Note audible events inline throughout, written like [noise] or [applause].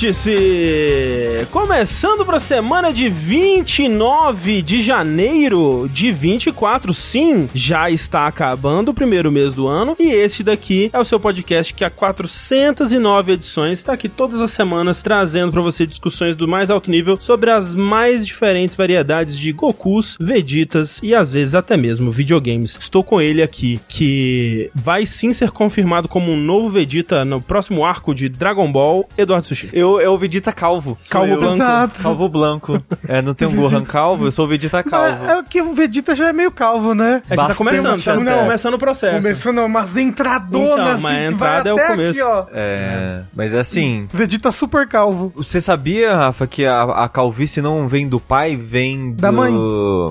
Vértice! Começando para a semana de 29 de janeiro de 24. Sim, já está acabando o primeiro mês do ano e este daqui é o seu podcast que há 409 edições está aqui todas as semanas trazendo para você discussões do mais alto nível sobre as mais diferentes variedades de Gokus, Vegetas e às vezes até mesmo videogames. Estou com ele aqui que vai sim ser confirmado como um novo Vegeta no próximo arco de Dragon Ball, Eduardo Sushi. Eu, eu o Vegeta calvo. Calvo eu. branco. Exato. Calvo branco. É, não tem um Gohan calvo, eu sou o Vegeta calvo. É, é que o Vegeta já é meio calvo, né? A gente tá começando, tá até. começando o processo. Começando umas entradonas Então, assim, mas a que entrada é o começo. Aqui, ó. É, mas assim, Vegeta super calvo. você sabia, Rafa, que a, a calvície não vem do pai, vem Da do... mãe.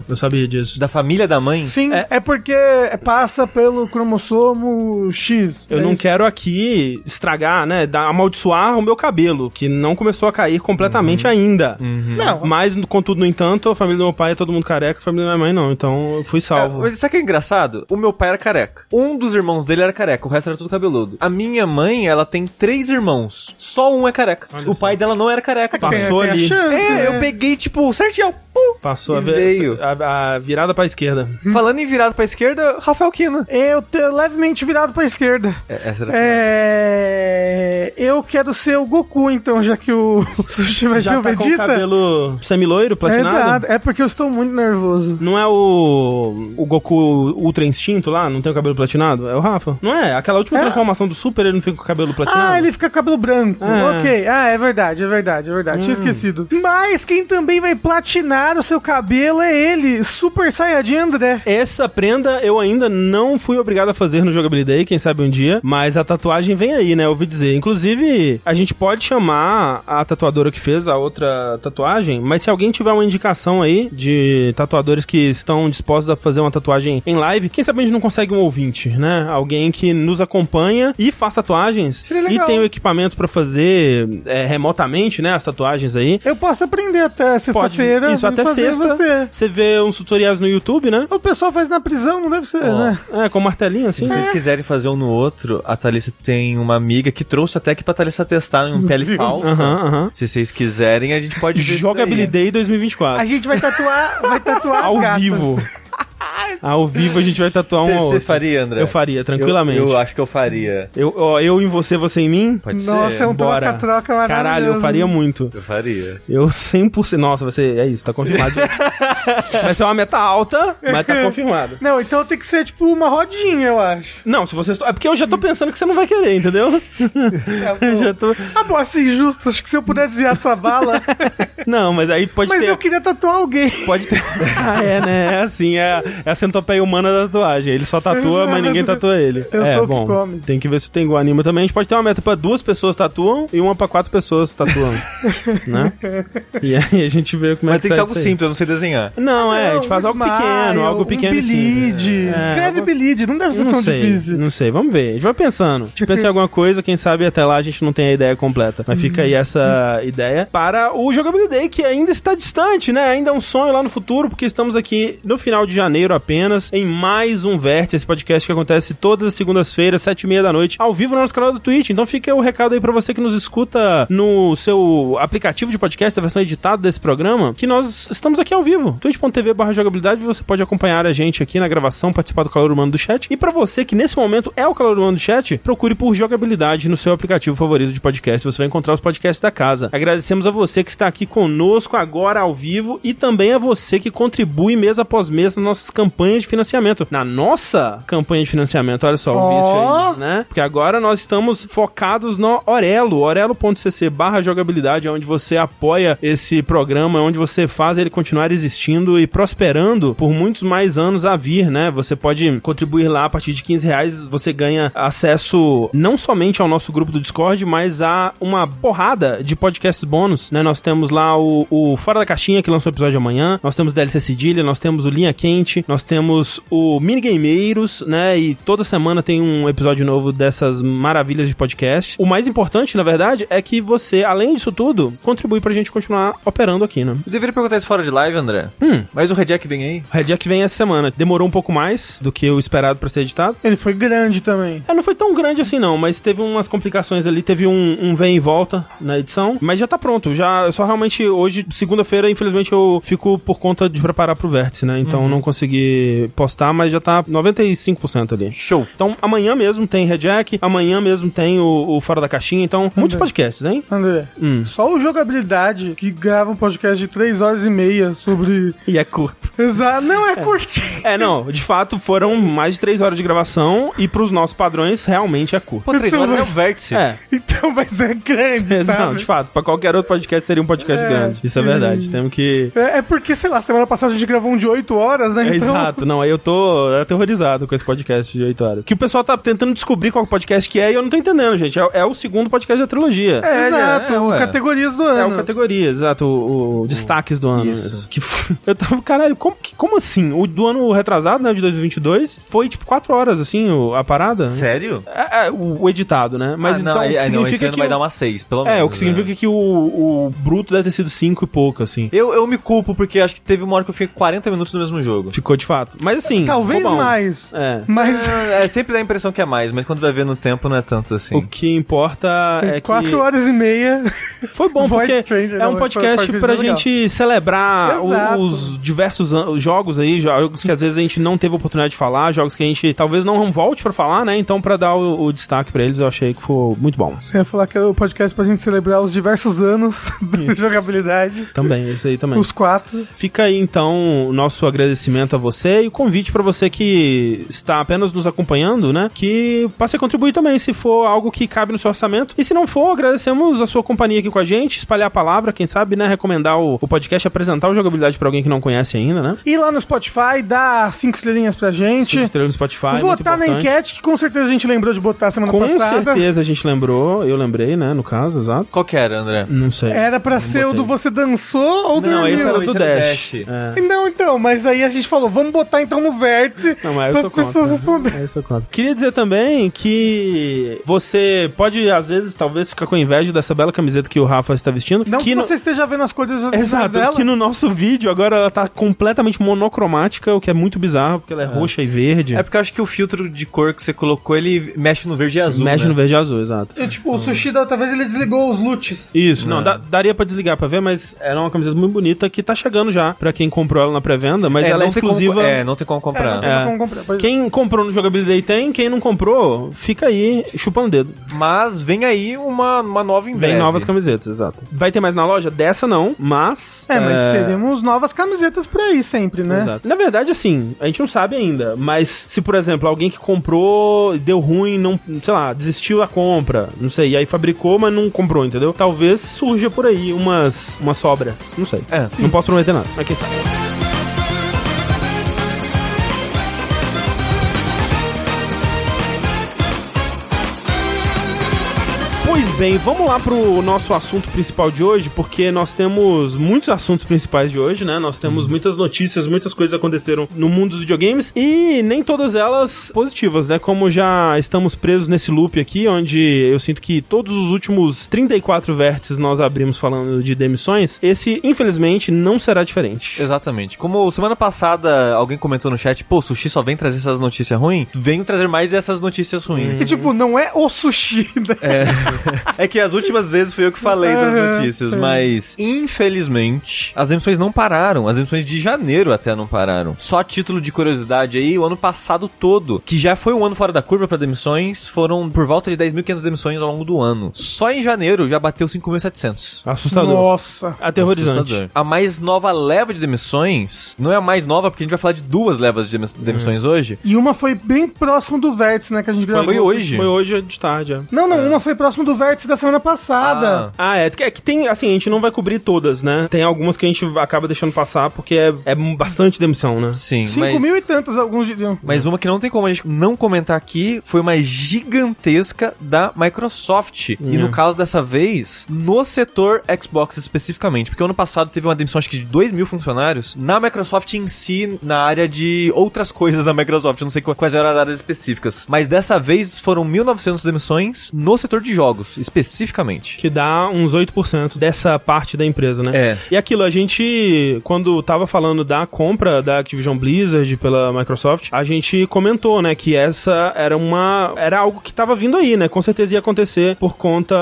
Eu sabia disso. Da família da mãe? Sim, É- é, porque passa pelo cromossomo X. Eu É não isso. quero aqui estragar, né, dar, amaldiçoar o meu cabelo, que não começou a cair completamente ainda. Não, Mas, contudo, no entanto, a família do meu pai é todo mundo careca, a família da minha mãe não. Então, eu fui É, salvo. mas sabe o que é engraçado? O meu pai era careca. Um dos irmãos dele era careca, o resto era tudo cabeludo. A minha mãe, ela tem três irmãos. Só um é careca. Olha o só. pai dela não era careca. Passou tem, tem ali. a chance, É, né? eu peguei, tipo, certinho. Pum. Passou a, ve- veio. a, a virada pra esquerda. [laughs] Falando em virado pra esquerda, Rafael Kina. Eu te, levemente virado pra esquerda. É, essa era É. Eu quero ser o Goku, então, já que o [laughs] Sushi vai ser Já o tá com o Vegeta. cabelo semiloiro, é, platinado? nada, é porque eu estou muito nervoso. Não é o, o Goku Ultra Instinto lá? Não tem o cabelo platinado? É o Rafa? Não é? Aquela última É. transformação do Super, ele não fica com o cabelo platinado? Ah, ele fica com cabelo branco. É. Ok. Ah, é verdade, é verdade, é verdade. Tinha esquecido. Mas quem também vai platinar o seu cabelo é ele, Super Saiyajin André. Essa prenda eu ainda não fui obrigado a fazer no Jogabilidade, quem sabe um dia, mas a tatuagem vem aí, né? Eu ouvi dizer. Inclusive, a gente pode chamar a tatuadora que fez a outra tatuagem, mas se alguém tiver uma indicação aí de tatuadores que estão dispostos a fazer uma tatuagem em live, quem sabe a gente não consegue um ouvinte, né? Alguém que nos acompanha e faz tatuagens e tem o equipamento pra fazer é, remotamente, né? As tatuagens aí. Eu posso aprender até sexta-feira. Isso, até fazer sexta. Você. Você vê uns tutoriais no YouTube, né? O pessoal faz na prisão, não deve ser, Ó. né? É, com martelinho assim. Se vocês quiserem fazer um no outro, a Thalissa tem uma amiga que trouxe até aqui pra Thalissa testar em um [laughs] pele Falsa. Aham, aham. Se vocês quiserem, a gente pode. Jogabilidade 2024. A gente vai tatuar, vai tatuar [laughs] Ao vivo. [laughs] Ao vivo a gente vai tatuar um Você você faria, André? Eu faria, tranquilamente. Eu, eu acho que eu faria. Eu, ó, eu em você, você em mim? Pode Nossa, ser. é um troca-troca maravilhoso. Caralho, eu faria muito. Eu faria. Eu 100%. Nossa, vai ser. É isso, tá confirmado. [laughs] [laughs] vai ser uma meta alta, mas tá [laughs] confirmado. Não, então tem que ser tipo uma rodinha, eu acho. Não, se você. É porque eu já tô pensando que você não vai querer, entendeu? [laughs] Eu já tô. Ah, bom, assim, justo. Acho que se eu puder desviar dessa bala. Não, mas aí pode Mas ter. eu queria tatuar alguém. Pode ter. ah, é, né? É assim, é, é a centopeia humana da tatuagem. Ele só tatua, mas ninguém tatua ele. Eu é, sou o que bom. come. Tem que ver se tem igual anima também. A gente pode ter uma meta pra duas pessoas tatuam e uma pra quatro pessoas tatuam. né? E aí a gente vê como é Mas tem que ser sai algo disso aí. simples, eu não sei desenhar. Não, é, a gente faz um algo smile, pequeno, algo pequeno um assim. É, Escreve bilide, não deve ser Não tão sei, difícil. não sei, vamos ver. A gente vai pensando. A gente pensa em [laughs] alguma coisa, quem sabe até lá a gente não tem a ideia completa. Mas fica aí essa ideia para o Jogabilidade, que ainda está distante, né? Ainda é um sonho lá no futuro, porque estamos aqui no final de janeiro apenas, em mais um Vértice, esse podcast que acontece todas as segundas-feiras, sete e meia da noite, ao vivo no nosso canal do Twitch. Então fica o recado aí pra você que nos escuta no seu aplicativo de podcast, a versão editada desse programa, que nós estamos aqui ao vivo. twitch.tv barra jogabilidade, você pode acompanhar a gente aqui na gravação, participar do calor humano do chat. E pra você que nesse momento é o calor humano do chat, procure por jogabilidade no seu aplicativo favorito de podcast. Você vai encontrar os podcasts da casa. Agradecemos a você que está aqui conosco agora ao vivo e também a você que contribui mês após mês nas nossas campanhas de financiamento. Na nossa campanha de financiamento, olha só o Ó. vício aí, né? Porque agora nós estamos focados no Orelo, orelo.cc barra jogabilidade, é onde você apoia esse programa, é onde você faz ele continuar existindo e prosperando por muitos mais anos a vir, né? Você pode contribuir lá a partir de 15 reais, você ganha acesso não somente ao nosso grupo do Discord, mas a uma porrada de podcasts bônus, né? Nós temos lá o, o Fora da Caixinha, que lança o episódio amanhã, nós temos o DLC Cedilha, nós temos o Linha Quente, nós temos o Minigameiros, né? E toda semana tem um episódio novo dessas maravilhas de podcast. O mais importante, na verdade, é que você, além disso tudo, contribui pra gente continuar operando aqui, né? Eu deveria perguntar isso fora de live, André. Hum. Mas o Red Jack vem aí? O Red Jack vem essa semana. Demorou um pouco mais do que o esperado pra ser editado. Ele foi grande também. É, não foi tão grande assim não, mas teve umas complicações ali, teve um, um vem e volta na edição, mas já tá pronto, já, só realmente hoje, segunda-feira, infelizmente eu fico por conta de preparar pro Vértice, né, então não consegui postar, mas já tá 95% ali. Show. Então amanhã mesmo tem Red Jack, amanhã mesmo tem o, o Fora da Caixinha, então muitos podcasts, hein? André, Hum. só o jogabilidade que grava um podcast de 3 horas e meia sobre. E é curto. Exato. Não, é, curtinho. É, não, de fato foram mais de 3 horas de gravação e pros nossos padrões realmente é curto. Pô, três Então, horas é o mas- vértice. É, Então, mas é grande, [laughs] É, sabe? Não, de fato, pra qualquer outro podcast seria um podcast É. grande. Isso é verdade. Temos que. É, é porque, sei lá, semana passada a gente gravou um de 8 horas, né? É, Então, Exato, não, aí eu tô aterrorizado com esse podcast de 8 horas. Que o pessoal tá tentando descobrir qual podcast que é e eu não tô entendendo, gente. É, é o segundo podcast da trilogia. É, exato, é, o categorias do É ano. o categoria, exato, o, o destaques do ano. Isso. Que eu tava, caralho, como, que- como assim? O do ano retrasado, né, de 2022, foi tipo 4 horas, assim, o- a parada? Sério? É, é, o, o editado, né? Mas ah, então, não, o que aí- aí não, esse significa ano que vai o- dar uma 6, pelo menos. É, o que significa né? que o, o bruto deve ter sido 5 e pouco, assim. Eu, eu me culpo porque acho que teve uma hora que eu fiquei 40 minutos no mesmo jogo. Ficou de fato. Mas assim. Talvez mais. É. Mas É, sempre dá a impressão que é mais, mas quando vai ver no tempo não é tanto assim. O que importa é que. 4 horas e meia. Foi bom, [laughs] porque Stranger, é um não, podcast pra legal. gente celebrar o- Exato. os diversos an- os jogos aí, jogos que às vezes a gente não teve oportunidade de falar, jogos que a gente talvez não volte pra falar, né? Então, pra dar o, o destaque pra eles, eu achei que foi muito bom. Você ia falar que era o podcast pra gente celebrar os diversos anos [laughs] da jogabilidade. Também, esse aí também. Os quatro. Fica aí então o nosso agradecimento a você e o convite pra você que está apenas nos acompanhando, né? Que passe a contribuir também, se for algo que cabe no seu orçamento. E se não for, agradecemos a sua companhia aqui com a gente, espalhar a palavra, quem sabe, né? Recomendar o, o podcast, apresentar o jogabilidade pra alguém que não conhece ainda, né? E lá no Spotify, dá cinco estrelinhas pra gente. Cinco estrelas no Spotify. muito Votar na enquete, que com certeza a gente lembrou de botar semana Com passada. certeza a gente lembrou, eu lembrei, né? No caso, exato. Qual que era, André? Não sei. Era pra ser o botei. do você dançou ou Não, dormiu? esse era esse do era o Dash. Dash. É. Não, então, mas aí a gente falou, vamos botar então no vértice Não, para sou as pessoas responderem. É. Queria dizer também que você pode, às vezes, talvez ficar com inveja dessa bela camiseta que o Rafa está vestindo. Não que, que no- você esteja vendo as cores Exato, dela. que no nosso vídeo agora ela tá completamente monocromática, o que é muito bizarro, porque ela é, roxa e verde. É porque eu acho que o filtro de cor que você colocou, ele mexe no verde e azul. Mexe né? no verde e azul, exato. E, tipo, o sushi da outra vez ele desligou os lutes. Isso, não, É. dá- daria pra desligar pra ver, mas era uma camiseta muito bonita que tá chegando já pra quem comprou ela na pré-venda, mas É, ela é tem como- exclusiva. é, não tem como comprar. não tem É. como comprar. Pois- Quem comprou no Jogabilidade tem, quem não comprou, fica aí chupando o dedo. Mas vem aí uma, uma nova em Vem breve. novas camisetas, exato. Vai ter mais na loja? Dessa não, mas. É, mas teremos novas camisetas por aí sempre, né? Exato. Na verdade, assim, a gente não sabe ainda, mas se, por exemplo, alguém que comprou, deu ruim, não, sei lá, desistiu da compra, não sei, e aí fabricou, mas não comprou, entendeu? Talvez surja por aí umas, umas sobras, não sei. É. Não posso prometer nada, mas quem sabe. Bem, vamos lá pro nosso assunto principal de hoje, porque nós temos muitos assuntos principais de hoje, né? Nós temos muitas notícias, muitas coisas aconteceram no mundo dos videogames e nem todas elas positivas, né? Como já estamos presos nesse loop aqui, onde eu sinto que todos os últimos 34 vértices nós abrimos falando de demissões, esse infelizmente não será diferente. Exatamente. Como semana passada alguém comentou no chat, pô, o sushi só vem trazer essas notícias ruins, venho trazer mais dessas notícias ruins. E, tipo, não é o sushi. Né? É [laughs] que as últimas vezes fui eu que falei das notícias, é. mas infelizmente as demissões não pararam. As demissões de janeiro até não pararam. Só a título de curiosidade aí, o ano passado todo, que já foi um ano fora da curva pra demissões, foram por volta de 10.500 demissões ao longo do ano. Só em janeiro já bateu 5.700. Assustador. Nossa. Aterrorizante. Assustador. A mais nova leva de demissões, não é a mais nova, porque a gente vai falar de duas levas de demi- demissões hoje. E uma foi bem próximo do vértice, né? Que a gente gravou. Foi hoje. Foi hoje de tarde, é. Não, não, uma foi próximo do vértice da semana passada. Ah, é. É que tem, assim, a gente não vai cobrir todas, né? Tem algumas que a gente acaba deixando passar porque é, é bastante demissão, né? Sim, Cinco mas... mil e tantos, alguns diriam. Mas uma que não tem como a gente não comentar aqui foi uma gigantesca da Microsoft. E no caso dessa vez, no setor Xbox especificamente. Porque ano passado teve uma demissão acho que de 2 mil funcionários na Microsoft em si, na área de outras coisas da Microsoft. Eu não sei qu- quais eram as áreas específicas. Mas dessa vez foram 1.900 demissões no setor de jogos. Especificamente. Que dá uns 8% dessa parte da empresa, né? É. E aquilo, a gente, quando tava falando da compra da Activision Blizzard pela Microsoft, a gente comentou, né, que essa era uma. Era algo que tava vindo aí, né? Com certeza ia acontecer por conta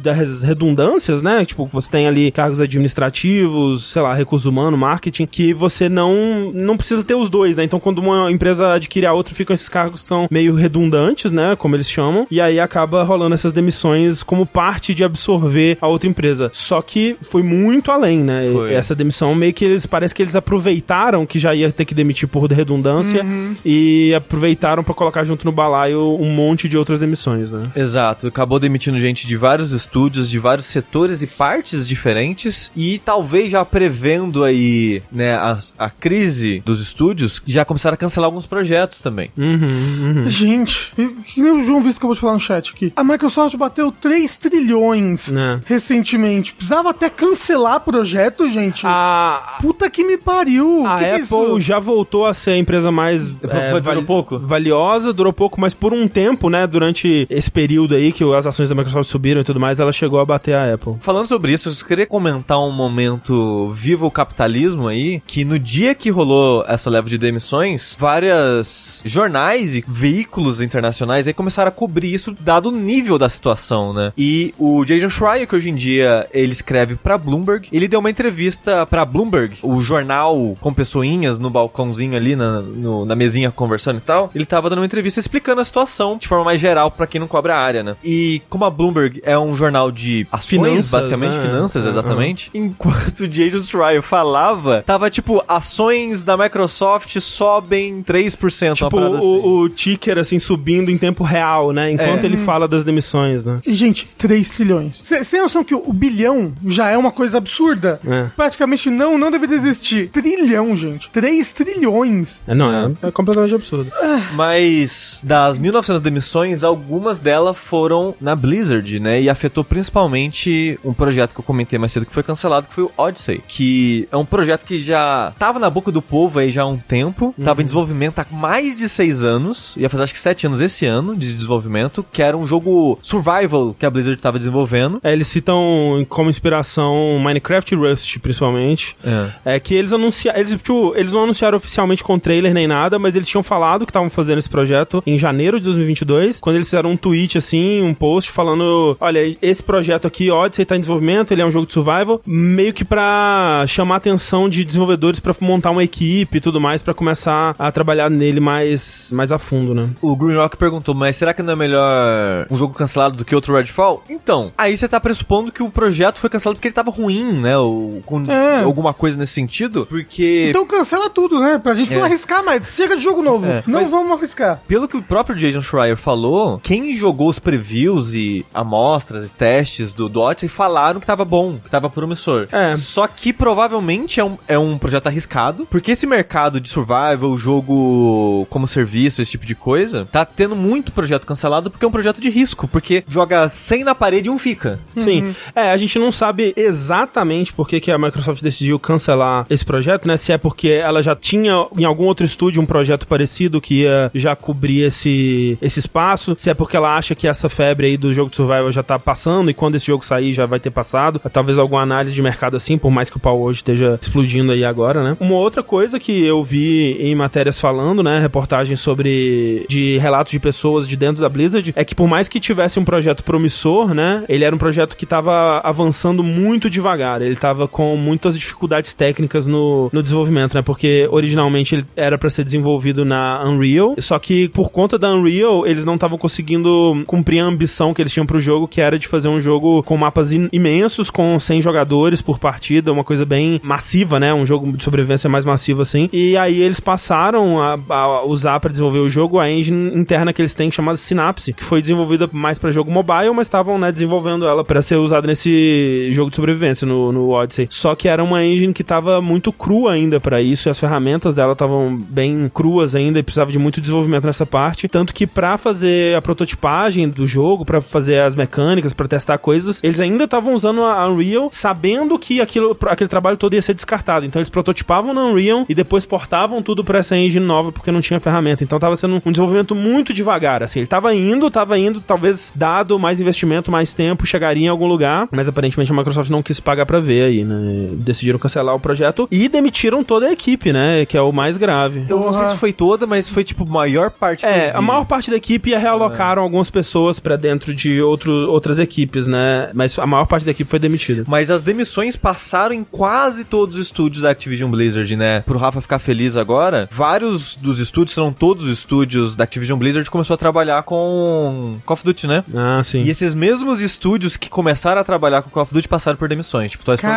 das redundâncias, né? Tipo, você tem ali cargos administrativos, sei lá, recursos humanos, marketing, que você não, não precisa ter os dois, né? Então, quando uma empresa adquire a outra, ficam esses cargos que são meio redundantes, né? Como eles chamam, e aí acaba rolando essas demissões como parte de absorver a outra empresa. Só que foi muito além, né? Foi. Essa demissão meio que eles parece que eles aproveitaram que já ia ter que demitir por redundância e aproveitaram pra colocar junto no balaio um monte de outras demissões, né? Exato, acabou demitindo gente de vários estúdios, de vários setores e partes diferentes, e talvez já prevendo aí, né, a, a crise dos estúdios, já começaram a cancelar alguns projetos também. Uhum, uhum. Gente, que nem o João Vitor acabou de falar no chat aqui. A Microsoft bateu 3 trilhões Né. recentemente. Precisava até cancelar projeto, gente. A, Puta que me pariu. a que que é Apple isso? já voltou a ser a empresa mais Foi- durou pouco? valiosa, durou pouco, mas por um tempo, né, durante esse período aí que as ações da Microsoft subiram e tudo mais, ela chegou a bater a Apple. Falando sobre isso, eu só queria comentar um momento viva o capitalismo aí, que no dia que rolou essa leva de demissões, várias jornais e veículos internacionais aí começaram a cobrir isso, dado o nível da situação, né? E o Jason Schreier, que hoje em dia ele escreve pra Bloomberg, ele deu uma entrevista pra Bloomberg, o jornal com pessoinhas no balcãozinho ali, na, no- na mesinha conversando e tal, ele tava dando uma entrevista explicando a situação de forma mais geral pra quem não cobra a área, né? E como a Bloomberg é um jornal de ações, Finanças, basicamente, né? finanças, Aham. exatamente, enquanto o Jason Schreier falava, tava tipo, ações da Microsoft sobem 3%, uma Tipo, parada assim. o, o ticker, assim, subindo em tempo real, né, enquanto É. ele fala das demissões, né. Gente, 3 trilhões. Você tem noção que o, bilhão já é uma coisa absurda? É. Praticamente não, não deveria existir. Trilhão, gente. 3 trilhões. É, não, é, é completamente absurdo. Mas das 1900 demissões, algumas delas foram na Blizzard, né? E afetou principalmente um projeto que eu comentei mais cedo que foi cancelado, que foi o Odyssey, que é um projeto que já tava na boca do povo aí já há um tempo, tava em desenvolvimento há mais de seis anos, ia fazer acho que sete anos esse ano de desenvolvimento, que era um jogo survival que a Blizzard tava desenvolvendo. É, eles citam como inspiração Minecraft e Rust, principalmente. É. É que eles anunciaram. Eles, tipo, eles não anunciaram oficialmente com trailer nem nada, mas eles tinham falado que estavam fazendo esse projeto em janeiro de 2022, quando eles fizeram um tweet, assim, um post falando: olha, esse projeto aqui, Odyssey, tá em desenvolvimento, ele é um jogo de survival, meio que pra chamar a atenção de desenvolvedores pra montar uma equipe e tudo mais, pra começar a trabalhar nele mais, mais a fundo, né? O Green Rock perguntou, mas será que não é melhor um jogo cancelado do que outro Redfall? Então, aí você tá pressupondo que o projeto foi cancelado porque ele tava ruim, né? Ou com É. alguma coisa nesse sentido. Porque, Então cancela tudo, né? Pra gente É. não arriscar mais. Chega de jogo novo. É, não mas- vamos arriscar. pelo que o próprio Jason Schreier falou, quem jogou os previews e amostras e testes do, do Odyssey falaram que tava bom, que tava promissor. É. Só que provavelmente é um, é um projeto arriscado, porque esse mercado de survival, jogo como serviço, esse tipo de coisa, tá tendo muito projeto cancelado porque é um projeto de risco, porque joga 100 na parede e um fica. Sim. É, a gente não sabe exatamente por que, que a Microsoft decidiu cancelar esse projeto, né? Se é porque ela já tinha em algum outro estúdio um projeto parecido que ia já cobrir esse, esse espaço, se é porque ela acha que essa febre aí do jogo de survival já tá passando e quando esse jogo sair já vai ter passado. Talvez alguma análise de mercado assim, por mais que o pau hoje esteja explodindo aí agora, né? Uma outra coisa que eu vi em matérias falando, né? Reportagens sobre. de relatos de pessoas de dentro da Blizzard, é que por mais que tivesse um projeto promissor, né? Ele era um projeto que tava avançando muito devagar. Ele tava com muitas dificuldades técnicas no, no desenvolvimento, né? Porque originalmente ele era pra ser desenvolvido na Unreal, só que por conta da Unreal, eles não estavam conseguindo cumprir a ambição que eles tinham pro jogo, que era de fazer um jogo com mapas imensos, com 100 jogadores por partida, uma coisa bem massiva, né? Um jogo de sobrevivência mais massivo assim. E aí eles passaram a, a usar pra desenvolver o jogo a engine interna que eles têm chamada Synapse, que foi desenvolvida mais pra jogo mobile, mas estavam, né, desenvolvendo ela pra ser usada nesse jogo de sobrevivência no, no Odyssey. Só que era uma engine que tava muito crua ainda pra isso, e as ferramentas dela estavam bem cruas ainda e precisava de muito desenvolvimento nessa parte, tanto que pra fazer a prototipagem do jogo, pra fazer as mecânicas, pra testar coisas, eles ainda estavam usando a Unreal, sabendo que aquilo, aquele trabalho todo ia ser descartado. Então eles prototipavam na Unreal e depois portavam tudo pra essa engine nova porque não tinha ferramenta. Então tava sendo um desenvolvimento muito devagar, assim. Ele tava indo, tava indo, talvez dado passado, mais investimento, mais tempo, chegaria em algum lugar, mas aparentemente a Microsoft não quis pagar pra ver aí, né? Decidiram cancelar o projeto e demitiram toda a equipe, né? Que é o mais grave. Eu não sei se foi toda, mas foi tipo maior parte É, a maior parte da equipe realocaram algumas pessoas pra dentro de outro, outras equipes, né? Mas a maior parte da equipe foi demitida. Mas as demissões passaram em quase todos os estúdios da Activision Blizzard, né? Pro Rafa ficar feliz agora, vários dos estúdios, se não todos os estúdios da Activision Blizzard, começou a trabalhar com Call of Duty, né? Ah, sim. E esses mesmos estúdios que começaram a trabalhar com Call of Duty passaram por demissões, tipo Toys for!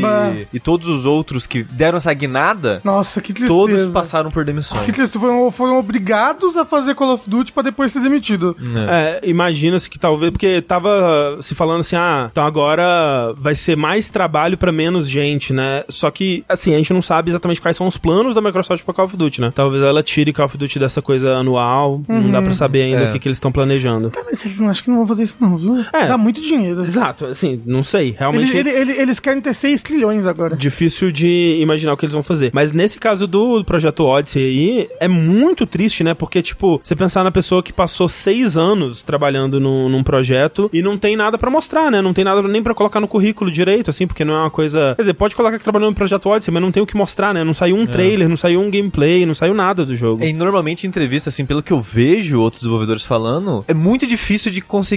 Bob e, todos os outros que deram essa guinada, Nossa, que tristeza. todos passaram por demissões. Que tristeza. Foram, foram obrigados a fazer Call of Duty pra depois ser demitido. É. É, imagina-se que talvez, porque tava se falando assim, ah, então agora vai ser mais trabalho pra menos gente, né? Só que, assim, a gente não sabe exatamente quais são os planos da Microsoft pra Call of Duty, né? Talvez ela tire Call of Duty dessa coisa anual, não dá pra saber ainda É. o que, que eles estão planejando. Tá, mas eles não acham que não vão fazer isso não, viu? É. Dá muito dinheiro. Exato, assim, não sei, realmente... Ele- ele- ele- eles querem ter 6 trilhões agora. Difícil de imaginar o que eles vão fazer. Mas nesse caso do projeto Odyssey aí, é muito triste, né? Porque, tipo, você pensar na pessoa que passou seis anos trabalhando no, num projeto e não tem nada pra mostrar, né? Não tem nada nem pra colocar no currículo direito, assim, porque não é uma coisa. Quer dizer, pode colocar que trabalhou no projeto Odyssey, mas não tem o que mostrar, né? Não saiu um trailer, não saiu um gameplay, não saiu nada do jogo. E normalmente em entrevista, assim, pelo que eu vejo outros desenvolvedores falando, é muito difícil de conseguir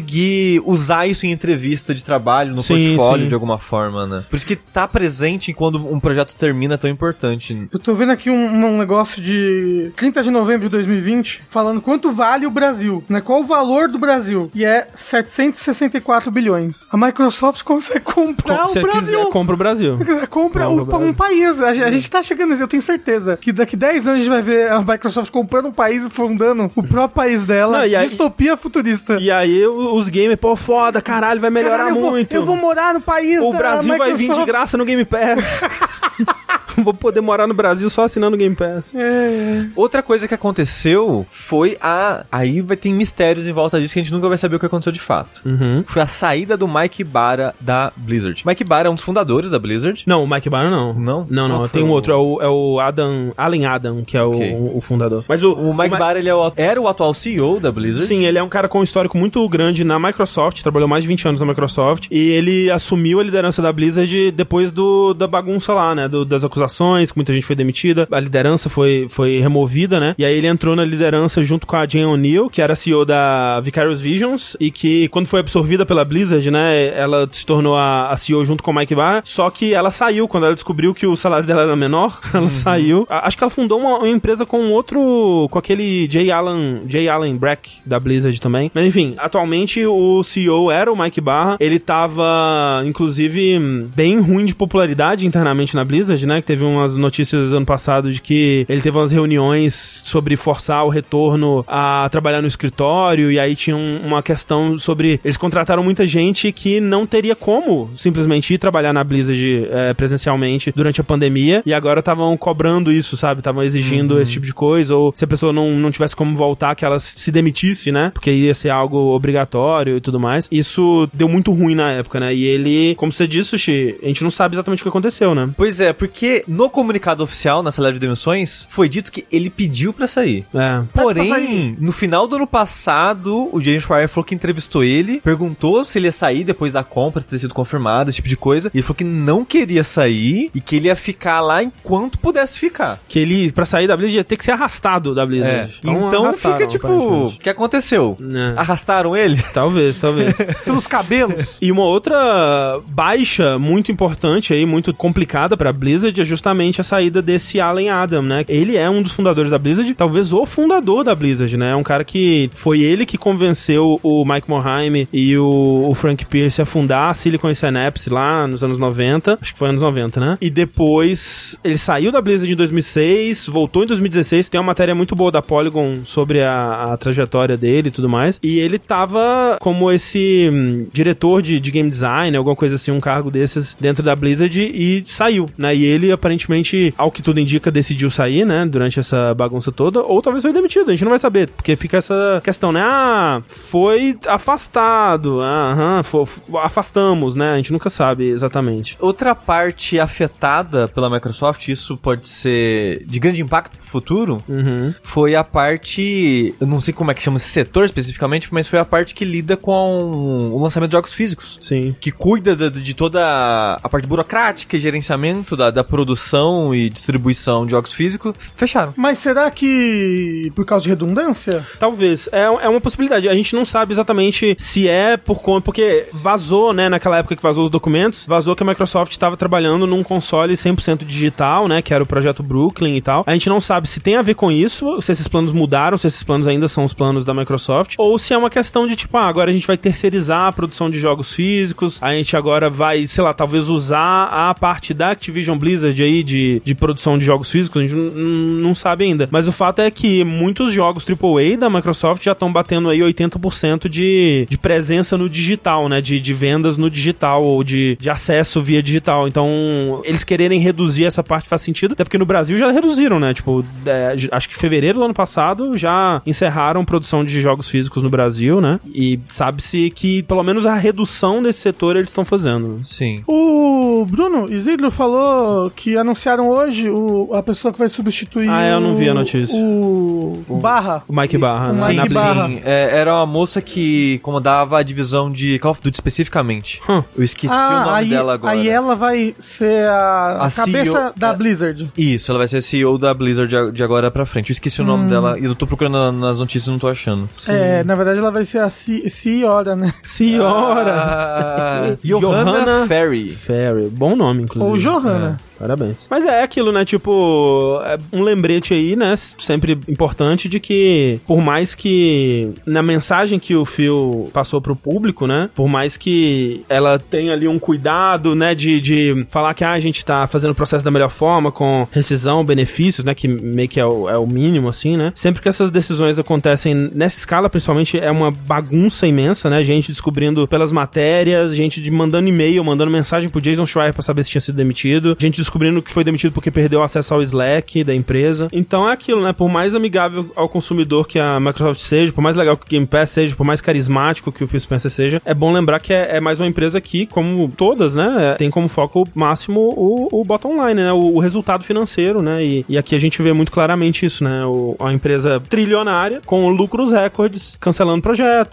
usar isso em entrevista de trabalho, no Sim, portfólio, sim. de alguma forma, né? Por isso que tá presente quando um projeto termina é tão importante. Eu tô vendo aqui um, um negócio de 30 de novembro de 2020, falando quanto vale o Brasil, né? Qual o valor do Brasil? E é 764 bilhões. A Microsoft consegue comprar Se o você Brasil. quiser, compra o Brasil. Compra Compra o- o Brasil. um país. A, gente- a gente tá chegando nesse, eu tenho certeza que daqui 10 anos a gente vai ver a Microsoft comprando um país e fundando o próprio país dela. Não, e aí- distopia futurista. E aí o- os gamers, pô, foda, caralho, vai melhorar Caralho, eu vou- muito. Eu vou morar no país O da Brasil vai vir de Microsoft. graça no Game Pass. [laughs] Vou poder morar no Brasil só assinando o Game Pass. É. Outra coisa que aconteceu foi a. Aí vai ter mistérios em volta disso que a gente nunca vai saber o que aconteceu de fato. Uhum. Foi a saída do Mike Barra da Blizzard. Mike Barra é um dos fundadores da Blizzard. Não, o Mike Barra não. Não? Não, não. Qual Tem um o- outro. É o, é o Adam. Allen Adam, que é o, Ok. o, o fundador. Mas o. O Mike Ma- Barra ele é o- era o atual CEO da Blizzard. Sim, ele é um cara com um histórico muito grande na Microsoft, trabalhou mais de 20 anos na Microsoft, e ele assumiu a liderança da Blizzard depois do, da bagunça lá, né? do- das acusações, que muita gente foi demitida, a liderança foi, foi removida, né? E aí ele entrou na liderança junto com a Jane O'Neill, que era CEO da Vicarious Visions, e que quando foi absorvida pela Blizzard, né? Ela se tornou a, a CEO junto com o Mike Barr, só que ela saiu quando ela descobriu que o salário dela era menor, [laughs] ela saiu. A- Acho que ela fundou uma, uma empresa com outro, com aquele Jay Allen, Jay Allen Brack da Blizzard também. Mas enfim, atualmente o CEO era o Mike Barra. Ele tava, inclusive, bem ruim de popularidade internamente na Blizzard, né? Que teve umas notícias ano passado de que ele teve umas reuniões sobre forçar o retorno a trabalhar no escritório. E aí tinha um- uma questão sobre. Eles contrataram muita gente que não teria como simplesmente ir trabalhar na Blizzard eh, presencialmente durante a pandemia. E agora estavam cobrando isso, sabe? Estavam exigindo esse tipo de coisa. Ou se a pessoa não, não tivesse como voltar, que ela se demitisse, né? Porque ia ser algo obrigatório e tudo mais. Isso deu muito ruim na época, né? E ele, como você disse, Sushi, a gente não sabe exatamente o que aconteceu, né? Pois é, porque no comunicado oficial, na salário de demissões, foi dito que ele pediu pra sair. É. Porém, sair. no final do ano passado, o James Schreier falou que entrevistou ele, perguntou se ele ia sair depois da compra ter sido confirmada, esse tipo de coisa, e ele falou que não queria sair e que ele ia ficar lá enquanto pudesse ficar. Que ele, pra sair da Blizzard, ia ter que ser arrastado da É. Blizzard. Então, arrastaram, fica tipo, o que aconteceu? É. Arrastaram ele? [laughs] Talvez, talvez. Pelos cabelos. E uma outra baixa muito importante aí, muito complicada pra Blizzard é justamente a saída desse Allen Adam, né? Ele é um dos fundadores da Blizzard, talvez o fundador da Blizzard, né? É um cara que foi ele que convenceu o Mike Morhaime e o, o Frank Pierce a fundar a Silicon Synapse lá nos anos 90, acho que foi anos 90, né? E depois ele saiu da Blizzard em 2006, voltou em 2016, tem uma matéria muito boa da Polygon sobre a, a trajetória dele e tudo mais, e ele tava como esse hum, diretor de, de game design, alguma coisa assim, um cargo desses dentro da Blizzard e saiu, né? E ele aparentemente, ao que tudo indica, decidiu sair, né, durante essa bagunça toda, ou talvez foi demitido, a gente não vai saber, porque fica essa questão, né, ah, foi afastado, aham, f- afastamos, né, a gente nunca sabe exatamente. Outra parte afetada pela Microsoft, isso pode ser de grande impacto pro futuro, Uhum. foi a parte. Eu não sei como é que chama esse setor especificamente, mas foi a parte que lida com o lançamento de jogos físicos. Sim. Que cuida de, de toda a parte burocrática e gerenciamento da, da produção e distribuição de jogos físicos, fecharam. Mas será que por causa de redundância? Talvez. É, é uma possibilidade. A gente não sabe exatamente se é por conta. Porque vazou, né? Naquela época que vazou os documentos, vazou que a Microsoft estava trabalhando num console 100% digital, né? Que era o projeto Brooklyn e tal. A gente não sabe se tem a ver com isso, se esses planos mudaram, se esses planos ainda são os planos da Microsoft, ou se é uma questão de tipo, ah, agora a gente vai terceirizar a produção de jogos físicos, a gente agora vai, sei lá, talvez usar a parte da Activision Blizzard aí de, de produção de jogos físicos, a gente não, sabe ainda. Mas o fato é que muitos jogos AAA da Microsoft já estão batendo aí 80% de, de presença no digital, né? De, de vendas no digital ou de, de acesso via digital. Então, eles quererem reduzir essa parte faz sentido, até porque no Brasil já reduziram, né? Tipo, é, acho que fevereiro do ano passado já encerraram produção de jogos físicos no Brasil, né? E sabe-se que pelo menos a redução desse setor eles estão fazendo. Sim. O Bruno Isidro falou que anunciaram hoje o, a pessoa que vai substituir. Ah, eu não vi a o- notícia. O, Barra. O Mike Barra, O né? Mike sim, Barra. sim. É, era uma moça que comandava a divisão de Call of Duty especificamente. Hum. Eu esqueci o Ah, nome aí, dela agora. aí ela vai ser a, A cabeça CEO da é- Blizzard. Isso, ela vai ser CEO da Blizzard de- agora pra frente. Eu esqueci o nome Hum. dela e eu tô procurando na- nas notícias e não tô achando. É, na verdade ela vai ser a C- Senhora, né? [laughs] Senhora! Ah, [laughs] Johanna Johanna Ferry. Ferry, bom nome, inclusive. Ou Johanna. Parabéns. Mas é aquilo, né? Tipo, é um lembrete aí, né? Sempre importante de que, por mais que na mensagem que o Phil passou pro público, né? Por mais que ela tenha ali um cuidado, né? De, de falar que ah, a gente tá fazendo o processo da melhor forma, com rescisão, benefícios, né? Que meio que é o, é o mínimo, assim, né? Sempre que essas decisões acontecem nessa escala, principalmente, é uma bagunça imensa, né? Gente descobrindo pelas matérias, gente de mandando e-mail, mandando mensagem pro Jason Schreier pra saber se tinha sido demitido, gente descobrindo que foi demitido porque perdeu acesso ao Slack da empresa. Então é aquilo, né? Por mais amigável ao consumidor que a Microsoft seja, por mais legal que o Game Pass seja, por mais carismático que o Phil Spencer seja, é bom lembrar que é, é mais uma empresa que, como todas, né? é- Tem como foco máximo o, o bottom line, né? O, o resultado financeiro, né? E, e aqui a gente vê muito claramente isso, né? O, uma empresa trilionária com lucros recordes, cancelando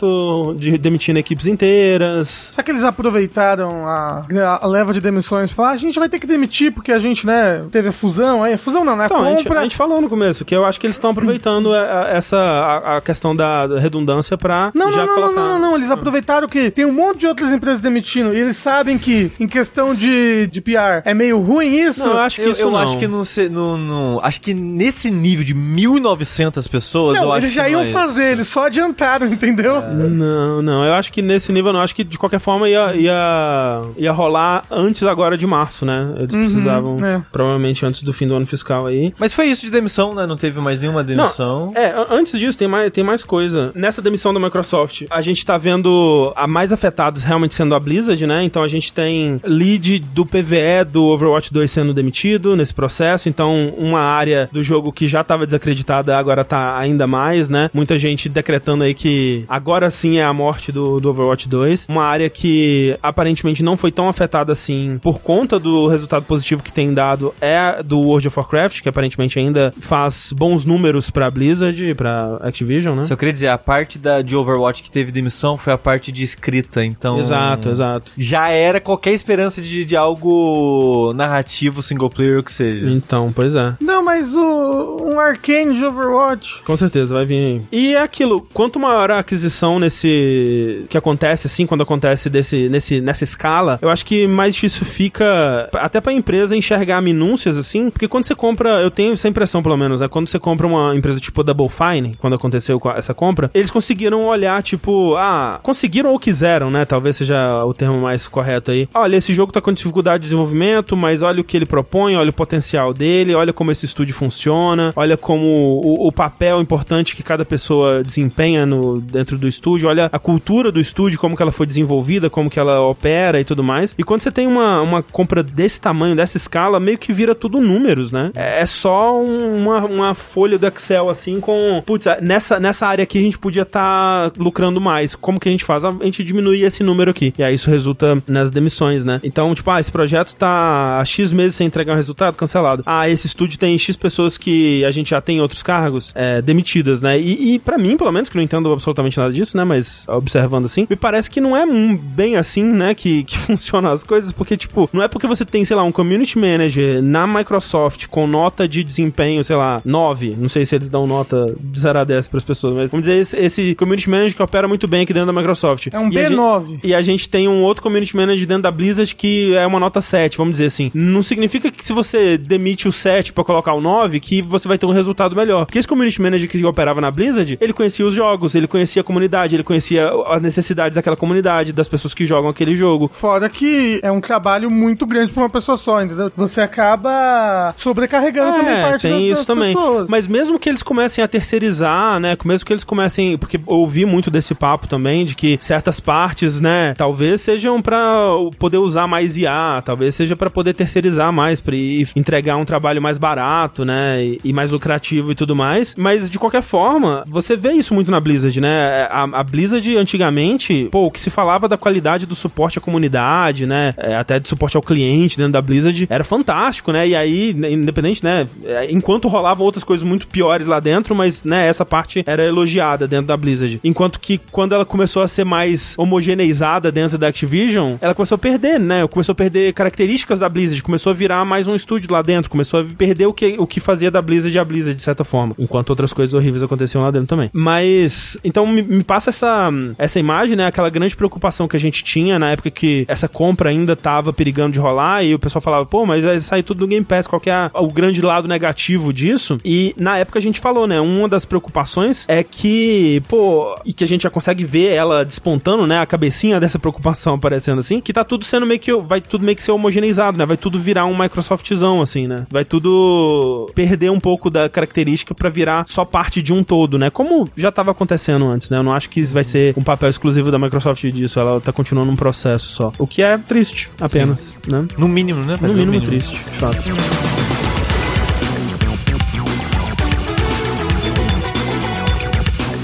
projeto, de, demitindo equipes inteiras. Será que eles aproveitaram a, a leva de demissões e falaram, "Ah, a gente vai ter que demitir porque a gente, né, teve a fusão aí. Fusão não, né? A Então, a gente, compra. a gente falou no começo que eu acho que eles estão aproveitando a- a- essa a, a questão da redundância pra Não, já não, não, não, colocar. não, não, não. Eles aproveitaram que tem um monte de outras empresas demitindo e eles sabem que, em questão de, de PR, é meio ruim isso. Não, eu acho que eu isso eu não. acho que não, se- não, não- Acho que nesse nível de 1.900 pessoas, Não, eu acho eles que já não iam é isso. fazer, eles só adiantaram, [laughs] entendeu? Não, não, eu acho que nesse nível não, acho que de qualquer forma ia, ia, ia rolar antes agora de março, né? Eles precisavam, é. provavelmente antes do fim do ano fiscal aí. Mas foi isso de demissão, né? Não teve mais nenhuma demissão. É, a- antes disso, tem mais, tem mais coisa. Nessa demissão da Microsoft, a gente tá vendo a mais afetadas realmente sendo a Blizzard, né? Então a gente tem lead do PVE do Overwatch 2 sendo demitido nesse processo. Então, uma área do jogo que já tava desacreditada agora tá ainda mais, né? Muita gente decretando aí que agora sim é a morte do, do Overwatch 2. Uma área que aparentemente não foi tão afetada assim por conta do resultado positivo que tem dado é do World of Warcraft, que aparentemente ainda faz bons números pra Blizzard, pra Activision, né? Só queria dizer, a parte da, de Overwatch que teve demissão foi a parte de escrita, então... Exato, exato. Já era qualquer esperança de, de algo narrativo, single player, o que seja. Então, pois é. Não, mas o, um Arcane de Overwatch. Com certeza, vai vir aí. E é aquilo, quanto maior a aquisição nesse. que acontece, assim, quando acontece desse, nesse, nessa escala, eu acho que mais difícil fica até pra empresa enxergar minúcias, assim, porque quando você compra, eu tenho essa impressão, pelo menos, né? Quando você compra uma empresa tipo Double Fine, quando aconteceu essa compra, eles conseguiram olhar, tipo, ah, conseguiram ou quiseram, né? Talvez seja o termo mais correto aí. Olha, esse jogo tá com dificuldade de desenvolvimento, mas olha o que ele propõe, olha o potencial dele, olha como esse estúdio funciona, olha como o, o papel importante que cada pessoa desempenha no, dentro do estúdio, olha a cultura do estúdio, como que ela foi desenvolvida, como que ela opera e tudo mais. E quando você tem uma, uma, compra desse tamanho, dessa escala, meio que vira tudo números, né? É, é só um- uma, uma folha do Excel, assim, com. Putz, nessa, nessa área aqui a gente podia estar lucrando mais. Como que a gente faz? A gente diminui esse número aqui. E aí isso resulta nas demissões, né? Então, tipo, ah, esse projeto tá há X meses sem entregar um resultado, cancelado. Ah, esse estúdio tem X pessoas que a gente já tem em outros cargos é, demitidas, né? E, e para mim, pelo menos, que não entendo absolutamente nada disso, né? Mas observando assim, me parece que não é bem assim, né? Que, que [laughs] funcionam as coisas, porque, tipo, não é porque você tem, sei lá, um community manager na Microsoft com nota de desempenho, sei lá, 9. Não sei se eles dão nota de 0 a 10 pras pessoas, mas vamos dizer, esse, esse community manager que opera muito bem aqui dentro da Microsoft. É um E a gente- B9. e a gente tem um outro community manager dentro da Blizzard que é uma nota 7, vamos dizer assim. Não significa que se você demite o 7 pra colocar o 9, que você vai ter um resultado melhor. Porque esse community manager que operava na Blizzard, ele conhecia os jogos, ele conhecia a comunidade, ele conhecia as necessidades daquela comunidade, das pessoas que jogam aquele jogo. Fora que é um trabalho muito grande pra uma pessoa só, entendeu? Você acaba sobrecarregando também É, parte tem das, isso das também. pessoas. Mas mesmo que eles comecem a terceirizar, né? Mesmo que eles comecem. Porque eu ouvi muito desse papo também, de que certas partes, né? Talvez sejam pra poder usar mais IA, talvez seja pra poder terceirizar mais, pra entregar um trabalho mais barato, né? E, e mais lucrativo e tudo mais. Mas de qualquer forma, você vê isso muito na Blizzard, né? A, a Blizzard antigamente, pô, o que se falava da qualidade do suporte à comunidade, né? É, até de suporte ao cliente dentro da Blizzard, era fantástico, né? E aí, né, independente, né? é, Enquanto rolavam outras coisas muito piores lá dentro, mas, né, essa parte era elogiada dentro da Blizzard. Enquanto que quando ela começou a ser mais homogeneizada dentro da Activision, ela começou a perder, né? Começou a perder características da Blizzard, começou a virar mais um estúdio lá dentro, começou a perder o que, o que fazia da Blizzard a Blizzard, de certa forma. Enquanto outras coisas horríveis aconteciam lá dentro também. Mas, então me, me passa essa, essa imagem, né? Aquela grande preocupação que a gente tinha na época que essa compra ainda tava perigando de rolar e o pessoal falava, pô, mas vai sair tudo do Game Pass, qual que é o grande lado negativo disso? E na época a gente falou, né? Uma das preocupações é que, pô, e que a gente já consegue ver ela despontando, né? A cabecinha dessa preocupação aparecendo assim, que tá tudo sendo meio que, vai tudo meio que ser homogeneizado, né? Vai tudo virar um Microsoftzão, assim, né? Vai tudo perder um pouco da característica pra virar só parte de um todo, né? Como já tava acontecendo antes, né? Eu não acho que vai ser um papel exclusivo da Microsoft disso, ela tá continuando um processo só. O que é triste, apenas, né? No mínimo, né? No mínimo triste, de fato.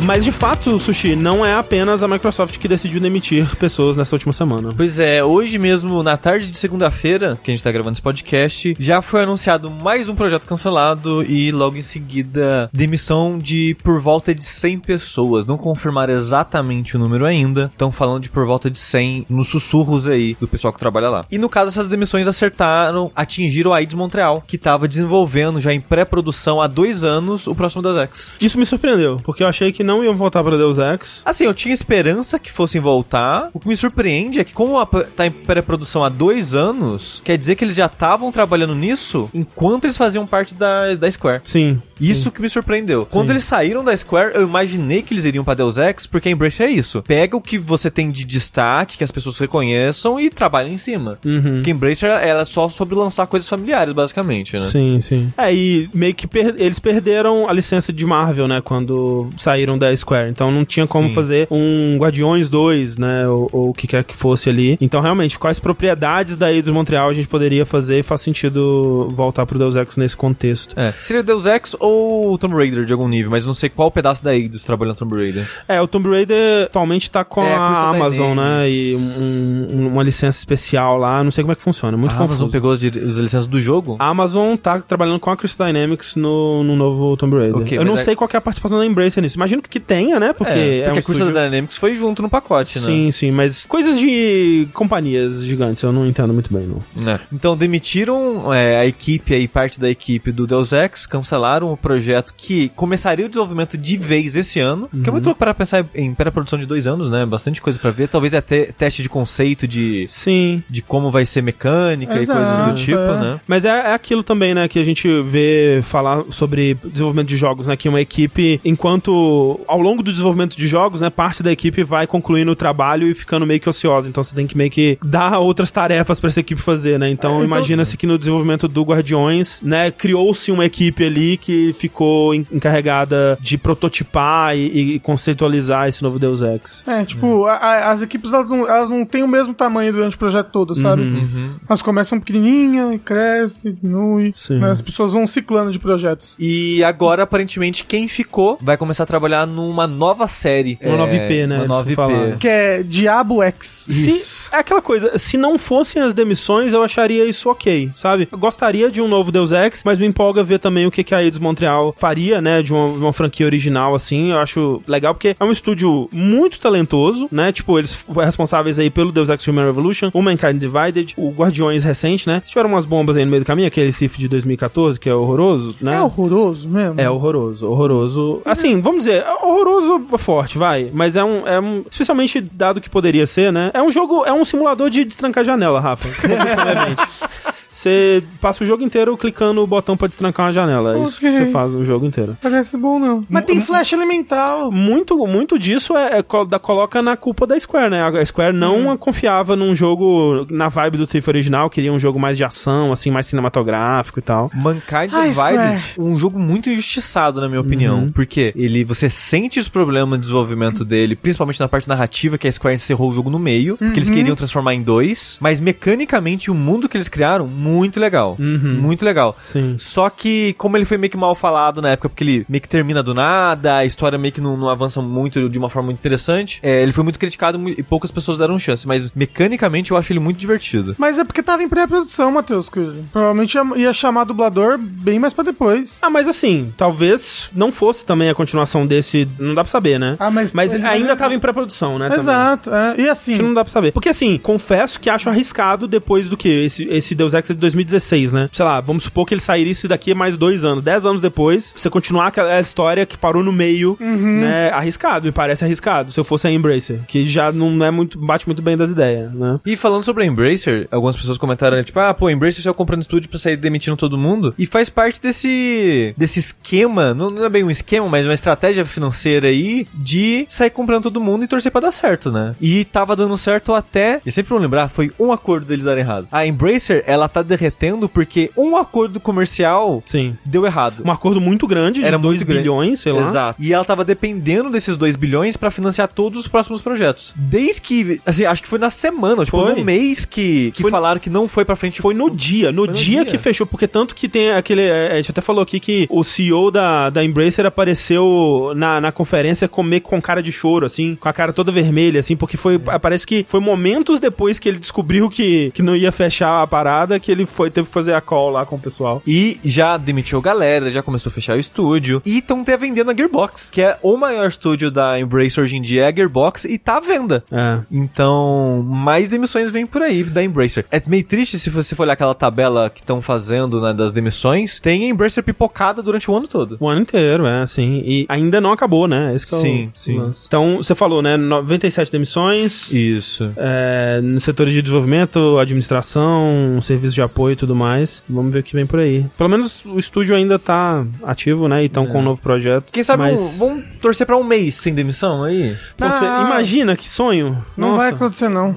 Mas de fato, Sushi, não é apenas a Microsoft que decidiu demitir pessoas nessa última semana. Pois é, hoje mesmo, na tarde de segunda-feira, que a gente tá gravando esse podcast, já foi anunciado mais um projeto cancelado e logo em seguida demissão de por volta de 100 pessoas. Não confirmaram exatamente o número ainda, estão falando de por volta de 100 nos sussurros aí do pessoal que trabalha lá. E no caso, essas demissões acertaram, atingiram a Eidos Montreal, que tava desenvolvendo já em pré-produção há dois anos o próximo Deus Ex. Isso me surpreendeu, porque eu achei que não iam voltar pra Deus Ex. Assim, eu tinha esperança que fossem voltar. O que me surpreende é que, como a tá em pré-produção há dois anos, quer dizer que eles já estavam trabalhando nisso enquanto eles faziam parte da, da Square. Sim. Isso que me surpreendeu. Quando eles saíram da Square, eu imaginei que eles iriam pra Deus Ex, porque a Embrace é isso. Pega o que você tem de destaque, que as pessoas reconheçam e trabalha em cima. Uhum. Porque a Embrace ela é só sobre lançar coisas familiares, basicamente, né? Sim, sim. É, e meio que per- eles perderam a licença de Marvel, né? Quando saíram da Square. Então não tinha como Sim. fazer um Guardiões 2, né? Ou, ou o que quer que fosse ali. Então, realmente, quais propriedades da Eidos Montreal a gente poderia fazer e faz sentido voltar pro Deus Ex nesse contexto. É. Seria Deus Ex ou Tomb Raider de algum nível, mas não sei qual pedaço da Eidos trabalhando Tomb Raider. É, o Tomb Raider atualmente tá com É, a a Crystal Amazon, né? E um- um- uma licença especial lá. Não sei como é que funciona. Muito a confuso. Amazon pegou as, licenças do jogo? A Amazon tá trabalhando com a Crystal Dynamics no, no novo Tomb Raider. Ok, eu não é- sei qual é a participação da Embracer nisso. Imagino que tenha, né? Porque é, é, porque um a Crystal estúdio... Dynamics foi junto no pacote, né? Sim, sim, mas coisas de companhias gigantes, eu não entendo muito bem, não. É. Então demitiram é, a equipe aí, parte da equipe do Deus Ex, cancelaram o projeto que começaria o desenvolvimento de vez esse ano. Que é muito louco para pensar em pré-produção de dois anos, né? Bastante coisa pra ver. Talvez até teste de conceito de, Sim. de como vai ser mecânica e Exato, coisas do tipo, é. né? Mas é, é aquilo também, né, que a gente vê falar sobre desenvolvimento de jogos, né, que uma equipe, enquanto ao longo do desenvolvimento de jogos, né, parte da equipe vai concluindo o trabalho e ficando meio que ociosa, então você tem que meio que dar outras tarefas pra essa equipe fazer, né, então, É, então- imagina-se que no desenvolvimento do Guardiões, né, criou-se uma equipe ali que ficou en- encarregada de prototipar e, e conceitualizar esse novo Deus Ex. É, tipo, a- a- as equipes elas não, elas não têm o mesmo tamanho tamanho durante o projeto todo, sabe? Uhum. Elas começam pequenininha, e cresce, diminui. Sim. né? As pessoas vão ciclando de projetos. E agora, aparentemente, quem ficou vai começar a trabalhar numa nova série. Uma nova IP, né, Uma eles nova IP. falaram. Que é Diabo X. Se, é aquela coisa, se não fossem as demissões, eu acharia isso ok, sabe? Eu gostaria de um novo Deus Ex, mas me empolga ver também o que, que a Eidos Montreal faria, né? De uma, uma franquia original, assim. Eu acho legal, porque é um estúdio muito talentoso, né? Tipo, eles foram responsáveis aí pelo Deus Ex Human Revolution, o Mankind Divided, o Guardiões recente, né? Tiveram umas bombas aí no meio do caminho, aquele Sif de 2014, que é horroroso, né? É horroroso mesmo. É horroroso, horroroso. Assim, vamos dizer, é horroroso forte, vai. Mas é um, é um. Especialmente dado que poderia ser, né? É um jogo, é um simulador de destrancar janela, Rafa. [laughs] Você passa o jogo inteiro clicando o botão pra destrancar uma janela. É isso que você faz no jogo inteiro. Parece bom, não. Mas tem flash elemental. Muito, muito disso é, é da, coloca na culpa da Square, né? A Square não confiava num jogo na vibe do Thief original, queria um jogo mais de ação, assim, mais cinematográfico e tal. Mankind Ah, Divided, um jogo muito injustiçado, na minha opinião. Uhum. Porque ele, você sente os problemas de desenvolvimento dele, principalmente na parte narrativa, que a Square encerrou o jogo no meio, que eles queriam transformar em dois. Mas mecanicamente, o mundo que eles criaram, muito legal. Uhum. Muito legal. Sim. Só que, como ele foi meio que mal falado na época, porque ele meio que termina do nada, a história meio que não, não avança muito de uma forma muito interessante, é, ele foi muito criticado e poucas pessoas deram chance. Mas mecanicamente eu acho ele muito divertido. Mas é porque tava em pré-produção, Matheus. Provavelmente ia, ia chamar dublador bem mais pra depois. Ah, mas assim, talvez não fosse também a continuação desse, não dá pra saber, né? Ah, mas- mas ainda tava em pré-produção, né? Exato, é. E assim, Isso não dá pra saber. Porque assim, confesso que acho arriscado depois do que? Esse, esse Deus Ex é de 2016, né? Sei lá, vamos supor que ele sairia daqui mais dois anos. Dez anos depois, você continuar aquela história que parou no meio, né? Arriscado, me parece arriscado. Se eu fosse a Embracer, que já não é muito, bate muito bem das ideias, né? E falando sobre a Embracer, algumas pessoas comentaram, né, tipo, ah, pô, a Embracer saiu comprando estúdio pra sair demitindo todo mundo. E faz parte desse desse esquema, não, não é bem um esquema, mas uma estratégia financeira aí de sair comprando todo mundo e torcer pra dar certo, né? E tava dando certo até, e sempre vão lembrar, foi um acordo deles darem errado. A Embracer, ela tá derretendo porque um acordo comercial Sim. deu errado. Um acordo muito grande, Era de 2 muito grande. bilhões, sei lá. Exato. E ela tava dependendo desses 2 bilhões pra financiar todos os próximos projetos. Desde que, assim, acho que foi na semana, tipo, Foi. no mês que, que Foi- falaram que não foi pra frente. Foi no dia, no, no dia, dia. que fechou, porque tanto que tem aquele. é, A gente até falou aqui que o CEO da, da Embracer apareceu na, na conferência comer com cara de choro, assim, com a cara toda vermelha, assim, porque foi. Parece que foi momentos depois que ele descobriu que, que não ia fechar a parada que ele foi, teve que fazer a call lá com o pessoal. E já demitiu galera, já começou a fechar o estúdio. E estão até vendendo a Gearbox, que é o maior estúdio da Embracer hoje em dia, é a Gearbox, e tá à venda. É. Então, mais demissões vêm por aí da Embracer. É meio triste se você for olhar aquela tabela que estão fazendo, né, das demissões. Tem a Embracer pipocada durante o ano todo. O ano inteiro, é, sim. E ainda não acabou, né? Esse que é o Sim, sim. lance. Então, você falou, né? 97 demissões. Isso. É, setores de desenvolvimento, administração, serviço de apoio e tudo mais. Vamos ver o que vem por aí. Pelo menos o estúdio ainda tá ativo, né? E estão com um novo projeto. Quem sabe mas... um- vamos torcer pra um mês sem demissão aí? Pô, você Ah. imagina que sonho? não Nossa, vai acontecer, não.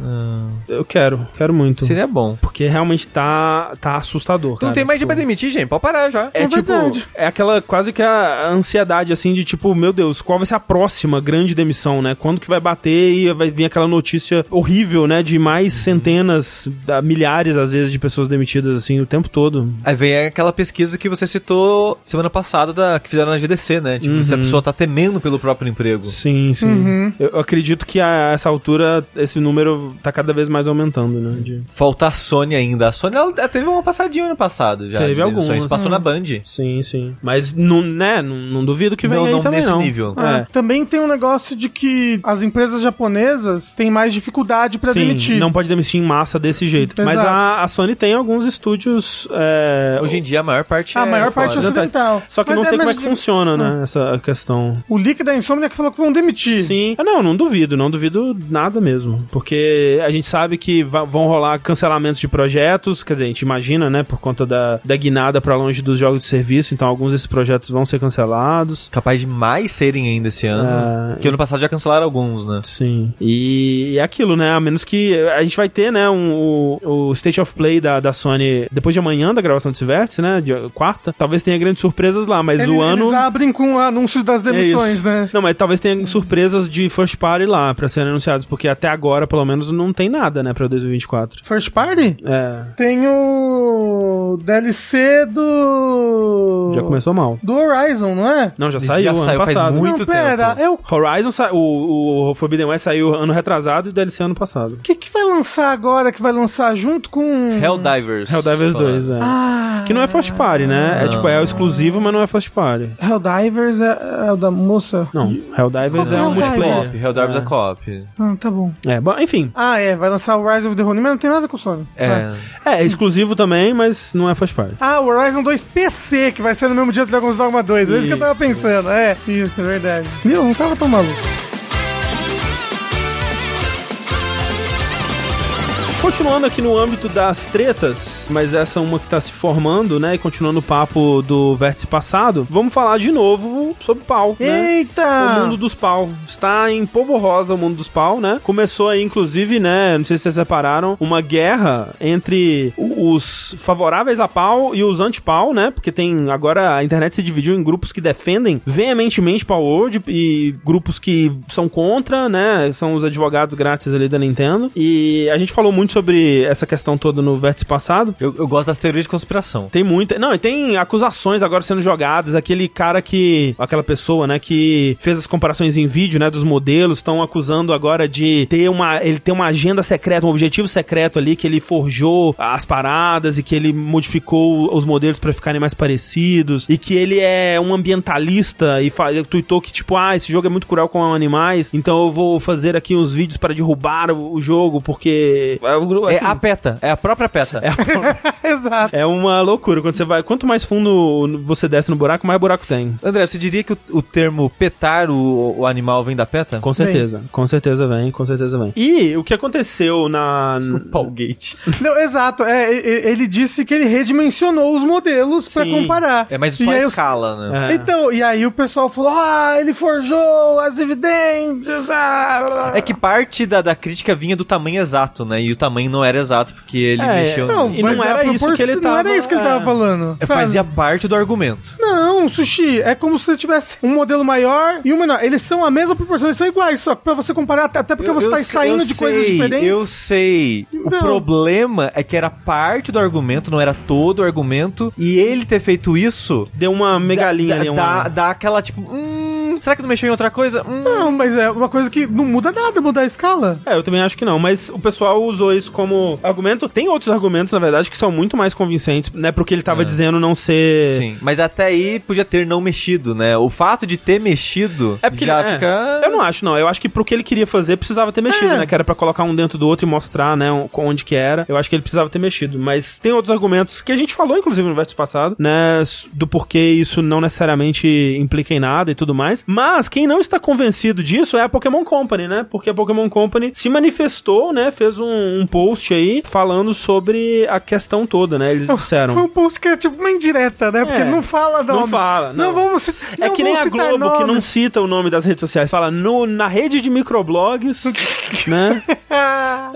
Eu quero, quero muito. Seria bom. Porque realmente tá, tá assustador. Não cara. tem mais Tipo, pra demitir, gente. Pode parar já. É, É tipo, verdade. é aquela quase que a ansiedade assim de tipo, meu Deus, qual vai ser a próxima grande demissão, né? Quando que vai bater e vai vir aquela notícia horrível, né? De mais centenas, da- milhares às vezes de pessoas demitidas assim o tempo todo. Aí vem aquela pesquisa que você citou semana passada da, que fizeram na GDC, né? Tipo, Uhum. se a pessoa tá temendo pelo próprio emprego. Sim, sim. Uhum. Eu acredito que a essa altura esse número tá cada vez mais aumentando, né? De- Falta a Sony ainda. A Sony ela, ela teve uma passadinha ano passado já. Teve algumas. Passou na Band. Sim, sim. Mas não, né, não, não duvido que venha Não, aí não também nesse não. nível. É. Também tem um negócio de que as empresas japonesas têm mais dificuldade pra Sim, demitir. não pode demitir em massa desse jeito. Mas Exato. a, a Sony tem alguns estúdios. é, Hoje em dia a maior parte A é maior parte fora. é ocidental. Só que Mas não sei como é que funciona, né? Essa questão. O leak da Insomniac falou que vão demitir. Sim. Ah, Não, não duvido, não duvido nada mesmo. Porque a gente sabe que vão rolar cancelamentos de projetos, quer dizer, a gente imagina, né, por conta da, da guinada pra longe dos jogos de serviço, então alguns desses projetos vão ser cancelados. Capaz de mais serem ainda esse ano. Ah, Porque ano passado já cancelaram alguns, né? Sim. E é aquilo, né? A menos que a gente vai ter, né, um, o, o State of Play da, da, Sony, depois de amanhã da gravação desse vértice, né? De quarta, talvez tenha grandes surpresas lá, mas Ele- o ano. Eles abrem com o anúncio das É demissões, isso. né? Não, mas talvez tenha surpresas de first party lá pra serem anunciados, porque até agora, pelo menos, não tem nada, né, pra 2024. First Party? É. Tem o DLC do. Já começou mal. Do Horizon, não é? Não, já Já saiu, ano saiu, faz passado. muito não, pera, tempo. é o Horizon, sa... o, o Forbidden West saiu ano retrasado e o DLC ano passado. que que vai lançar agora, que vai lançar junto com... Helldivers. Helldivers 2, é. Ah, Que não é first party, né? É tipo, é o exclusivo, mas não é first party. Helldivers é, é o da moça? Não, Helldivers é um que é multiplayer. Co-op. Helldivers é co-op. Ah, tá bom. É, bom, enfim. Ah, é, vai lançar o Rise of the Ronin, mas não tem nada com o Sony. É. É, é exclusivo também, mas não é first party. Ah, o Horizon 2 PC, que vai ser no mesmo dia do Dragon's Dogma 2. É isso que eu tava Isso. pensando. É, isso, é verdade. Meu, não tava tão maluco. Continuando aqui no âmbito das tretas, mas essa é uma que tá se formando, né? E continuando o papo do vértice passado, vamos falar de novo sobre pau, né? Eita! O mundo dos pau. Está em polvo rosa o mundo dos pau, né? Começou aí, inclusive, né? Não sei se vocês repararam, uma guerra entre os favoráveis a pau e os anti-pau, né? Porque tem. Agora a internet se dividiu em grupos que defendem veementemente pau World e grupos que são contra, né? São os advogados grátis ali da Nintendo. E a gente falou muito sobre essa questão toda no vértice passado. Eu, eu gosto das teorias de conspiração. Tem muita. Não, e tem acusações agora sendo jogadas. Aquele cara que. Aquela pessoa, né, que fez as comparações em vídeo, né, dos modelos, estão acusando agora de ter uma. Ele ter uma agenda secreta, um objetivo secreto ali, que ele forjou as paradas e que ele modificou os modelos pra ficarem mais parecidos. E que ele é um ambientalista e fa- tweetou que, tipo, ah, esse jogo é muito cruel com animais, então eu vou fazer aqui uns vídeos para derrubar o, o jogo, porque. É assim, a PETA, é a própria [laughs] PETA. Exato. é uma loucura. Quando você vai. Quanto mais fundo você desce no buraco, mais buraco tem. André, você diria que o, o termo petar o, o animal vem da PETA? Com certeza. Com certeza vem, com certeza vem. E o que aconteceu na. Paulgate. [laughs] Não, exato. É, ele disse que ele redimensionou os modelos pra Sim. comparar. É, mas E só a escala, né? É. Então, e aí o pessoal falou: ah, ele forjou as evidências. Ah, É que parte da, da crítica vinha do tamanho exato, né? E o tamanho não era exato, porque ele É, mexeu... Não, E não a era isso propor- que ele Não tava- era isso que ele tava é. falando. É, sabe? Fazia parte do argumento. Não, sushi, é como se você tivesse um modelo maior e um menor. Eles são a mesma proporção, eles são iguais, só que pra você comparar, até porque você tá sei- saindo eu de coisas sei, diferentes. Eu sei. O Então. problema é que era parte do argumento, não era todo o argumento. E ele ter feito isso. Deu uma megalinha dá, ali. dá, Uma... dá aquela tipo. Hum, será que não mexeu em outra coisa? Hum. Não, mas é uma coisa que não muda nada, mudar a escala. É, eu também acho que não, mas o pessoal usou isso como argumento. Tem outros argumentos, na verdade, que são muito mais convincentes, né? Porque ele tava dizendo não ser. Sim, mas até aí podia ter não mexido, né? O fato de ter mexido É porque já ele- é. fica. Eu não acho, não. Eu acho que pro que ele queria fazer precisava ter mexido, É. né? Que era pra colocar um dentro do outro e mostrar, né, onde que era. Eu acho que ele precisava ter mexido. Mas tem outros argumentos que a gente falou, inclusive, no verso passado, né? Do porquê isso não necessariamente implica em nada e tudo mais. Mas quem não está convencido disso é a Pokémon Company, né? Porque a Pokémon Company se manifestou, né? Fez um, um post aí falando sobre a questão toda, né? Eles disseram. Foi um post que é tipo uma indireta, né? Porque É. não fala Não nomes. fala, não. vamos citar. É não que nem a Globo, que não nomes. cita o nome das redes sociais. Fala no, na rede de microblogs, [laughs] né? [laughs]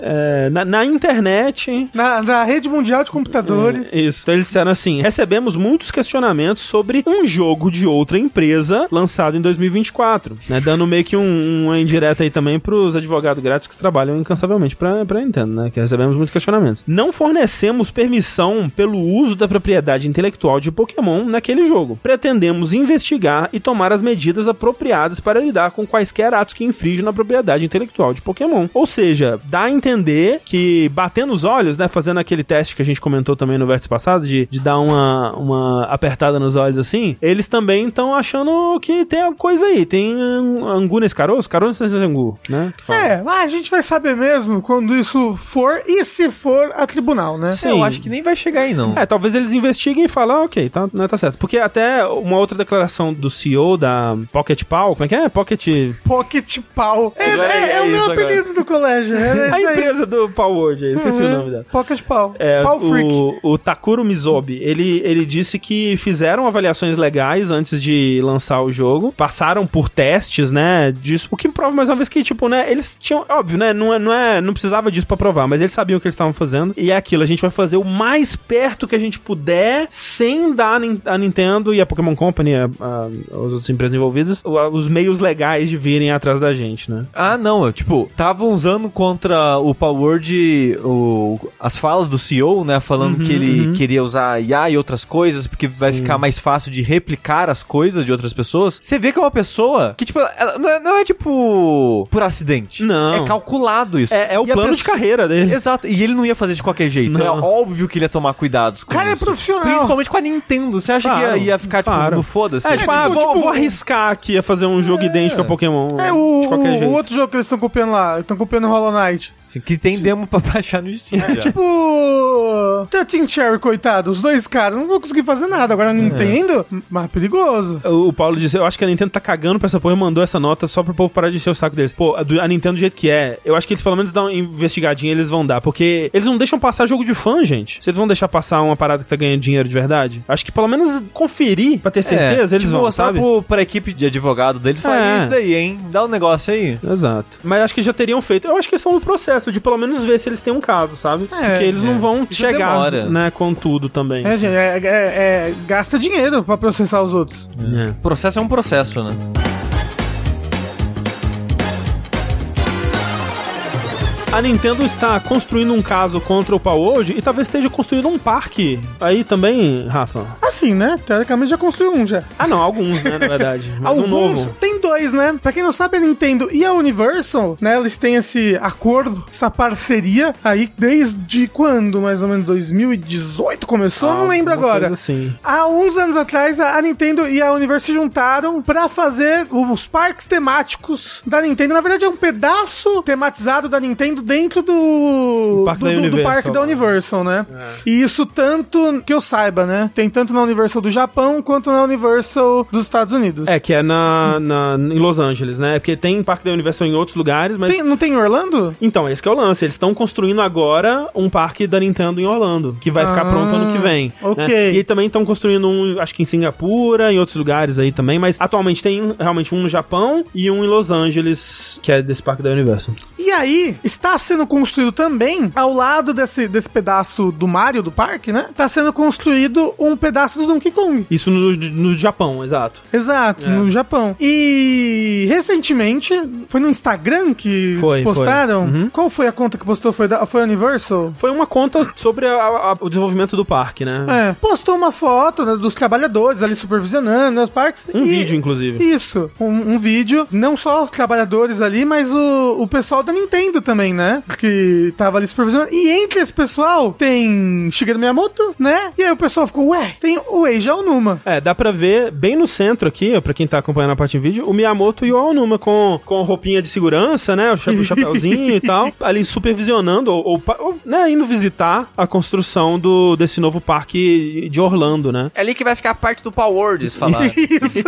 É, na, na internet. na, na rede mundial de computadores. É, Isso. Então eles disseram assim: recebemos muitos questionamentos sobre um jogo de outra empresa lançado em 2024, né? Dando meio que um, uma indireta aí também pros advogados grátis que trabalham incansavelmente pra, pra Nintendo, né? Que recebemos muitos questionamentos. Não fornecemos permissão pelo uso da propriedade intelectual de Pokémon naquele jogo. Pretendemos investigar e tomar as medidas apropriadas para lidar com quaisquer atos que infringem na propriedade intelectual de Pokémon. Ou seja, dá a entender que batendo os olhos, né, fazendo aquele teste que a gente comentou também no vértice passado, de, de dar uma, uma apertada nos olhos assim, eles também estão achando que tem alguma coisa aí. Tem um, angu nesse caroço? Caroço nesse angu, né? É, mas a gente vai saber mesmo quando isso for e se for a tribunal, né? Sim. Eu acho que nem vai chegar aí, não. É, talvez eles investiguem e falem, ah, ok, tá, não tá certo. Porque até uma outra declaração do CEO da Pocket Pal, como é que é? Pocket... Pocket Pau. É, é- é é o meu apelido do colégio. É [laughs] A empresa do Pau hoje, esqueci o nome dela. Pocket Pau. É, Pau Freak. o, o Takuro Mizobi, ele, ele disse que fizeram avaliações legais antes de lançar o jogo, passaram por testes, né, disso, o que prova mais uma vez que, tipo, né, eles tinham, óbvio, né, não, é, não, é, não precisava disso pra provar, mas eles sabiam o que eles estavam fazendo, e é aquilo, a gente vai fazer o mais perto que a gente puder, sem dar a Nin- a Nintendo e a Pokémon Company, a, a, as outras empresas envolvidas, os meios legais de virem atrás da gente, né. Ah, não, eu, tipo, estavam usando contra o Powerword o, as falas do CEO, né, falando que ele queria usar IA e outras coisas, porque vai Sim. ficar mais fácil de replicar as coisas de outras pessoas. Você vê que é uma pessoa que, tipo, ela não, é, não é, tipo, por acidente. Não. É calculado isso. É, é o E plano de pessoa- carreira dele. Exato, e ele não ia fazer de qualquer jeito. Não. É óbvio que ele ia tomar cuidados com cara é isso. profissional. Principalmente com a Nintendo. Você acha Claro, que ia, ia ficar, tipo, claro. no foda-se? É, tipo, É, ah, tipo, vou, tipo- vou arriscar aqui a fazer um jogo idêntico a Pokémon. É o, de qualquer o jeito. outro jogo que eles estão copiando lá. Estão copiando Hollow Knight. Assim, que tem demo pra baixar no Steam. já. Tipo. Team Cherry, coitado. Os dois caras não vão conseguir fazer nada. Agora a Nintendo, mais perigoso. O Paulo disse, eu acho que a Nintendo tá cagando pra essa porra e mandou essa nota só pro povo parar de encher o saco deles. Pô, a, a Nintendo do jeito que é, eu acho que eles pelo menos dão uma investigadinha, eles vão dar. Porque eles não deixam passar jogo de fã, gente. Se eles vão deixar passar uma parada que tá ganhando dinheiro de verdade, acho que pelo menos conferir pra ter certeza, eles tipo, vão, mostrar sabe? Pro, pra equipe de advogado deles, fala É. isso daí, hein? Dá um negócio aí. Exato. Mas acho que já teriam feito. Eu acho que eles estão no processo de pelo menos ver se eles têm um caso, sabe? É, Porque eles é. não vão Isso chegar, demora. né, com tudo também. É, gente, é, é- é- gasta dinheiro pra processar os outros. É. Processo é um processo, né? A Nintendo está construindo um caso contra o Palworld e talvez esteja construindo um parque aí também, Rafa. Assim, né? Teoricamente já construiu um já. Ah, não, alguns, né, na verdade. [laughs] Mas um Alguns, novo. tem dois, né? Pra quem não sabe, a Nintendo e a Universal, né? Eles têm esse acordo, essa parceria aí desde quando? Mais ou menos 2018 começou? não lembro agora. Assim. Há uns anos atrás, a Nintendo e a Universal se juntaram pra fazer os parques temáticos da Nintendo. Na verdade, é um pedaço tematizado da Nintendo dentro do, Do parque da do, do Universal parque da. Universal, né? E isso tanto que eu saiba, né? Tem tanto na Universal do Japão quanto na Universal dos Estados Unidos. É, que é na, na, em Los Angeles, né? Porque tem parque da Universal em outros lugares, mas. Tem- não tem em Orlando? Então, esse que é o lance. Eles estão construindo agora um parque da Nintendo em Orlando, que vai ficar Ah, pronto ano que vem. ok. né? E também estão construindo um, acho que em Singapura, em outros lugares aí também, mas atualmente tem realmente um no Japão e um em Los Angeles, que é desse parque da Universal. E aí, está sendo construído também, ao lado desse, desse pedaço do Mario, do parque, né? Tá sendo construído um pedaço do Donkey Kong. Isso no, no Japão, exato. Exato, É. no Japão. E recentemente, foi no Instagram que Foi, postaram? foi. Uhum. Qual foi a conta que postou? Foi, da, foi Universal? Foi uma conta sobre a- a- o desenvolvimento do parque, né? É, postou uma foto né, dos trabalhadores ali supervisionando os parques. Um e- vídeo, inclusive. Isso, um, um vídeo, não só os trabalhadores ali, mas o, o pessoal da Nintendo também, né? Que tava ali supervisionando. E entre esse pessoal tem Shigeru Miyamoto, né? E aí o pessoal ficou, ué, tem o Eiji Aonuma. É, dá pra ver bem no centro aqui, ó, pra quem tá acompanhando a parte em vídeo, o Miyamoto e o Aonuma com, com roupinha de segurança, né? O, cha- o chapéuzinho e [laughs] tal, ali supervisionando, ou, ou ou, né, indo visitar a construção do, desse novo parque de Orlando, né? É ali que vai ficar parte do Power Words, falar. [laughs] Isso.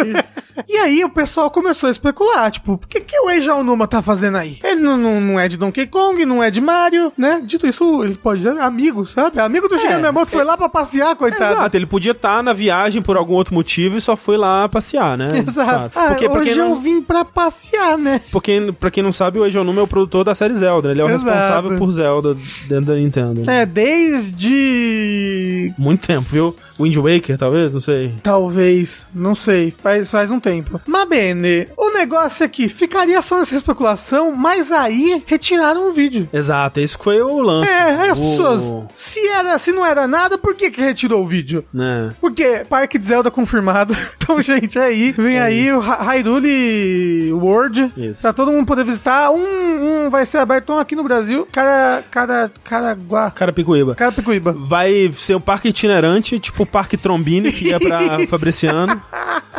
e aí o pessoal começou a especular, tipo, o que, que o Eiji Aonuma tá fazendo aí? Ele não, não, não é de Donkey Kong, não é de Mario, né? Dito isso, ele pode ser amigo, sabe? Amigo do Shigeru Miyamoto foi lá pra passear, coitado. Exato, ele podia estar na viagem por algum outro motivo e só foi lá passear, né? Exato. fato. Ah, Porque, pra hoje eu vim pra passear, né? porque, pra quem não sabe, o Eiji Aonuma é o produtor da série Zelda, né? ele é o Exato. responsável por Zelda dentro da Nintendo. É, desde. Muito tempo, viu? Wind Waker, talvez? Não sei. Talvez, não sei, faz, faz um tempo. Mas bene, o negócio aqui ficaria só nessa especulação, mas aí retiraram o vídeo. Exato, esse foi o lance. É, as O- pessoas, se era, se não era nada, por que que retirou o vídeo? Né? Porque Parque de Zelda confirmado. [laughs] Então, gente, é aí. Vem aí o Hy- Hyrule World. Isso. Pra todo mundo poder visitar. Um, um vai ser aberto um aqui no Brasil. Cara, cara, Caraguá. Carapicuíba. Carapicuíba. Vai ser um parque itinerante, tipo o Parque Trombini, que ia pra [laughs] Fabriciano.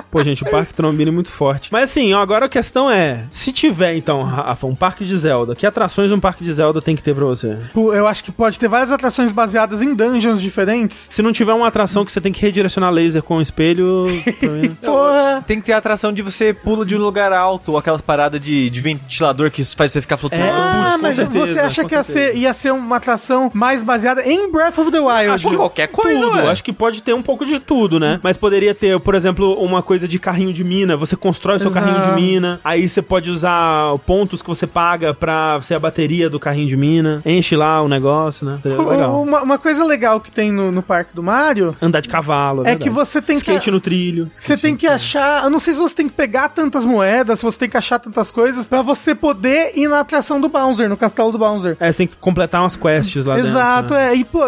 Pô, gente, o Parque Trombini é muito forte. Mas assim, ó, agora a questão é: se tiver, então, Rafa, um parque de Zelda, que atrações um parque de Zelda tem que ter pra você? Pô, Eu acho que pode ter várias atrações baseadas em dungeons diferentes. Se não tiver uma atração que você tem que redirecionar laser com o espelho, pra mim, [laughs] Porra. Tem que ter a atração de você pula de um lugar alto, ou aquelas paradas de, de ventilador que faz você ficar flutuando. É. Ah, mas certeza, você acha que ia ser, ia ser uma atração mais baseada em Breath of the Wild? Acho que qualquer coisa, tudo. ué. Acho que pode ter um pouco de tudo, né? Mas poderia ter, por exemplo, uma coisa de carrinho de mina, você constrói o seu Exato. carrinho de mina, aí você pode usar pontos que você paga pra ser a bateria do carrinho de mina, enche lá o negócio, né? É legal. Uma, uma coisa legal que tem no, no parque do Mario Andar de cavalo. é que você tem que. Skate no trilho. Você tem que achar. Eu não sei se você tem que pegar tantas moedas, se você tem que achar tantas coisas, pra você poder ir na atração do Bowser, no castelo do Bowser. É, você tem que completar umas quests lá Exato, dentro. né? é. E, pô,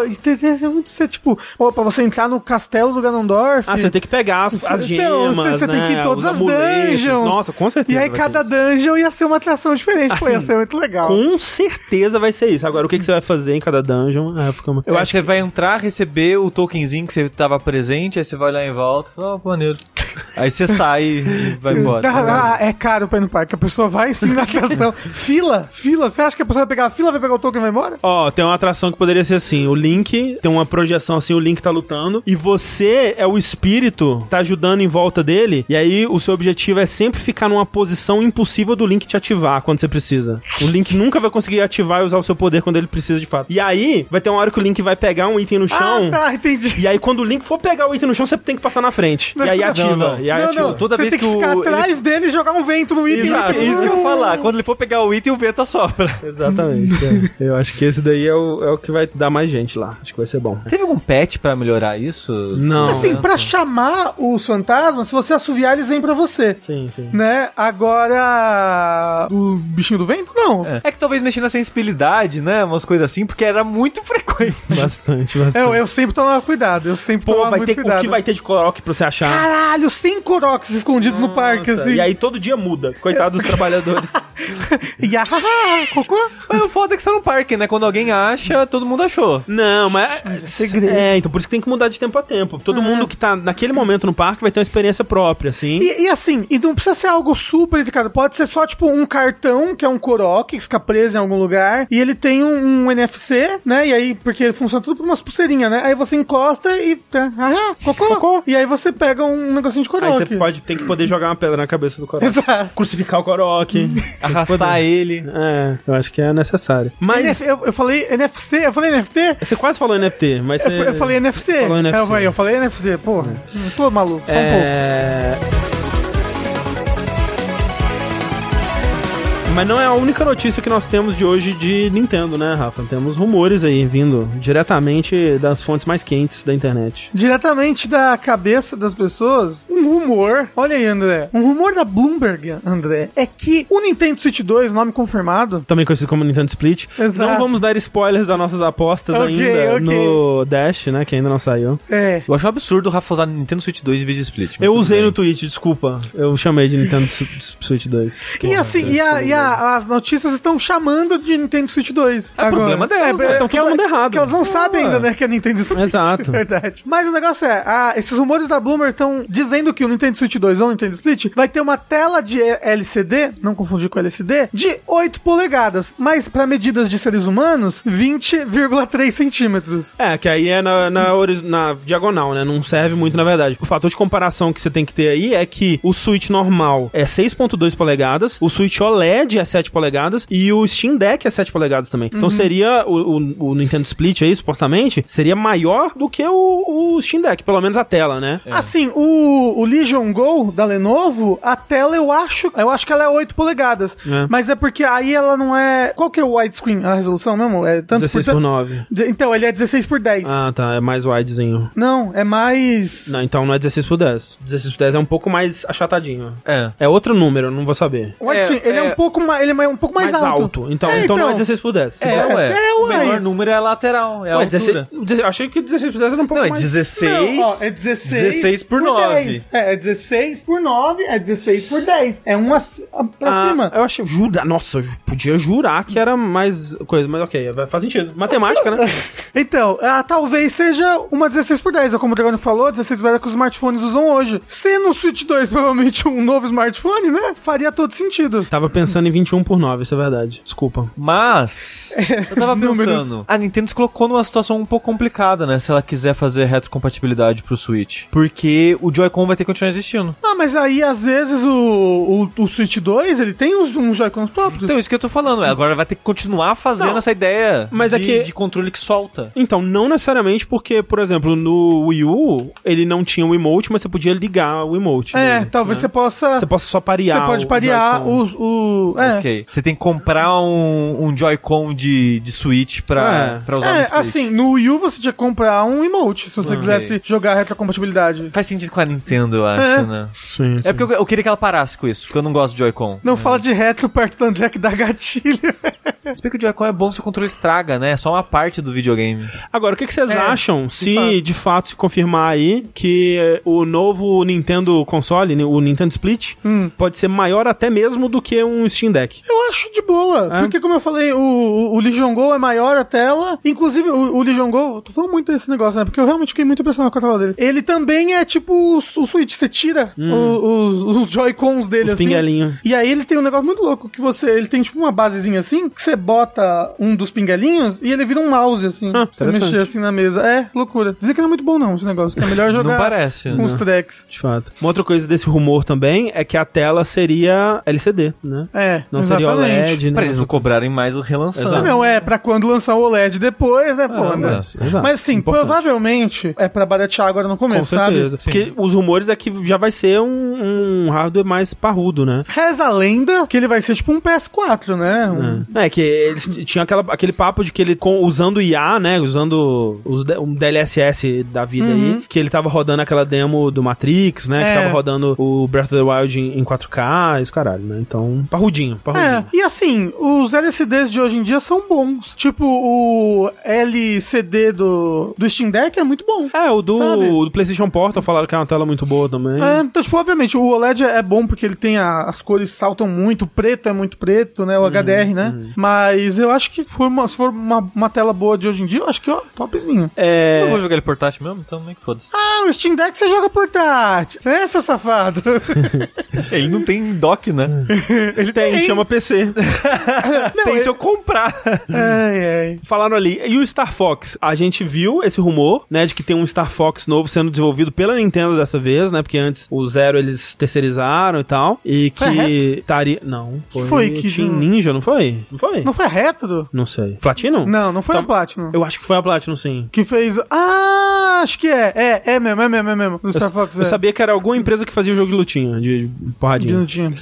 ser tipo, pô, pra você entrar no castelo do Ganondorf. Ah, você tem que pegar as, as Então, gemas, você, você tem né? que ir em todas as amuletos. dungeons. Nossa, com certeza. E aí vai cada dungeon ia ser uma atração diferente. pô, ia Assim, ser muito legal. Com certeza vai ser isso. Agora, o que, que você vai fazer em cada dungeon? É, fica... Eu acho que você vai entrar, receber o tokenzinho que você tava presente, aí você vai olhar em volta e fala, ó, maneiro. Aí você sai e vai embora. Ah, é caro pra ir no parque. A pessoa vai sim na atração. fila, fila. Você acha que a pessoa vai pegar a fila, vai pegar o token e vai embora? Ó, tem uma atração que poderia ser assim: o Link tem uma projeção assim, o Link tá lutando, e você é o espírito, tá ajudando em volta dele, e aí o seu objetivo é sempre ficar numa posição impossível do Link te ativar quando você precisa. O Link nunca vai conseguir ativar e usar o seu poder quando ele precisa de fato. E aí, vai ter uma hora que o Link vai pegar um item no chão. Ah, tá, entendi. E aí, quando o Link for pegar o item no chão, você tem que passar na frente. e aí não, ativa. Não. E aí não, ativa. não. Toda você vez tem que, que o- ficar ele- atrás dele e jogar um vento no item. Exato, É isso que eu ia falar. Quando ele for pegar o item, o vento assopra. [laughs] Exatamente. é. Eu acho que esse daí é o, é o que vai dar mais gente lá. Acho que vai ser bom. Teve algum patch pra melhorar isso? Não. Assim, pra chamar os fantasmas, se você assoviar, eles vêm pra você. Sim, sim. Né? Agora. O bichinho do vento? Não. É. É que talvez mexer na sensibilidade, né? Umas coisas assim, porque era muito [laughs] frequente. Bastante, bastante. Eu, eu sempre tomava cuidado. Eu sempre Pô, tomava vai muito ter, cuidado. o que vai ter de coroque pra você achar? Caralho, 100 coroques escondidos no parque, Nossa, assim. E aí todo dia muda. Coitado dos trabalhadores. [laughs] E ah, cocô? Mas o foda é que você tá no parque, né? Quando alguém acha, todo mundo achou. Não, mas. é segredo. É, então por isso que tem que mudar de tempo a tempo. Todo mundo que tá naquele momento no parque vai ter uma experiência própria, assim. E, e assim, e não precisa ser algo super delicado. Pode ser só, tipo, um cartão, que é um coroque, que fica preso em algum lugar. E ele tem um, um NFC, né? E aí, porque funciona tudo por umas pulseirinhas, né? Aí você encosta e. tá, Ah, cocô. Cocô. E aí você pega um negocinho de Aí coroque. você pode tem que poder jogar uma pedra na cabeça do coroque. Exato. Crucificar o coroque. Arrastar ele. É, eu acho que é necessário. Mas. NF eu, eu falei NFC, eu falei NFT? Você quase falou NFT, mas Eu, você... eu falei NFC. Falou NFC. Eu, falei- eu falei NFC, pô. Não tô maluco, só um pouco. Mas não é a única notícia que nós temos de hoje de Nintendo, né, Rafa? Temos rumores aí vindo diretamente das fontes mais quentes da internet. Diretamente da cabeça das pessoas, um rumor. Olha aí, André. Um rumor da Bloomberg, André, é que o Nintendo Switch 2, nome confirmado. Também conhecido como Nintendo Split. Exato. Não vamos dar spoilers das nossas apostas Ok, ainda ok. no Dash, né? Que ainda não saiu. É. Eu acho um absurdo o Rafa usar Nintendo Switch 2 em vez de Split. Eu usei bem. no tweet, desculpa. Eu chamei de Nintendo Switch 2. E assim, e, a- e a- as notícias estão chamando de Nintendo Switch 2. É problema delas, né? Então todo mundo errado. Que elas não sabem Ah. ainda, né, que é Nintendo Switch. Exato. [laughs] Verdade. Mas o negócio é, ah, esses rumores da Bloomberg estão dizendo que o Nintendo Switch 2 ou o Nintendo Split vai ter uma tela de LCD, não confundir com LCD, de 8 polegadas, mas para medidas de seres humanos, 20,3 centímetros. É, que aí é na, na, na diagonal, né? Não serve muito, na verdade. O fator de comparação que você tem que ter aí é que o Switch normal é 6.2 polegadas, o Switch OLED é 7 polegadas e o Steam Deck é 7 polegadas também. Então seria o, o- o Nintendo Split aí, supostamente, seria maior do que o, o Steam Deck, pelo menos a tela, né? Assim, o, o Legion Go da Lenovo, a tela eu acho, eu acho que ela é 8 polegadas. É. Mas é porque aí ela não é. Qual que é o widescreen? A resolução mesmo? É tanto 16 por 9. De- Então, ele é 16 por 10. Ah, tá. É mais widezinho. Não, é mais. Não, então não é 16 por 10. 16 por 10 é um pouco mais achatadinho. É. É outro número, eu não vou saber. O widescreen, É, ele é, é- um pouco mais, ele é um pouco mais, alto. Então, É, então, não é então. 16 por 10. É, É, ué. é, O menor número é a lateral, é a Ué, altura. 16, 16 eu achei que 16 por 10 era um pouco Não, é mais... 16, Não, ó, é 16, 16 por 9. 10. É, é 16 por 9, é 16 por 10. É um ac- pra Ah, cima. Eu achei, jura, nossa, eu podia jurar que era mais coisa, mas ok, faz sentido. Matemática, né? [laughs] Então, ah, talvez seja uma 16 por 10, ou como o Dragão falou, 16 por 10 que os smartphones usam hoje. Se no Switch 2 [laughs] provavelmente um novo smartphone, né? Faria todo sentido. Tava pensando em 21 por 9, isso é verdade. Desculpa. Mas, [laughs] eu tava pensando, a Nintendo se colocou numa situação um pouco complicada, né? Se ela quiser fazer retrocompatibilidade pro Switch. Porque o Joy-Con vai ter que continuar existindo. Ah, mas aí às vezes o, o, o Switch 2 ele tem uns, uns Joy-Cons próprios. Então, isso que eu tô falando. Agora vai ter que continuar fazendo Não, essa ideia mas de, é que- de controle que solta. Então, não necessariamente porque, por exemplo, no Wii U, ele não tinha o emote, mas você podia ligar o emote. é, dele, talvez né? você possa. Você possa só parear. Você pode parear os, o. É. Ok. Você tem que comprar um, um Joy-Con de, de Switch pra, É. pra usar no É, Switch. assim, no Wii U você tinha que comprar um emote se você Ok. quisesse jogar retrocompatibilidade. Faz sentido com a Nintendo, eu acho, É. né? Sim, sim. É porque eu, eu queria que ela parasse com isso, porque eu não gosto de Joy-Con. Não fala de retro perto do André que dá gatilho. Se bem que o Joy-Con é bom se o controle estraga, né? É só uma parte do videogame. Agora, o que, que vocês É, acham de se fato. de fato se confirmar aí que eh, o novo Nintendo console, o Nintendo Split, Hum. pode ser maior até mesmo do que um Steam Deck? Eu acho de boa. É? Porque, como eu falei, o, o, o Legion Go é maior a tela. Inclusive, o, o Legion Go, eu tô falando muito desse negócio, né? Porque eu realmente fiquei muito impressionado com a tela dele. Ele também é tipo o, o Switch. Você tira o- os, Joy-Cons dele Hum. Os assim. pinguelinhos. E aí ele tem um negócio muito louco, que você, ele tem tipo uma basezinha assim, que você bota um dos pinguelinhos e ele vira um mouse assim. Ah, você mexer assim na mesa. É, loucura. Dizer que não é muito bom não, esse negócio, que é melhor jogar Não parece, com né? os tracks. De fato. Uma outra coisa desse rumor também é que a tela seria LCD, né? É, Não seria exatamente. OLED, né? Pra eles não cobrarem mais o relançando. Exato. não, é pra quando lançar o OLED depois, é pô, Ah, né? mas- assim, Importante. provavelmente é pra baratear agora no Com começo, certeza. sabe? Porque os rumores é que já vai ser um, um hardware mais parrudo, né? Reza a lenda que ele vai ser tipo um PS4, né? Um- É, que eles tinham aquela, aquele papo de que ele, com, usando IA, né, usando os, um DLSS da vida aí, que ele tava rodando aquela demo do Matrix, né, Uhum. É. que tava rodando o Breath of the Wild em, em 4K, isso caralho, né, então, parrudinho, parrudinho. É, e assim, os LCDs de hoje em dia são bons. Tipo, o LCD do, do Steam Deck é muito bom. É, o do, Sabe? do PlayStation Portal falaram que é uma tela muito boa também. É, então, tipo, obviamente, o OLED é bom porque ele tem a- as cores saltam muito, o preto é muito preto, né? O HDR, né? Mas eu acho que se for, uma, se for uma, uma tela boa de hoje em dia, eu acho que, ó, topzinho. É, Eu vou jogar ele portátil mesmo, então nem que foda-se. Ah, o Steam Deck você joga portátil. É, seu safado. [laughs] Ele não tem dock, né? [laughs] ele tem, chama PC. [laughs] tem se eu comprar. ai, ai. Falaram ali, e o Star Fox? A gente viu esse rumor, né, de que tem um Star Fox novo sendo desenvolvido pela Nintendo dessa vez, né, porque antes o Zero eles terceirizaram e tal, e que estaria... Não, foi, foi que Team Ninja, não foi? Não foi? Não foi a Retro? Não sei. Platinum? Não, não foi Então- a Platinum. Eu acho que foi a Platinum, sim. Que fez. Ah, acho que é. É, é mesmo, é mesmo, é mesmo. Do Star Fox. Eu é. sabia que era alguma empresa que fazia o jogo de lutinha, de porradinha. Não tinha.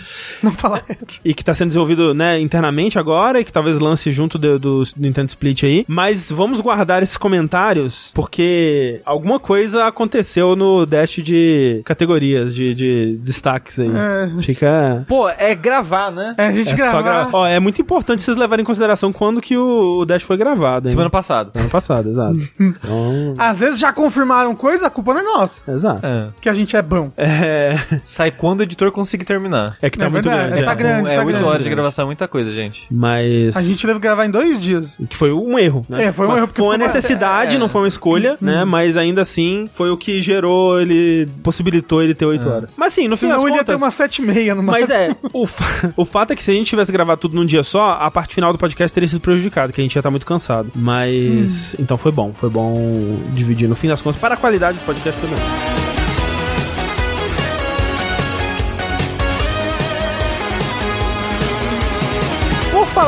Não fala Retro. E que tá sendo desenvolvido, né, internamente agora e que talvez lance junto do, do Nintendo Split aí. Mas vamos guardar esses comentários porque alguma coisa aconteceu no dash de categorias, de, de destaques aí. É. Fica... Pô, é gravar, né? É, a gente É, gravar. só gra... Ó, é muito importante vocês levarem em consideração quando que o, o Dash foi gravado, hein? Semana passada. Ano passado, exato. [laughs] Então, Às vezes já confirmaram coisa, a culpa não é nossa. exato. É. Que a gente é bom. É, Sai quando o editor conseguir terminar. é que tá É muito verdade, grande. é, tá é. grande. É, oito grande. horas de gravação é muita coisa, gente. Mas... A gente deve gravar em dois dias. Que foi um erro, né? É, foi um Mas erro, porque Foi uma necessidade, é. não foi uma escolha, né? Mas ainda assim, foi o que gerou ele, possibilitou ele ter oito horas. Mas sim, no fim Senão ele ia contas... ter uma sete e meia no Mas máximo. é, o, fa- [laughs] o fato é que se a gente tivesse gravado tudo num dia só, a parte final do podcast teria sido prejudicada, que a gente ia estar muito cansado. Mas, então foi bom, foi bom dividir. No fim das contas, para a qualidade do podcast foi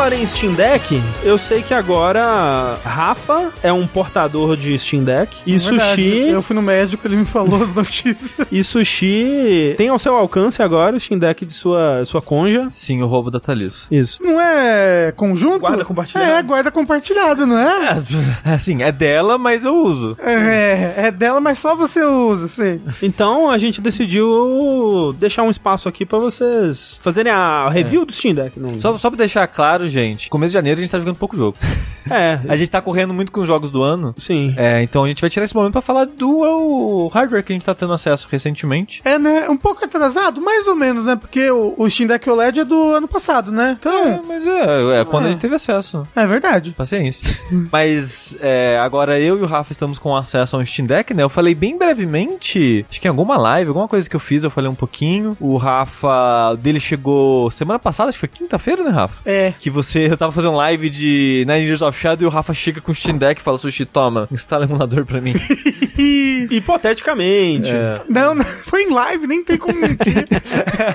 falar em Steam Deck, eu sei que agora Rafa é um portador de Steam Deck e É verdade. Sushi Eu fui no médico, ele me falou as [laughs] notícias. e Sushi tem ao seu alcance agora o Steam Deck de sua, sua conja. Sim, o roubo da Thalissa. Isso. Não é conjunto? Guarda compartilhado. É, guarda compartilhado, não é? [laughs] Assim, é dela, mas eu uso. É, é dela, mas só você usa, sei. Então a gente decidiu deixar um espaço aqui pra vocês fazerem a review do Steam Deck. Não... Só, só pra deixar claro, gente, começo de janeiro a gente tá jogando pouco jogo. [laughs] É, A gente tá correndo muito com os jogos do ano. sim. É, então a gente vai tirar esse momento pra falar do o hardware que a gente tá tendo acesso recentemente. É, né? Um pouco atrasado, mais ou menos, né? Porque o, o Steam Deck OLED é do ano passado, né? É, Então, mas é, é quando É. a gente teve acesso. é, verdade. Paciência. [laughs] Mas é, agora eu e o Rafa estamos com acesso ao Steam Deck, né? Eu falei bem brevemente, acho que em alguma live, alguma coisa que eu fiz, eu falei um pouquinho. O Rafa dele chegou semana passada, acho que foi quinta-feira, né, Rafa? É. Que você eu tava fazendo live de Nine Years of Shadow e o Rafa chega com o Steam Deck e fala: Sushi, toma, instala emulador pra mim. [laughs] Hipoteticamente. É. Não, não, [laughs] foi em live, nem tem como mentir.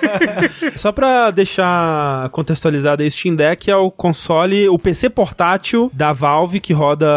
[laughs] Só pra deixar contextualizado aí, Steam Deck é o console, o PC portátil da Valve que roda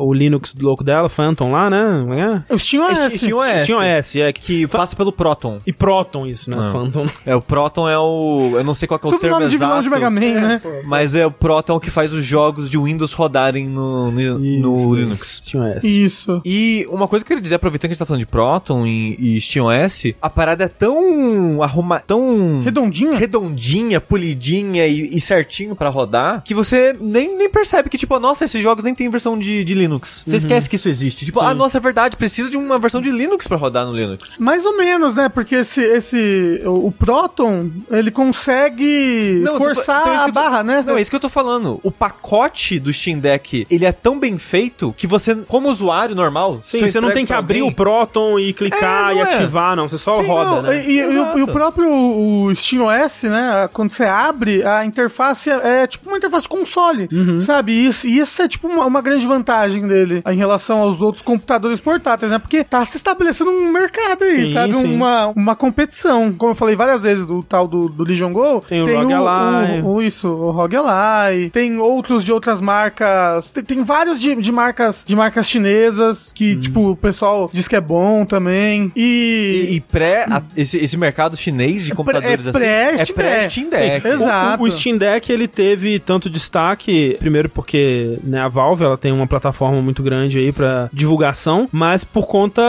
o Linux louco dela, Phantom lá, né? É que o Steam OS. Steam OS. é? Steam OS, é. Que, Que passa pelo Proton. e Proton, isso, né? Não. Phantom. É, o Proton é o. Eu não sei qual que é o Tudo termo nome de vilão exato. de Mega Man, né? Mas é o Proton que faz os jogos de Windows rodarem no, no, no Linux. Steam OS. Isso. E uma coisa que eu queria dizer, aproveitando que a gente tá falando de Proton e, e SteamOS, a parada é tão arruma, tão Redondinho? redondinha, polidinha e, e certinho pra rodar, que você nem, nem percebe que, tipo, nossa, esses jogos nem tem versão de, de Linux. Você esquece que isso existe. Tipo, Sim. ah, nossa, é verdade, precisa de uma versão de Linux pra rodar no Linux. Mais ou menos, né? Porque esse, esse o, o Proton, ele consegue Não, tô forçar então é isso a barra, né? Não, isso que eu tô falando. O pacote do Steam Deck, ele é tão bem feito que você, como usuário normal... Sim, você não tem que abrir alguém- o Proton e clicar É, e é. ativar, não. Você só Sim, roda, não, né? E, e- o, e o próprio o Steam OS, né? Quando você abre, a interface é, é tipo uma interface de console, Uhum. sabe? E isso, e isso é tipo uma, uma grande vantagem dele em relação aos outros computadores portáteis, né? Porque tá se estabelecendo um mercado aí, Sim, sabe? sim. Uma, uma competição. Como eu falei várias vezes do tal do, do Legion Go, Tem o Rogue Ally. o, o- isso, o Rogue Tem outros de outras marcas, tem, tem vários de, de marcas de marcas chinesas Hum. que, tipo, o pessoal diz que é bom também. E, e pré, a- esse, esse mercado chinês de computadores é assim, pré- é Steam pré Deck. Steam Deck. Sim, Exato. O, o Steam Deck ele teve tanto destaque, primeiro porque né, a Valve ela tem uma plataforma muito grande aí pra divulgação, mas por conta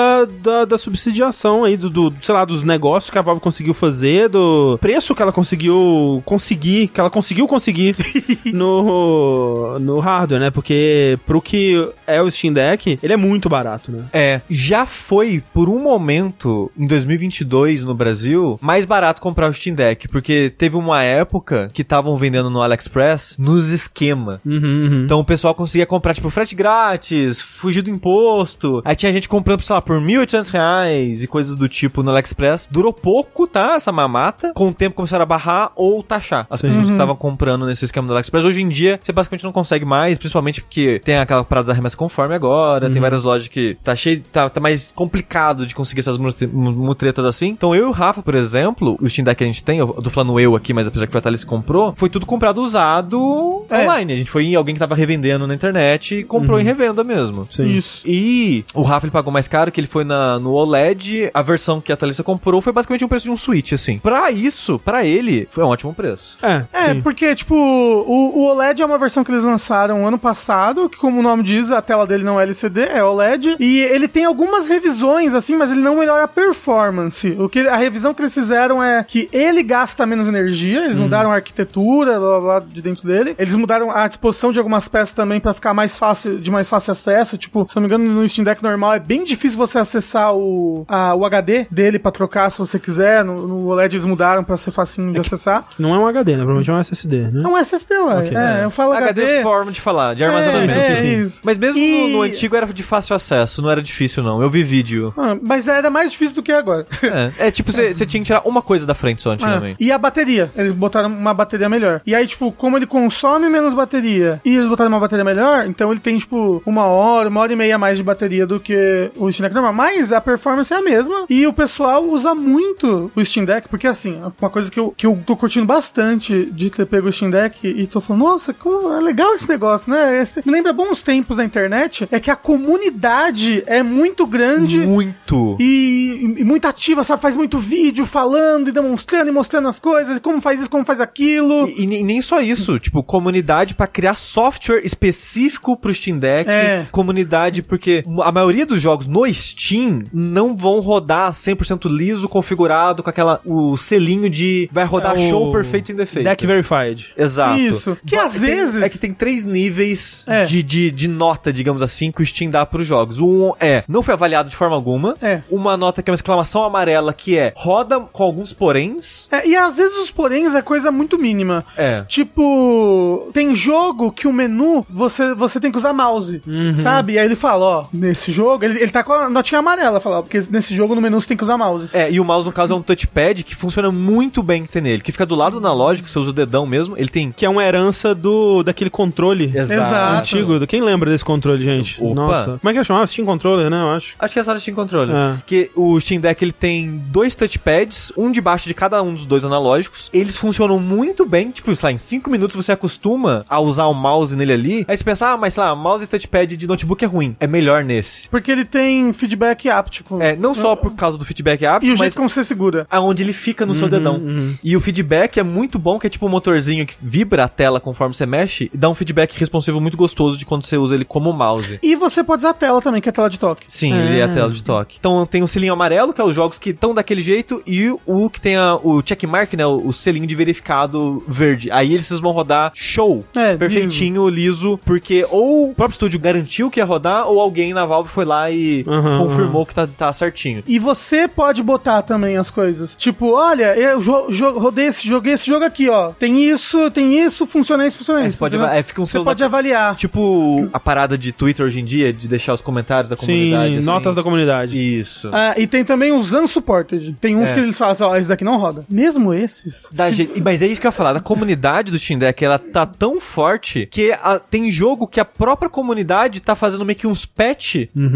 da, da subsidiação aí do, do, sei lá, dos negócios que a Valve conseguiu fazer, do preço que ela conseguiu conseguir, que ela conseguiu conseguir [laughs] no, no hardware, né? Porque pro que é o Steam Deck, ele é muito barato, né? É, já foi por um momento em 2022 no Brasil mais barato comprar o Steam Deck, porque teve uma época que estavam vendendo no AliExpress nos esquema. Uhum, uhum. Então o pessoal conseguia comprar, tipo, frete grátis, fugir do imposto. Aí tinha gente comprando, sei lá, por 1.800 reais e coisas do tipo no AliExpress. Durou pouco, tá? Essa mamata. Com o tempo começaram a barrar ou taxar as pessoas que estavam comprando nesse esquema do AliExpress. Hoje em dia, você basicamente não consegue mais, principalmente porque tem aquela parada da remessa conforme agora. Tem várias lojas que tá cheio, tá, tá mais complicado de conseguir essas mutre- mu- mutretas assim. Então eu e o Rafa, por exemplo, o Steam Deck que a gente tem, eu tô falando eu aqui, mas apesar que o Thalys comprou, foi tudo comprado usado É. online. A gente foi em alguém que tava revendendo na internet e comprou em revenda mesmo. Sim. Isso. E o Rafa ele pagou mais caro, que ele foi na, no OLED. A versão que a Thalissa comprou foi basicamente um preço de um Switch, assim. Pra isso, pra ele, foi um ótimo preço. É, É, sim. porque, tipo, o, o OLED é uma versão que eles lançaram ano passado, que como o nome diz, a tela dele não é LCD, é OLED, e ele tem algumas revisões, assim, mas ele não melhora a performance. O que, a revisão que eles fizeram é que ele gasta menos energia, eles mudaram a arquitetura lá, lá de dentro dele, eles mudaram a disposição de algumas peças também pra ficar mais fácil, de mais fácil acesso, tipo, se eu não me engano, no Steam Deck normal é bem difícil você acessar o, a- o HD dele pra trocar se você quiser, no, no OLED eles mudaram pra ser facinho de acessar. Não é um HD, né? Provavelmente é um SSD, né? É um SSD, ué. Ok. é, eu falo HD, HD. é forma de falar, de é, armazenamento. é, sim, sim. isso. Mas mesmo E- no, no antigo era de fácil acesso, não era difícil, não. Eu vi vídeo. Ah, mas era mais difícil do que agora. É, é tipo, você tinha que tirar uma coisa da frente só Ah, antigamente. e a bateria. Eles botaram uma bateria melhor. E aí, tipo, como ele consome menos bateria e eles botaram uma bateria melhor, então ele tem, tipo, uma hora, uma hora e meia a mais de bateria do que o Steam Deck normal. Mas a performance é a mesma. E o pessoal usa muito o Steam Deck, porque assim, uma coisa que eu, que eu tô curtindo bastante de ter pego o Steam Deck e tô falando, nossa, como é legal esse negócio, né? Esse- me lembra bons tempos da internet, é que a comunidade é muito grande. Muito. E, e muito ativa, sabe? Faz muito vídeo falando e demonstrando e mostrando as coisas, como faz isso, como faz aquilo. E, e nem- só isso, tipo, comunidade pra criar software específico pro Steam Deck. É. Comunidade porque a maioria dos jogos no Steam não vão rodar 100% liso, configurado com aquela o selinho de vai rodar É show perfeito em defeito. Deck Verified. Exato. Isso. Que às tem- vezes- É que tem três níveis É. de, de, de nota, digamos assim, que o Steam dá pros jogos. Um é, não foi avaliado de forma alguma. É. Uma nota que é uma exclamação amarela, que é, roda com alguns poréns. É, e às vezes os poréns é coisa muito mínima. É. Tipo, tem jogo que o menu você, você tem que usar mouse, sabe? E aí ele fala, ó, nesse jogo, ele, ele tá com a notinha amarela, fala, ó, porque nesse jogo no menu você tem que usar mouse. É, e o mouse, no caso, é um touchpad que funciona muito bem que tem nele. Que fica do lado do analógico, você usa o dedão mesmo. Ele tem. Que é uma herança do daquele controle Exato. antigo. Do- Quem lembra desse controle, gente? Opa. Nossa. Como é que é chamado? Steam Controller, né? Eu acho. Acho que é só Steam Controller. É. Que o Steam Deck ele tem dois touchpads, um debaixo de cada um dos dois analógicos. Eles funcionam muito bem. Tipo, sei lá, em 5 minutos você acostuma a usar o mouse nele ali. Aí você pensa, ah, mas sei lá, mouse e touchpad de notebook é ruim. É melhor nesse. Porque ele tem feedback áptico. É, não só por causa do feedback E o áptico, jeito mas como você segura. aonde ele fica no seu dedão. E o feedback é muito bom, que é tipo um motorzinho que vibra a tela conforme você mexe e dá um feedback responsivo muito gostoso de quando você usa ele como mouse. E você pode usar a tela também, que é a tela de toque. Sim, ele é a tela de toque. Então tem o selinho amarelo, que é os jogos que estão daquele jeito, e o que tem a- o checkmark, né? O, o selinho de verificado verde. Aí eles vão rodar show. É, perfeitinho, liso, porque ou o próprio estúdio garantiu que ia rodar, ou alguém na Valve foi lá e Uhum, confirmou que tá, tá certinho. E você pode botar também as coisas. Tipo, olha, eu jo jo rodei esse, joguei esse jogo aqui, ó. Tem isso, tem isso, funciona isso, funciona Aí isso. você pode é, fica um você pode da- avaliar. Tipo a parada de Twitter hoje em dia, de deixar os comentários da Sim, comunidade. assim. notas da comunidade. Isso. Ah, e tem também os unsupported. Tem uns É. que eles falam assim, ó, esse daqui não roda. Mesmo esses. Da se- gente- Mas é isso que eu ia falar, a comunidade do Steam Deck, ela tá tão forte que a- tem jogo que a própria comunidade tá fazendo meio que uns patch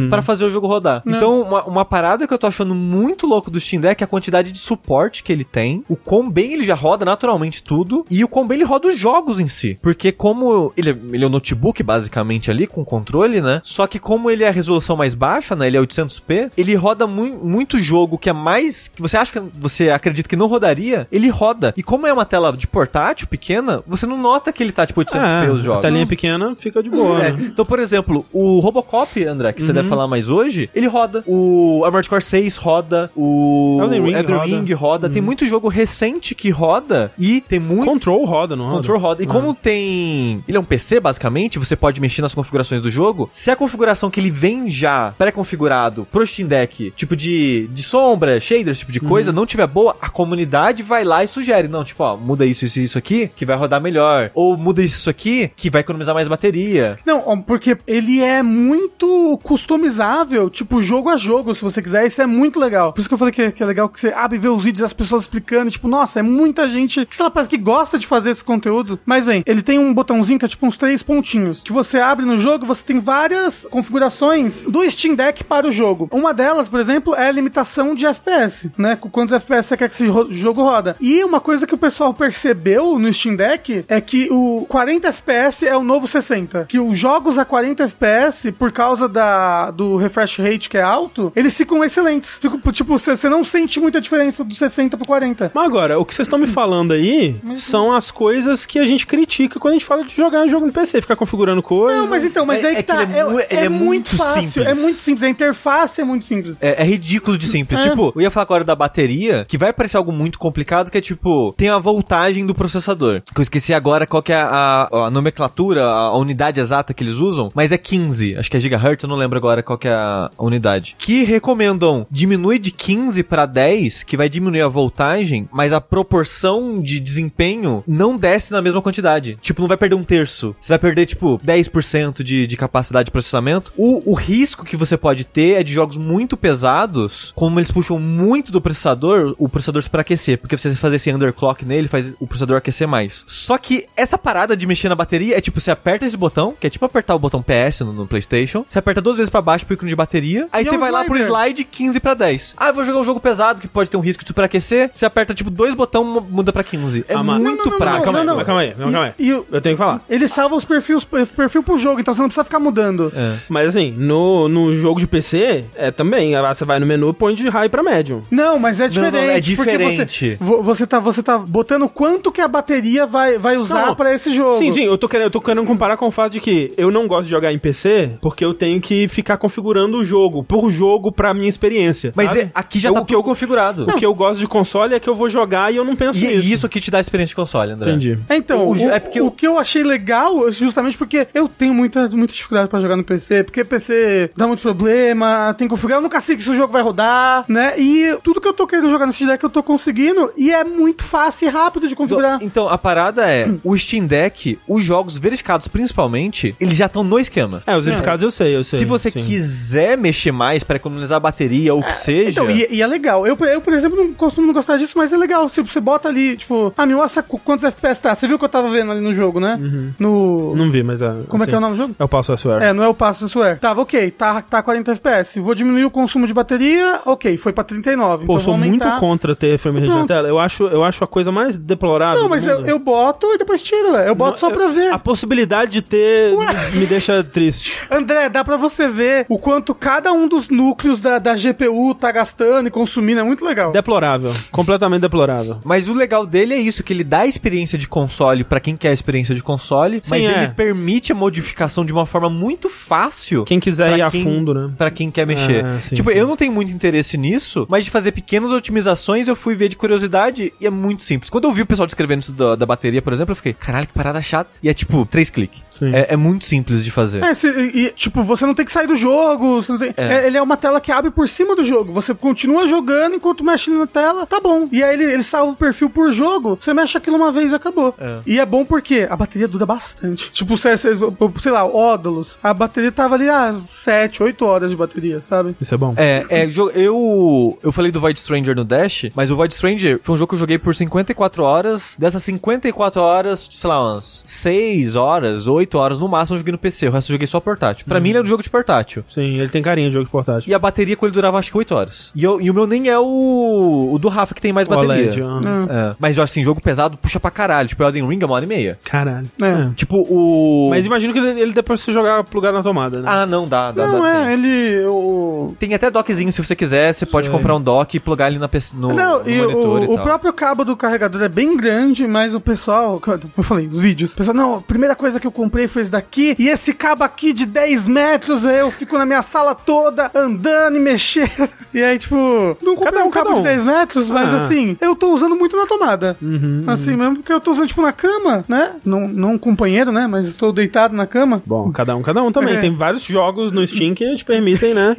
pra fazer o jogo rodar. Não. Então, uma, uma parada que eu tô achando muito louco do Steam Deck é a quantidade de suporte que ele tem, o quão bem ele já roda naturalmente tudo, e o quão bem ele roda os jogos em si. Porque como ele, é- ele é um notebook, basicamente, ali, com controle, né? Só que como ele é a resolução mais baixa, né? Ele é 800p, ele roda mui- muito jogo que é mais... que você acha que você acredita que não rodaria, ele roda. E como é uma tela de portátil pequena, você não nota que ele tá, tipo, 800p É, os jogos. a telinha pequena fica de boa, É, né? Então, por exemplo, o Robocop, André, que você deve falar mais hoje, ele roda. O Armored Core 6 roda. O Elden Ring Elden roda. Ring roda. Tem muito jogo recente que roda e tem muito. Control roda, não roda? Control roda. E como tem. Ele é um PC, basicamente, você pode mexer nas configurações do jogo. Se a configuração que ele vem já pré-configurado pro Steam Deck, tipo de, de sombra, shader, esse tipo de coisa, não tiver boa, a comunidade vai lá e sugere. Não, tipo, ó, muda isso, isso e isso aqui, que vai rodar melhor. Ou muda isso, isso aqui, que vai economizar mais bateria. Não, porque ele é muito customizável, tipo, jogo a jogo, se você quiser. Isso é muito legal. Por isso que eu falei que, que é legal que você abre e vê os vídeos das pessoas explicando. Tipo, nossa, é muita gente que, sei lá, parece que gosta de fazer esses conteúdos. Mas bem, ele tem um botãozinho que é tipo uns três pontinhos. Que você abre no jogo, você tem várias configurações do Steam Deck para o jogo. Uma delas, por exemplo, é a limitação de FPS, né? Quantos FPS você quer que esse jogo roda. E uma coisa que o pessoal percebeu no Steam Deck é que o 40 FPS é o novo 60. Que os jogos a 40 FPS, por causa da, do refresh rate que é alto, eles ficam excelentes. Tipo, você você não sente muita diferença do 60 pro 40. Mas agora, o que vocês estão me falando aí são as coisas que a gente critica quando a gente fala de jogar um jogo no PC, ficar configurando coisas. Não, mas então, mas É- aí é que que tá. ele é mu- ele é muito fácil. simples. É muito simples. A interface é muito simples. É, é ridículo de simples. É. Tipo, eu ia falar agora da bateria, que vai parecer algo muito complicado, que é tipo, tem a voltagem do processador. Que eu esqueci agora qual que é a, a nomenclatura, a, a unidade exata que eles usam, mas é 15. Acho que é gigahertz, eu não lembro agora qual que é a, a unidade. Que recomendam diminui de 15 pra 10, que vai diminuir a voltagem, mas a proporção de desempenho não desce na mesma quantidade. Tipo, não vai perder um terço. Você vai perder, tipo, 10% de, de capacidade de processamento. O, o risco que você pode ter é de jogos muito pesados, como eles puxam muito do processador, o processador superaquecer. Porque você fazer esse underclock nele faz o processador aquecer mais. Só que essa parada de mexer na bateria é tipo, você aperta esse botão, que é tipo apertar o botão PS no, no PlayStation, você aperta duas vezes pra baixo pro ícone de bateria, aí E é você um vai lá pro slider. slide 15 pra 10. Ah, eu vou jogar um jogo pesado que pode ter um risco de superaquecer, você aperta tipo dois botões, mu- muda pra 15. É Ah, muito Não, não, não, prático. aí, não, não. Calma aí, calma aí. E- Eu tenho que falar. Ele salva os perfis, perfil pro jogo, então você não precisa ficar mudando. É. Mas assim, no, no jogo de PC, é também. ah, Você vai no menu e põe de high pra médium. Não, mas é não, diferente. é diferente. Você, vo- você, tá, você tá botando quanto que a bateria vai, vai usar Não, pra esse jogo. Sim, sim, eu tô, querendo, eu tô querendo comparar com o fato de que eu não gosto de jogar em PC porque eu tenho que ficar configurando o jogo, por jogo, pra minha experiência. Mas é- aqui já Eu- tá o que tudo eu- configurado. O que eu gosto de console é que eu vou jogar e eu não penso E, nisso. e isso aqui te dá experiência de console, André. Entendi. É, então, O é porque o o- que eu achei legal, justamente porque eu tenho muita, muita dificuldade pra jogar no PC, porque PC dá muito problema, tem que configurar, eu nunca sei que se o jogo vai rodar, né? E tudo que eu tô querendo jogar nesse deck eu tô conseguindo, e é muito fácil e rápido de configurar. Então, a parada é, o Steam Deck, os jogos verificados principalmente, eles já estão no esquema. É, os verificados eu sei, eu sei. Se você sim. quiser mexer mais pra economizar bateria ou o que seja, Então, e, e é legal. Eu, eu, por exemplo, não costumo não gostar disso, mas é legal. Se você bota ali, tipo, ah, me mostra qu- quantos FPS tá. Você viu que eu tava vendo ali no jogo, né? No. Não vi, mas é. Como é que é o nome do jogo? É o Passo Software. É, não é o passo software. Tava ok, tá, tá 40 FPS. Vou diminuir o consumo de bateria, ok, foi pra 39. Pô, então eu sou vou muito contra ter frame rate na tela. Eu acho, eu acho a coisa mais deplorável. Não, mas eu, eu boto e depois tiro, velho. Eu boto Não, só eu- pra ver. A possibilidade de ter me, me deixa triste. [laughs] André, dá pra você ver o quanto cada um dos núcleos da, da GPU tá gastando e consumindo. É muito legal. Deplorável. Completamente deplorável. Mas o legal dele é isso, que ele dá a experiência de console pra quem quer a experiência de console, Sim, mas é. ele permite a modificação de uma forma muito fácil. Quem quiser ir a quem- fundo, né? Pra quem quer mexer. É, sim, tipo, sim. eu não tenho muito interesse nisso, mas de fazer pequenas otimizações eu fui ver de curiosidade e é muito simples. Quando eu vi o pessoal descrevendo isso da, da bateria, por exemplo, eu fiquei, caralho, que parada chata. E é tipo, três cliques. É, é muito simples de fazer. É, se- e, tipo, você não tem que sair do jogo. tem- É. é, ele é uma tela que abre por cima do jogo. Você continua jogando enquanto mexe na tela, tá bom. E aí ele, ele salva o perfil por jogo, você mexe aquilo uma vez e acabou. E é bom porque a bateria dura bastante. Tipo, sei, sei, lá, Ódulos, a bateria tava ali, ah, 7, 8 horas de bateria, sabe? Isso é bom. É, é, eu eu falei do Void Stranger no Dash, mas o Void Stranger foi um jogo que eu joguei por 54 horas. Dessas 54 horas, sei lá, umas 6 horas, 8 horas no máximo eu joguei no PC. O resto eu joguei só portátil. Pra mim ele era um jogo de portátil. Sim, ele tem carinha de jogo de portátil. E a bateria com ele durava acho que 8 horas. E, eu- e o meu nem é o, o do Rafa que tem mais O bateria. OLED, aham. É. Mas eu acho assim, jogo pesado puxa pra caralho. Tipo, o Elden Ring é uma hora e meia. Caralho. É. É. Tipo, o. Mas imagino que ele, ele depois você jogar plugado na tomada, né? Ah, não, dá, dá, Não, dá sim. é, ele. O... Tem até dockzinho se você quiser, você pode Sei. comprar um dock e plugar ele na PC, no, Não, no e monitor o, e o tal. próprio cabo do carregador é bem grande, mas o pessoal, como eu falei, os vídeos, o pessoal, não, a primeira coisa que eu comprei foi esse daqui, e esse cabo aqui de 10 metros, aí eu fico na minha sala toda andando e mexendo. [laughs] E aí, tipo, não comprei Cada um, um cabo um. de 10 metros, mas Ah. assim, eu tô usando muito na tomada. Assim mesmo, porque eu tô usando, tipo, na cama, né? Não, não um companheiro, né? Mas estou deitado na cama. Bom, cada um, cada um também. É. Tem vários jogos no Steam que te permitem, né?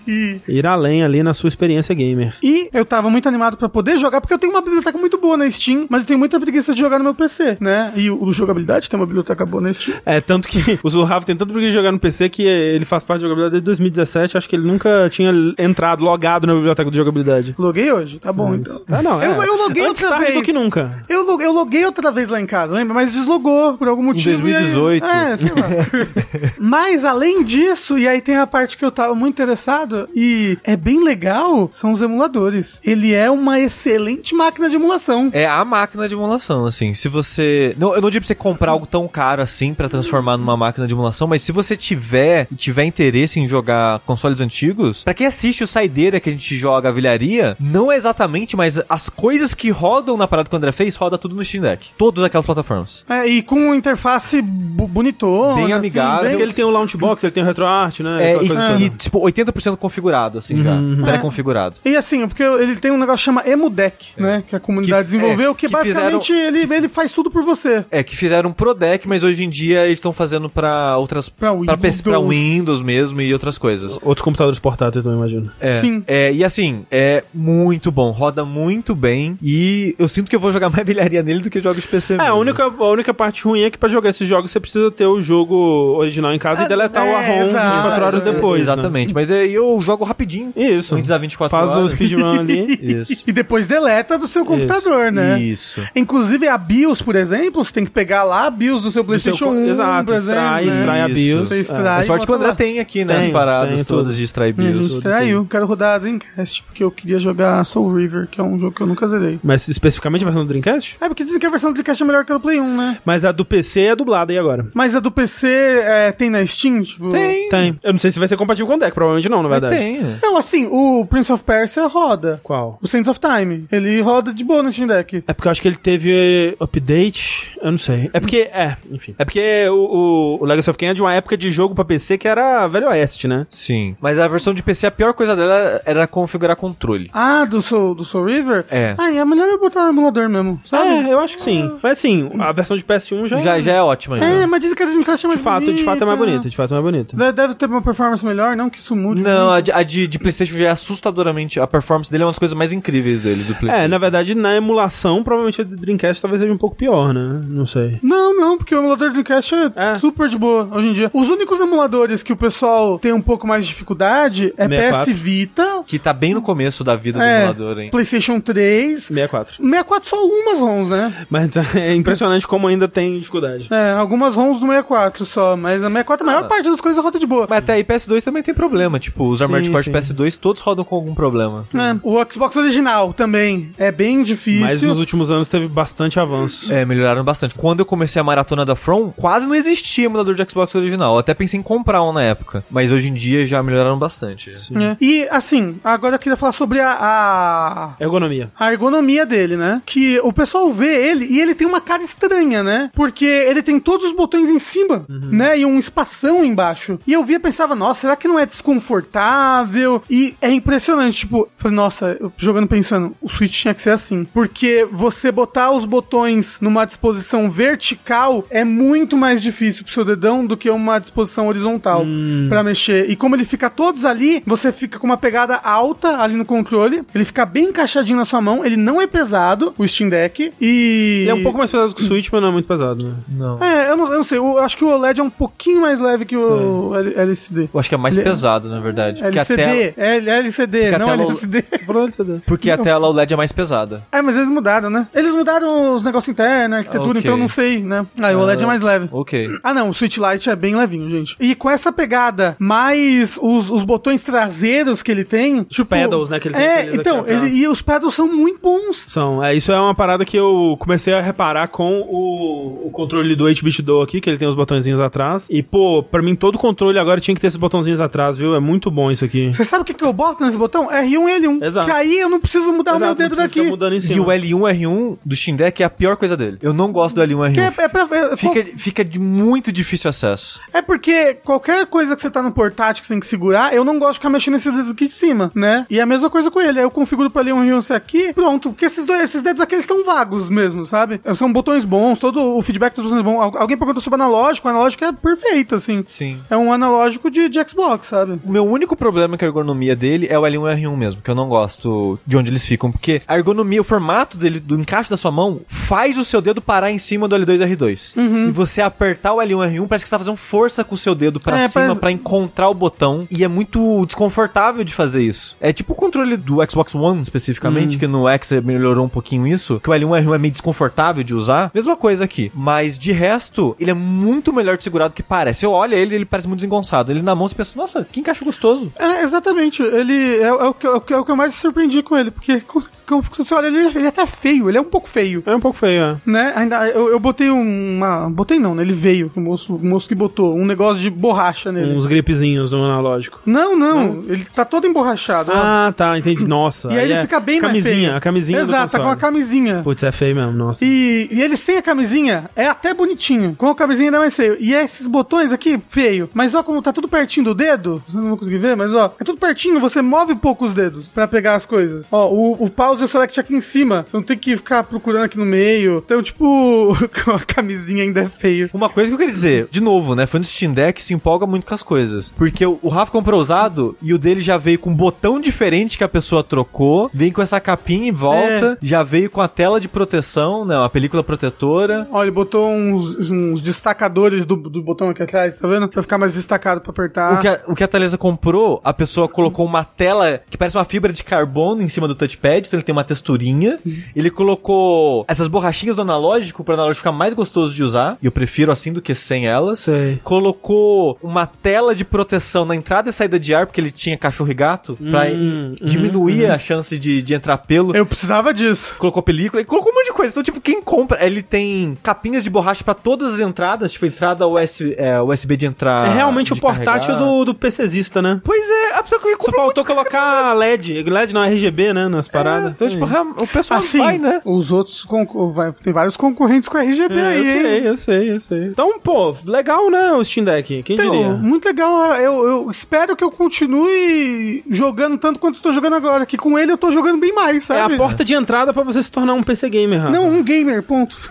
[laughs] ir além ali na sua experiência gamer. E eu tava muito animado pra poder jogar, porque eu tenho uma biblioteca muito boa na Steam, mas eu tenho muita preguiça de jogar no meu PC, né? E o, o jogabilidade tem uma biblioteca boa na Steam. É, tanto que [laughs] o Zulhava tem tanto preguiça de jogar no PC que ele faz parte da jogabilidade desde 2017. Acho que ele nunca tinha entrado, logado na biblioteca de jogabilidade. Loguei hoje? Tá bom, então. Ah, não, é. Eu, eu loguei Antes outra vez. do que nunca. Eu, eu loguei outra vez lá em casa, lembra? Mas deslogou por algum motivo. e aí- 2018. é, sei lá. [laughs] Mas além disso, e aí tem a parte que eu tava muito interessado, e é bem legal, são os emuladores. Ele é uma excelente máquina de emulação. É a máquina de emulação, assim. Se você. Não, eu não digo pra você comprar algo tão caro assim pra transformar numa máquina de emulação, mas se você tiver e tiver interesse em jogar consoles antigos, pra quem assiste o Saideira que a gente joga a vilharia, não é exatamente, mas as coisas que rodam na parada que o André fez, roda tudo no Steam Deck. Todas aquelas plataformas. É, e com uma interface bonitona. Bem assim, amigável. bem- Porque ele tem o Launchbox, ele tem o RetroArt, né? É, e, e, tipo, 80% configurado, assim, já. Pré-configurado. E assim, porque ele tem um negócio que chama EmuDeck, né? Que a comunidade Que- desenvolveu, é, que, que basicamente ele, ele faz tudo por você. É, que fizeram pro deck, mas hoje em dia eles estão fazendo pra outras. Pra pra, PC, pra Windows. Windows mesmo e outras coisas. Outros computadores portáteis também, imagino. É, Sim. É, e assim, é muito bom, roda muito bem. E eu sinto que eu vou jogar [laughs] mais bilharia nele do que jogos PC. É, a mesmo. única, a única parte ruim é que pra jogar esses jogos você precisa ter o jogo original em casa É, e deletar o é, ROM exato, 24 horas é, depois. né? Exatamente, mas é, eu jogo rapidinho. Isso. Antes da 24 Faz o horas. speedrun ali. [laughs] Isso. [laughs] E depois deleta do seu computador, né? Isso. Inclusive a BIOS, por exemplo, você tem que pegar lá a BIOS do seu Do seu PlayStation co- 1, Exato, extrai, né? extrai a Isso. BIOS. Você extrai. É sorte que o André lá. tem aqui, né? As paradas tem todas de extrair a BIOS. extraiu. Quero rodar a Dreamcast, porque eu queria jogar Soul River, que é um jogo que eu nunca zerei. Mas especificamente a versão do Dreamcast? É, porque dizem que a versão do Dreamcast é melhor que a do Play 1, né? Mas a do PC é dublada, e agora? Mas a do PC é, tem na Steam? Tipo... Tem. Tem. Eu não sei se vai ser compatível com o deck, provavelmente não, na Mas verdade. tem. Não, assim, o Prince of Persia roda. Qual? O Saints of Time. Ele roda de boa no Steam Deck. É porque eu acho que ele teve update, eu não sei. É porque, é, enfim. É porque o, o, o Legacy of Kain é de uma época de jogo pra PC que era Velho Oeste, né? Sim. Mas a versão de PC, a pior coisa dela era configurar controle. Ah, do Soul, do Soul River? É. Ah, é melhor eu botar no emulador mesmo, sabe? É, eu acho que sim. Sim, mas assim, a versão de PS1 já... Já, já é ótima ainda. É, mas dizem que a Dreamcast é De mais fato, de fato é mais bonita. bonita, de fato é mais bonita. Deve- Deve ter uma performance melhor, não que isso mude. Não, a de, a de, de PlayStation já é assustadoramente. A performance dele é uma das coisas mais incríveis dele, do PlayStation. É, na verdade, na emulação, provavelmente a de Dreamcast talvez seja um pouco pior, né? Não sei. Não, não, porque o emulador Dreamcast é, É. super de boa hoje em dia. Os únicos emuladores que o pessoal tem um pouco mais de dificuldade é 64. PS Vita, Que tá bem no começo da vida do é, emulador, hein? PlayStation 3. 64. 64 só umas ROMs, né? Mas [laughs] é impressionante como ainda tem dificuldade. É, algumas ROMs do 64 só, mas a 64 a maior Ah. parte das coisas roda de boa. Mas até aí PS2 também tem problema. Tipo, os Armored Core sim. PS2 todos rodam com algum problema. É, o Xbox original também é bem difícil. Mas nos últimos anos teve bastante avanço. É, melhoraram bastante. Quando eu comecei a maratona da From, quase não existia emulador de Xbox original. Eu até pensei em comprar um na época. Mas hoje em dia já melhoraram bastante. É. E assim, agora eu queria falar sobre a, a, Ergonomia. a ergonomia dele, né? Que o pessoal vê ele e ele tem uma cara estranha, né? Porque ele tem todos os botões em cima, né? E um espação embaixo. E eu via e pensava, nossa, será que não é desconfortável? E é impressionante, tipo, falei, nossa, eu jogando pensando, o Switch tinha que ser assim. Porque você botar os botões numa disposição vertical é muito mais difícil pro seu dedão do que uma disposição horizontal pra mexer. E como ele fica todos ali, você fica com uma pegada alta ali no controle, ele fica bem encaixadinho na sua mão, ele não é pesado, o Steam Deck, e... Ele é um pouco mais pesado que o Switch, mas não é muito pesado, né? Não. É, eu não, eu não sei, eu acho que o OLED é um pouquinho mais leve que o L- LCD. Eu acho que é mais Ele- pesado, na verdade. LCD, tela, é LCD, não tela- LCD. [laughs] Falou LCD. porque a tela OLED é mais pesada. É, mas eles mudaram, né? Eles mudaram os negócios internos, a arquitetura, Ok. então eu não sei, né? Ah, o OLED é mais leve. Ok. Ah, não, o Switch Lite é bem levinho, gente. E com essa pegada, mais os, os botões traseiros que ele tem. Tipo, pedals, né, que ele tem É, aqueles então, ele, e os pedals são muito bons. São, é, isso é uma parada que eu comecei a reparar com o, o controle do 8-bit do aqui, que ele tem os botõezinhos atrás. E, pô, pra mim todo controle agora tinha que ter esses botãozinhos atrás, viu? É muito bom isso aqui. Você sabe o que, que eu boto nesse botão? R1 e L1. Exato. Que aí eu não preciso mudar o meu Exato, dedo daqui. E o L1 R1 do Steam Deck é a pior coisa dele. Eu não gosto do L1 Que R1. é, é, pra- é- Fica, fica de muito difícil acesso. é porque qualquer coisa que você tá no portátil que você tem que segurar, eu não gosto de ficar mexendo nesses dedos aqui de cima, né? E a mesma coisa com ele. Aí eu configuro pra ali um Rio aqui, pronto. Porque esses, dois, esses dedos aqui eles estão vagos mesmo, sabe? São botões bons, todo o feedback dos botões é bom. Al- Alguém perguntou sobre o analógico, o analógico é perfeito, assim. Sim. É um analógico de, de Xbox, sabe? O meu único problema com a ergonomia dele é o L1 e R1 mesmo, que eu não gosto de onde eles ficam, porque a ergonomia, o formato dele, do encaixe da sua mão, faz o seu dedo parar em cima do L2 e R2. E você apertar o L1 e R1, parece que você tá fazendo força com o seu dedo pra É, cima parece- pra encontrar o botão, e é muito desconfortável de fazer isso. É tipo o controle do Xbox One, especificamente, que no X melhorou um pouquinho isso, que o L1 e R1 é meio desconfortável de usar. Mesma coisa aqui. Mas de resto, ele é muito melhor de segurado que parece. Eu olho ele, ele parece muito desengonçado. Ele na mão, você pensa, nossa, que encaixe gostoso. É, exatamente. Ele é, é o que, é, o que, é o que eu mais me surpreendi com ele. Porque com- com- se você olha, ele, ele é até feio. Ele é um pouco feio. É um pouco feio, é. Né? Ainda, eu, eu botei uma. Botei não, né? Ele veio, o moço, o moço que botou um negócio de borracha nele. Uns gripezinhos no analógico. Não, não, ele tá todo emborrachado. ó. Ah, tá, entendi. Nossa. e aí ele é fica bem mais camisinha, feio. A camisinha do Exato, tá com a camisinha. Putz, é feio mesmo, nossa. E, e ele sem a camisinha é até bonitinho. Com a camisinha ainda é mais feio. E esses botões aqui, feio. Mas ó, como tá tudo pertinho do dedo, não vou conseguir ver, mas ó, é tudo pertinho, você move pouco os dedos pra pegar as coisas. Ó, o, o pause e o select aqui em cima. Você não tem que ficar procurando aqui no meio. Então, tipo, com [laughs] a camisinha ainda é feio. Uma coisa que eu queria dizer, de novo, né? Foi no Steam Deck se empolga muito com as coisas. Porque o, o Rafa comprou usado e o dele já veio com um botão diferente que a pessoa trocou, vem com essa capinha em volta, já veio com a tela de proteção, né? Uma película protetora. Ó, ele botou uns, uns destacadores do, do botão aqui atrás, tá vendo? Pra ficar mais destacado pra apertar. O que, a, o que a Thalesa comprou, a pessoa colocou uma tela que parece uma fibra de carbono em cima do touchpad, então ele tem uma texturinha. Ele colocou essas borrachinhas do analógico para o analógico ficar mais gostoso de usar. E eu prefiro assim do que sem elas. Sei. Colocou uma tela de proteção na entrada e saída de ar, porque ele tinha cachorro e gato, pra Hum, diminuir a chance de, de entrar pelo. Eu precisava disso. Colocou película e colocou um monte de coisa. Então, tipo, quem compra, ele tem capinhas de borracha pra todas as entradas, tipo, entrada USB, é, USB de entrar. É realmente o portátil carregar. do, do PCzista, né? Pois é, a pessoa que Só compra faltou colocar LED. LED não, RGB, né? Nas paradas. Então, tipo, real- o pessoal Assim, vai, né? os outros vai- tem vários concorrentes com RGB É, aí, eu hein? sei, eu sei, eu sei. Então, pô, legal, né, o Steam Deck? Quem Então, diria? muito legal. Eu, eu espero que eu continue jogando tanto quanto estou jogando agora. Que com ele eu tô jogando bem mais, É sabe? a porta de entrada pra você se tornar um PC gamer, Rafa. Não, um gamer, ponto. [laughs]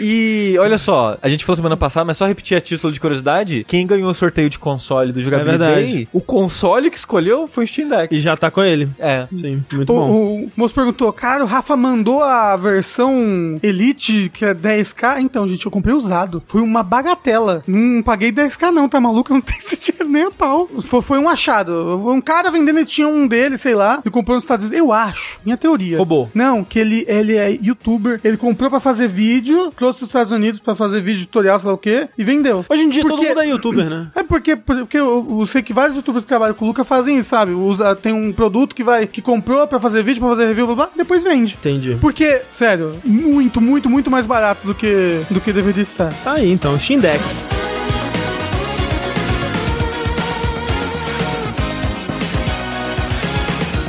E olha só, a gente falou semana passada, mas só repetir a título de curiosidade: quem ganhou o sorteio de console do Jogabilidade, verdade. o console que escolheu foi o Steam Deck. E já tá com ele. É. Sim, muito O, bom. o moço perguntou, cara, o Rafa mandou a versão Elite, que é 10k. Então, gente, eu comprei usado. Foi uma bagatela. Não paguei 10k não, tá maluco? Eu não [laughs] tenho esse dinheiro nem a pau. Foi, foi um achado. Um cara vendendo, tinha um dele, sei lá, e comprou nos Estados Unidos. Eu acho, minha teoria. Roubou. Não, que ele, ele é youtuber, ele comprou pra fazer vídeo, trouxe dos Estados Unidos pra fazer vídeo tutorial, sei lá o quê, e vendeu. Hoje em dia Porque- todo mundo é youtuber, né? É porque, porque eu, eu sei que vários youtubers que trabalham com o Luca fazem isso, sabe? Usa, tem um produto que vai que comprou pra fazer vídeo, pra fazer review, blá, blá, depois vende. Entendi. Porque, sério, muito, muito, muito mais barato do que, do que deveria estar. Tá aí, então. Steam Deck.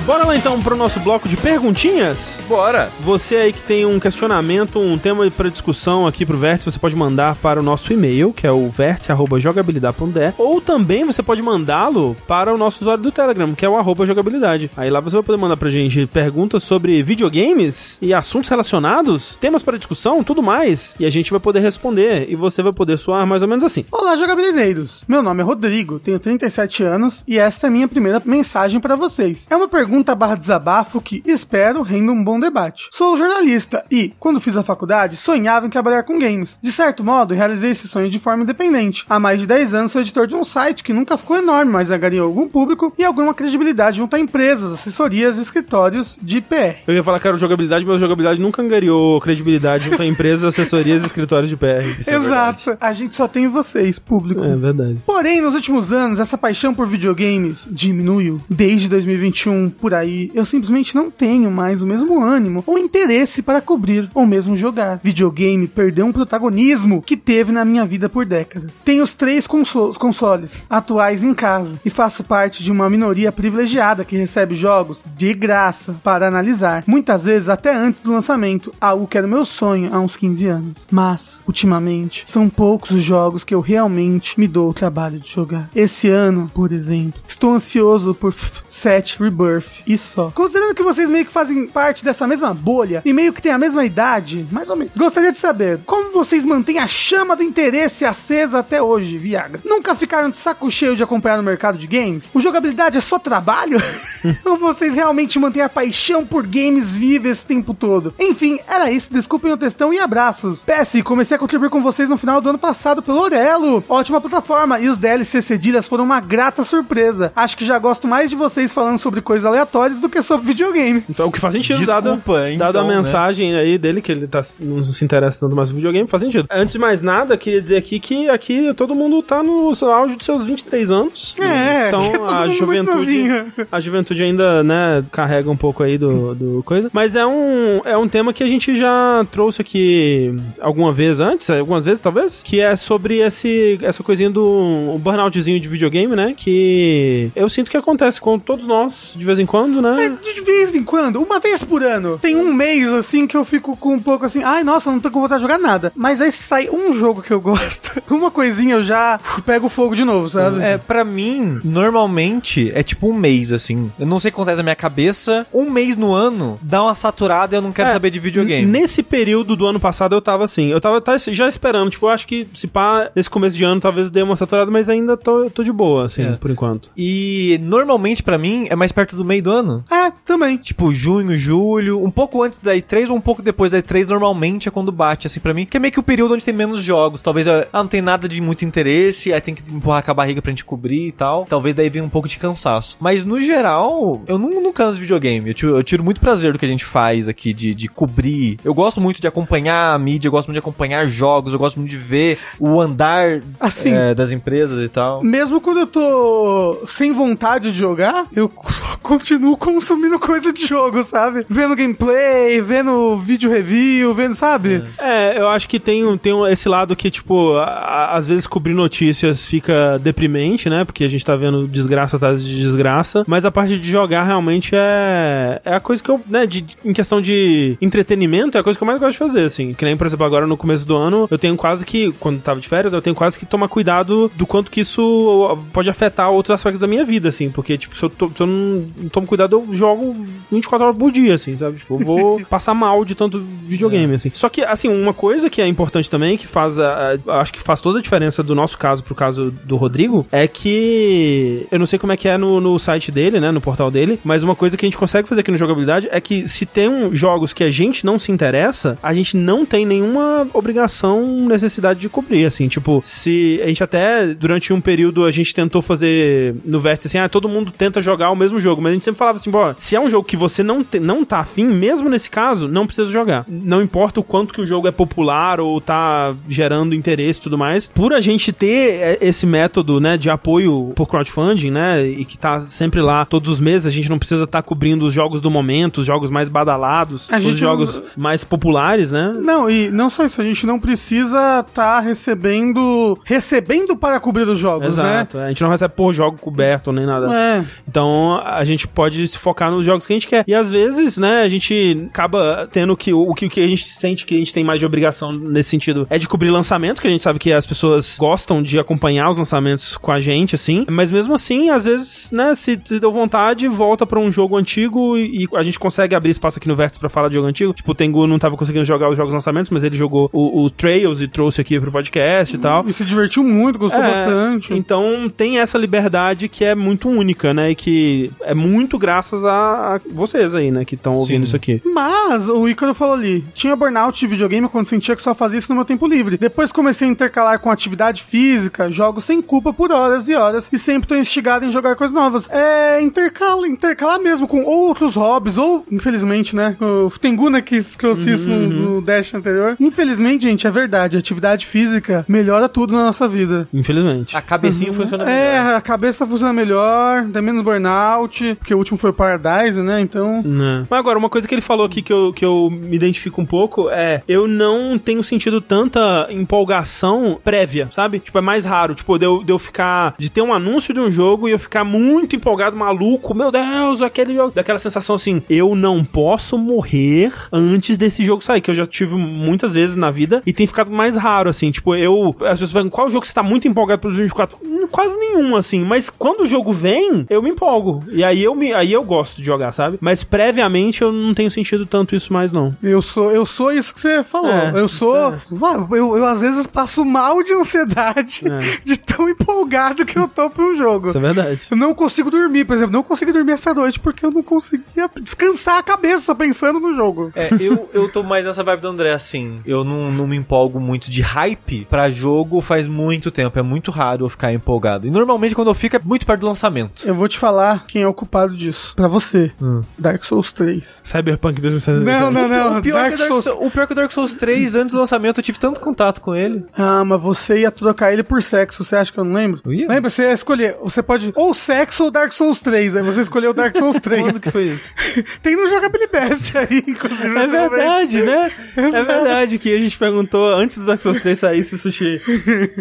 Bora lá então pro nosso bloco de perguntinhas. Bora! Você aí que tem um questionamento, um tema para discussão aqui pro Vértice, você pode mandar para o nosso e-mail, que é o vértice.jogabilidade.de, ou também você pode mandá-lo para o nosso usuário do Telegram, que é o arroba jogabilidade. Aí lá você vai poder mandar pra gente perguntas sobre videogames e assuntos relacionados, temas para discussão, tudo mais, e a gente vai poder responder, e você vai poder soar mais ou menos assim. Olá, jogabilideiros! Meu nome é Rodrigo, tenho 37 anos e esta é a minha primeira mensagem pra vocês. É uma pergunta barra desabafo que espero renda um bom debate. Sou jornalista e, quando fiz a faculdade, sonhava em trabalhar com games. De certo modo, realizei esse sonho de forma independente. Há mais de 10 anos sou editor de um site que nunca ficou enorme, mas angariou algum público e alguma credibilidade junto a empresas, assessorias e escritórios de PR. Eu ia falar que era jogabilidade, mas jogabilidade nunca angariou credibilidade junto a empresas, [laughs] assessorias e escritórios de PR. Isso é Exato. a gente só tem vocês, público. É verdade. Porém, nos últimos anos, essa paixão por videogames diminuiu. Desde 2021, por aí, eu simplesmente não tenho mais o mesmo ânimo ou interesse para cobrir ou mesmo jogar. Videogame perdeu um protagonismo que teve na minha vida por décadas. Tenho os três conso- consoles atuais em casa e faço parte de uma minoria privilegiada que recebe jogos de graça para analisar, muitas vezes até antes do lançamento, algo que era meu sonho há uns 15 anos. Mas, ultimamente, são poucos os jogos que eu realmente me dou o trabalho de jogar. Esse ano, por exemplo, estou ansioso por F7 Rebirth e só. Considerando que vocês meio que fazem parte dessa mesma bolha e meio que têm a mesma idade, mais ou menos, gostaria de saber como vocês mantêm a chama do interesse acesa até hoje, Viagra. Nunca ficaram de saco cheio de acompanhar no mercado de games? O jogabilidade é só trabalho? [laughs] Ou vocês realmente mantêm a paixão por games viva esse tempo todo? Enfim, era isso. Desculpem o textão e abraços. PS, comecei a contribuir com vocês no final do ano passado pelo Orelo. Ótima plataforma. E os DLC cedilhas foram uma grata surpresa. Acho que já gosto mais de vocês falando sobre coisas aleatórias do que sobre videogame. Então, o que faz sentido, Desculpa, dado, então, dado a né? mensagem aí dele, que ele tá, não se interessa tanto mais por videogame, faz sentido. Antes de mais nada, queria dizer aqui que aqui todo mundo tá no auge dos seus 23 anos. É, [laughs] Então, todo a juventude, a juventude ainda, né, carrega um pouco aí do, do coisa. Mas é um, é um tema que a gente já trouxe aqui alguma vez antes, algumas vezes talvez, que é sobre esse, essa coisinha do um burnoutzinho de videogame, né, que eu sinto que acontece com todos nós, de vez em quando, né. É, de vez em quando, uma vez por ano. Tem um mês assim que eu fico com um pouco assim, ai nossa, não tô com vontade de jogar nada. Mas aí sai um jogo que eu [laughs] gosto, uma coisinha eu já pego fogo de novo, sabe? É, pra mim, normalmente é tipo um mês, assim. Eu não sei o que acontece na minha cabeça. Um mês no ano dá uma saturada e eu não quero É, saber de videogame. Nesse período do ano passado eu tava assim, eu tava, tava já esperando, tipo, eu acho que se pá, nesse começo de ano talvez dê uma saturada, mas ainda tô, tô de boa, assim, É. por enquanto. E normalmente pra mim é mais perto do meio do ano. É, também. Tipo, junho, julho, um pouco antes da E3 ou um pouco depois da E3, normalmente é quando bate, assim, pra mim. Que é meio que o período onde tem menos jogos. Talvez, ah, não tem nada de muito interesse, aí tem que empurrar com a barriga pra gente cobrir e tal. Talvez daí venha um pouco de cansaço. Mas, no geral, eu não, não canso de videogame. Eu tiro, eu tiro muito prazer do que a gente faz aqui, de, de cobrir. Eu gosto muito de acompanhar a mídia, eu gosto muito de acompanhar jogos, eu gosto muito de ver o andar Assim. é, das empresas e tal. Mesmo quando eu tô sem vontade de jogar, eu [laughs] só continuo consumindo [laughs] coisa de jogo, sabe? Vendo gameplay, vendo vídeo review, vendo, sabe? É, eu acho que tem, tem esse lado que, tipo, a- às vezes cobrir notícias fica deprimente, né? Porque a gente tá vendo desgraça atrás de desgraça. Mas a parte de jogar realmente é, é a coisa que eu, né, de, em questão de entretenimento, é a coisa que eu mais gosto de fazer, assim. Que nem, por exemplo, agora no começo do ano, eu tenho quase que, quando tava de férias, eu tenho quase que tomar cuidado do quanto que isso pode afetar outros aspectos da minha vida, assim. Porque, tipo, se eu, to- se eu não, não tomo cuidado, eu jogo 24 horas por dia, assim, sabe? Tipo, eu vou [laughs] passar mal de tanto videogame, assim. Só que, assim, uma coisa que é importante também, que faz, a, a- acho que faz toda a diferença do nosso caso pro caso do Rodrigo, é que eu não sei como é que é no, no site dele, né, no portal dele, mas uma coisa que a gente consegue fazer aqui no Jogabilidade é que se tem um, jogos que a gente não se interessa, a gente não tem nenhuma obrigação, necessidade de cobrir, assim, tipo, se a gente até, durante um período, a gente tentou fazer no Vértice, assim, ah, todo mundo tenta jogar o mesmo jogo, mas a gente sempre falava assim, pô, se é um jogo que você não, te- não tá afim, mesmo nesse caso, não precisa jogar. Não importa o quanto que o jogo é popular ou tá gerando interesse e tudo mais, por a gente ter é, esse método, né, de apoio por crowdfunding, né, e que tá sempre lá todos os meses, a gente não precisa estar cobrindo os jogos do momento, os jogos mais badalados, A os jogos não- mais populares, né? Não, e não só isso, a gente não precisa estar recebendo. recebendo para cobrir os jogos, Exato. A gente não recebe por jogo coberto nem nada. né? É. Então a gente pode se focar nos jogos que a gente quer. E às vezes, né, a gente acaba tendo que o, que o que a gente sente que a gente tem mais de obrigação nesse sentido é de cobrir lançamentos, que a gente sabe que as pessoas gostam de acompanhar os lançamentos com a gente, assim. Mas mesmo assim, às vezes, né, se, se deu vontade, volta pra um jogo antigo e, e a gente consegue abrir espaço aqui no Vértice pra falar de jogo antigo. Tipo, o Tengu não tava conseguindo jogar os jogos lançamentos, mas ele jogou o, o Trails e trouxe aqui pro podcast e tal. E se divertiu muito, gostou É, bastante. Então tem essa liberdade que é muito única, né? E que é muito graças a, a vocês aí, né? Que estão ouvindo isso aqui. Mas o Ícaro falou ali: tinha burnout de videogame quando sentia que só fazia isso no meu tempo livre. Depois comecei a intercalar com atividade física, jogos sem culpa por horas e horas e sempre tô instigado em jogar coisas novas. É, intercala, intercalar mesmo com outros hobbies, ou, infelizmente, né? O Tengu, né, que trouxe isso no, no Dash anterior. Infelizmente, gente, é verdade. Atividade física melhora tudo na nossa vida. Infelizmente. A cabecinha funciona melhor. É, a cabeça funciona melhor, tem menos burnout, porque o último foi o Paradise, né? Então. Né. Mas agora, uma coisa que ele falou aqui que eu, que eu me identifico um pouco é eu não tenho sentido tanta empolgação prévia, sabe? Tipo, é mais raro. Tipo, de eu, de eu ficar. De ter um anúncio de um jogo e eu ficar muito empolgado, maluco. Meu Deus, aquele jogo. Daquela sensação assim, eu não posso morrer antes desse jogo sair, que eu já tive muitas vezes na vida e tem ficado mais raro, assim. Tipo, eu. As pessoas perguntam qual jogo você tá muito empolgado pro 2024? Hum, Quase nenhum, assim. Mas quando o jogo vem, eu me empolgo. E aí eu, me, aí eu gosto de jogar, sabe? Mas previamente eu não tenho sentido tanto isso mais, não. Eu sou, eu sou isso que você falou. É, eu sou. Vá, Eu, eu às vezes passo mal de ansiedade É. [laughs] de tão empolgado que eu tô pro jogo. Isso é verdade. Eu não consigo dormir, por exemplo, não consegui dormir essa noite porque eu não conseguia descansar a cabeça pensando no jogo. É, eu, eu tô mais nessa vibe do André, assim. Eu não, não me empolgo muito de hype pra jogo faz muito tempo. É muito raro eu ficar empolgado. E normalmente quando eu fico é muito perto do lançamento. Eu vou te falar quem é o culpado disso. Pra você. Hum. Dark Souls 3. Cyberpunk 2077. Não, não, não. O pior, Dark que Dark Souls. Souls, o pior que o Dark Souls 3, antes do lançamento, eu tive tanto contato com ele. Ah, mas você ia trocar ele por sexo, você acha que eu não lembro? Eu ia? Lembra? Você ia escolher. Você pode. Ou sexo ou Dark Souls 3. Aí você escolheu Dark Souls [laughs] 3. Quando que foi isso? [laughs] Tem no Jogability Best aí, inclusive. É verdade, né? [laughs] É verdade que a gente perguntou antes do Dark Souls 3 sair se o Sushi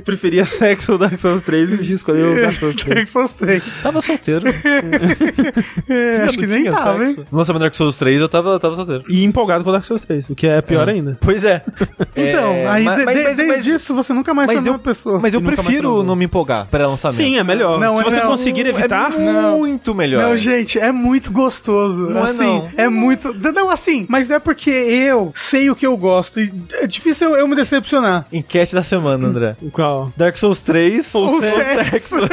preferia sexo ou Dark Souls 3 e o Sushi escolheu o Dark Souls 3. Dark Souls 3. Tava solteiro. [laughs] É, acho que nem tava, hein? sexo. No lançamento do Dark Souls 3, eu tava, eu tava solteiro. E empolgado com o Dark Souls 3, o que é pior ainda. Pois é. [laughs] Então, É, aí mas- de- mas- de- mas- desde mas- isso você nunca mais Mas mesma eu, pessoa. mas eu nunca mais prefiro transou. não me empolgar pré-lançamento. Sim, é melhor. Não, Se você não. conseguir evitar, É muito melhor. Não, gente, é muito gostoso. Não é assim, não. é muito. Não, assim, mas é porque eu sei o que eu gosto. E é difícil eu, eu me decepcionar. Enquete da semana, André. [laughs] qual? Dark Souls 3 ou, Ou sexo? sexo.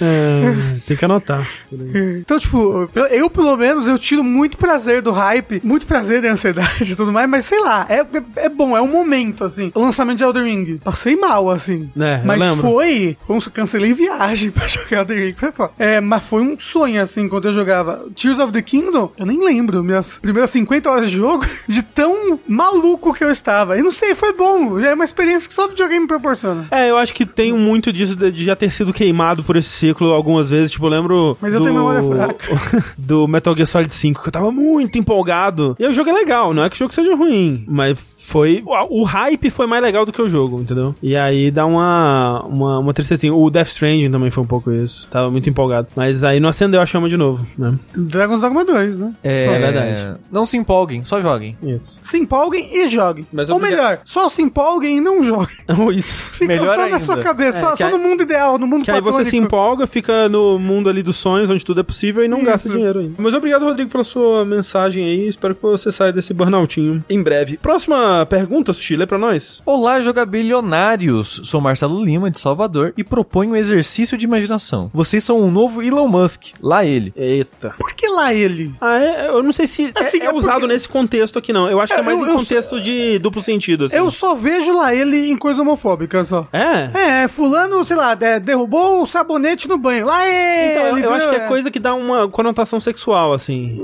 É, tem que anotar. [laughs] Então, tipo, eu, eu, pelo menos eu tiro muito prazer do hype, muito prazer da ansiedade e tudo mais, mas sei lá, é, é, é bom, é um momento, assim. O lançamento de Elden Ring, passei mal, assim. É, mas foi, foi um, cancelei viagem [laughs] pra jogar Elden Ring, foi foda. É, mas foi um sonho, assim, quando eu jogava Tears of the Kingdom, eu nem lembro, minhas primeiras 50 horas de jogo, [laughs] de tão maluco que eu estava. E não sei, foi bom, é uma experiência que só videogame proporciona. É, eu acho que tem muito disso de de já ter sido queimado por esse ciclo algumas vezes. Tipo, eu lembro. Mas eu do... tenho memória fraca. [laughs] do Metal Gear Solid 5, que eu tava muito empolgado. E o jogo é legal, não é que o jogo seja ruim, mas foi. O, hype foi mais legal do que o jogo, entendeu? E aí dá uma, uma, uma tristezinha. O Death Stranding também foi um pouco isso. Tava muito empolgado. Mas aí não acendeu a chama de novo, né? Dragon's Dogma 2, né? É, Só é verdade. Não se empolguem, só joguem. Isso. Se empolguem e joguem. Mas Ou melhor, só se empolguem e não joguem. [laughs] Ou isso. [laughs] Fica Melhor só ainda. na sua cabeça, É, só, só aí- no mundo ideal, no mundo Que aí você se platônico. empolga, fica no mundo ali dos sonhos, onde tudo é possível e não Isso. gasta dinheiro ainda. Mas obrigado, Rodrigo, pela sua mensagem aí. Espero que você saia desse burnoutinho em breve. Próxima pergunta, Sushi, lê pra nós. Olá, jogabilionários! Sou Marcelo Lima, de Salvador, e proponho um exercício de imaginação. Vocês são um novo Elon Musk, lá ele. Eita. Por que lá ele? Ah, é, eu não sei se Assim, é, é é porque- usado nesse contexto aqui, não. Eu acho que é, É, mais eu- em eu- contexto de duplo sentido, assim. Eu só vejo lá ele em coisa homofóbica, só. É? É, fulano, sei lá, de- derrubou o sabonete no banho. Lá ele! Então, eu, eu acho que é coisa que dá uma conotação sexual, assim.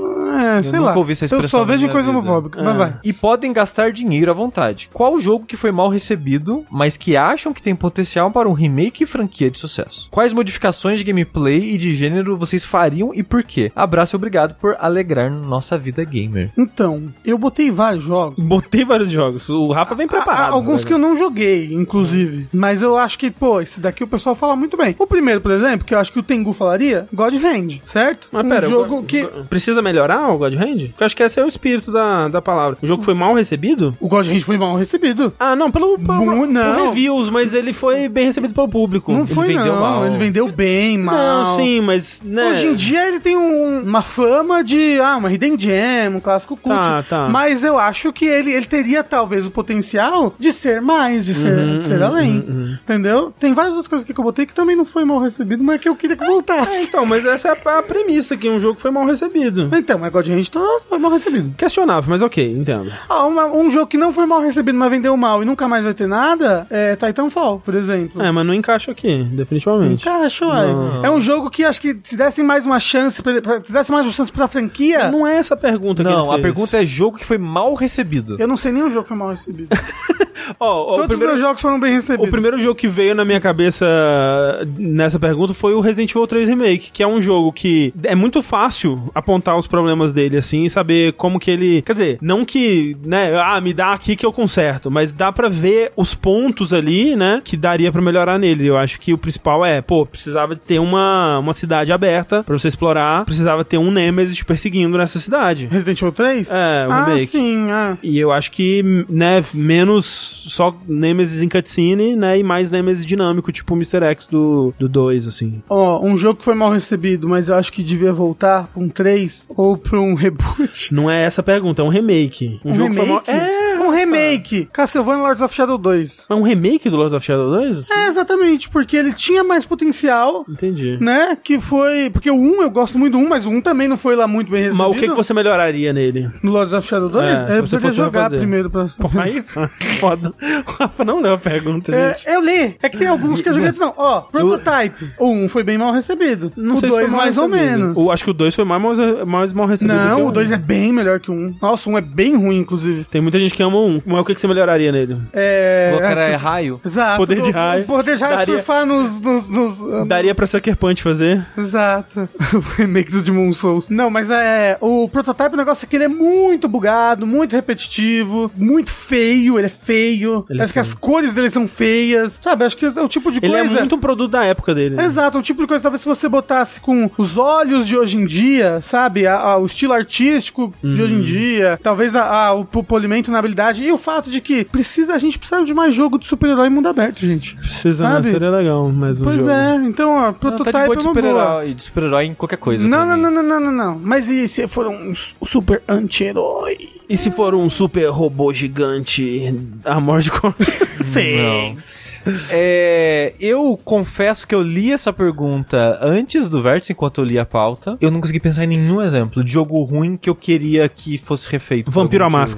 É, sei nunca lá. ouvi essa eu só vejo em coisa vida. homofóbica. É. Mas vai. E podem gastar dinheiro à vontade. Qual jogo que foi mal recebido, mas que acham que tem potencial para um remake e franquia de sucesso? Quais modificações de gameplay e de gênero vocês fariam e por quê? Abraço e obrigado por alegrar nossa vida gamer. Então, eu botei vários jogos. Botei vários jogos. O Rafa vem preparado. Há alguns né? que eu não joguei, inclusive. Mas eu acho que, pô, esse daqui o pessoal fala muito bem. O primeiro, por exemplo, que eu acho que o Tengu falaria, God Hand, certo? Mas um pera, jogo o- que. Precisa melhorar o God Hand? Porque eu acho que esse é o espírito da, da palavra. O jogo foi mal recebido? O God Hand foi mal recebido. Ah, não, pelo, pelo Mu- por não. reviews, mas ele foi bem recebido pelo público. Não Ele foi, vendeu não. mal. Ele vendeu bem, mal. Não, sim, mas. Né, Hoje em dia ele tem um- uma fama de, ah, uma Hidden Gem, um clássico cult. Tá, tá. Mas eu acho que ele, ele teria talvez o potencial de ser mais, de ser, Uhum, de ser além. Entendeu? Tem várias outras coisas aqui que eu botei que também não foi mal recebido, mas que eu queria que É, voltasse. então, mas essa é a, premissa que um jogo foi mal recebido. Então, mas God Hand foi mal recebido. Questionável, mas ok, entendo. Ah, uma- um jogo que não foi mal recebido, mas vendeu mal e nunca mais vai ter nada, é Titanfall, por exemplo. É, mas não encaixa aqui, definitivamente. Encaixa, uai. Não. É um jogo que acho que se dessem mais uma chance, pra, pra- se dessem mais uma chance pra franquia, Não é essa a pergunta que Não, ele a fez. pergunta é jogo que foi mal recebido. eu não sei nenhum jogo que foi mal recebido. [laughs] Ó, ó, o Todos primeiro- os meus jogos foram bem recebidos. O primeiro jogo que veio na minha cabeça nessa pergunta foi o Resident Evil 3 Remake, que é um jogo que é muito fácil apontar os problemas dele, assim, e saber como que ele... Quer dizer, não que, né, ah, me dá aqui que eu conserto, mas dá pra ver os pontos ali, né, que daria pra melhorar nele. Eu acho que o principal é, pô, precisava ter uma, uma cidade aberta pra você explorar, precisava ter um Nemesis te perseguindo nessa cidade. Resident Evil 3? É, o ah, remake. sim, ah. E eu acho que, né, menos só Nemesis em cutscene, né, e mais Nemesis dinâmico, tipo o Mr. X do, do 2, assim. Ó, um jogo que foi mal recebido, mas eu acho que devia voltar pra um 3 ou pra um reboot. Não é essa a pergunta, é um remake. Um, jogo que foi mal... É, um remake. Castlevania Lords of Shadow 2. é um remake do Lords of Shadow 2? É, exatamente, porque ele tinha mais potencial, Entendi. né? Que foi. Porque o 1, eu gosto muito do 1, mas o 1 também não foi lá muito bem recebido. Mas o que, que você melhoraria nele? No Lords of Shadow 2? É, se eu você fosse jogar refazer. primeiro pra Porra, aí, foda. [laughs] O Rafa não leu a pergunta, É, gente. eu li. É que tem alguns que eu joguei outros não. Ó, [laughs] Prototype. O 1 foi bem mal recebido. Não o sei se 2 foi mal mais ou menos. O, acho que o 2 foi mais, mais, mal recebido Não, o um. 2 é bem melhor que o 1. Nossa, o 1 é bem ruim, inclusive. Tem muita gente que ama o 1. Mas o que, que você melhoraria nele? É. Colocar é, é, raio. Exato. Poder de O- raio. o Poder de raio Daria- surfar nos. nos, nos- Daria pra Sucker Punch fazer? Exato. [laughs] O remake do Demon Souls. Não, mas é. O prototype, o negócio é que ele é muito bugado, muito repetitivo, muito feio. Ele é feio. Ele é Parece que feio. as cores dele são feias. Sabe? Acho que é o tipo de Ele coisa. é muito um produto da época dele. né? Exato, um tipo de coisa, talvez se você botasse com os olhos de hoje em dia, sabe? A- a- o estilo artístico de Uhum. hoje em dia, talvez a- a- o po- polimento na habilidade e o fato de que precisa, a gente precisa de mais jogo de super-herói em mundo aberto, gente. Precisa, né? Seria legal mais um pois jogo. é, então, ó, Não, prototype tá de boa de é uma boa. super-herói de super-herói em qualquer coisa. Não, não, não, não, não, não, não. Mas e se for um su- super anti-herói? E se for um super robô gigante Armored Core? [laughs] Seis. É, eu confesso que eu li essa pergunta antes do vértice, enquanto eu li a pauta. Eu não consegui pensar em nenhum exemplo de jogo ruim que eu queria que fosse refeito. Vampiro à algum motivo.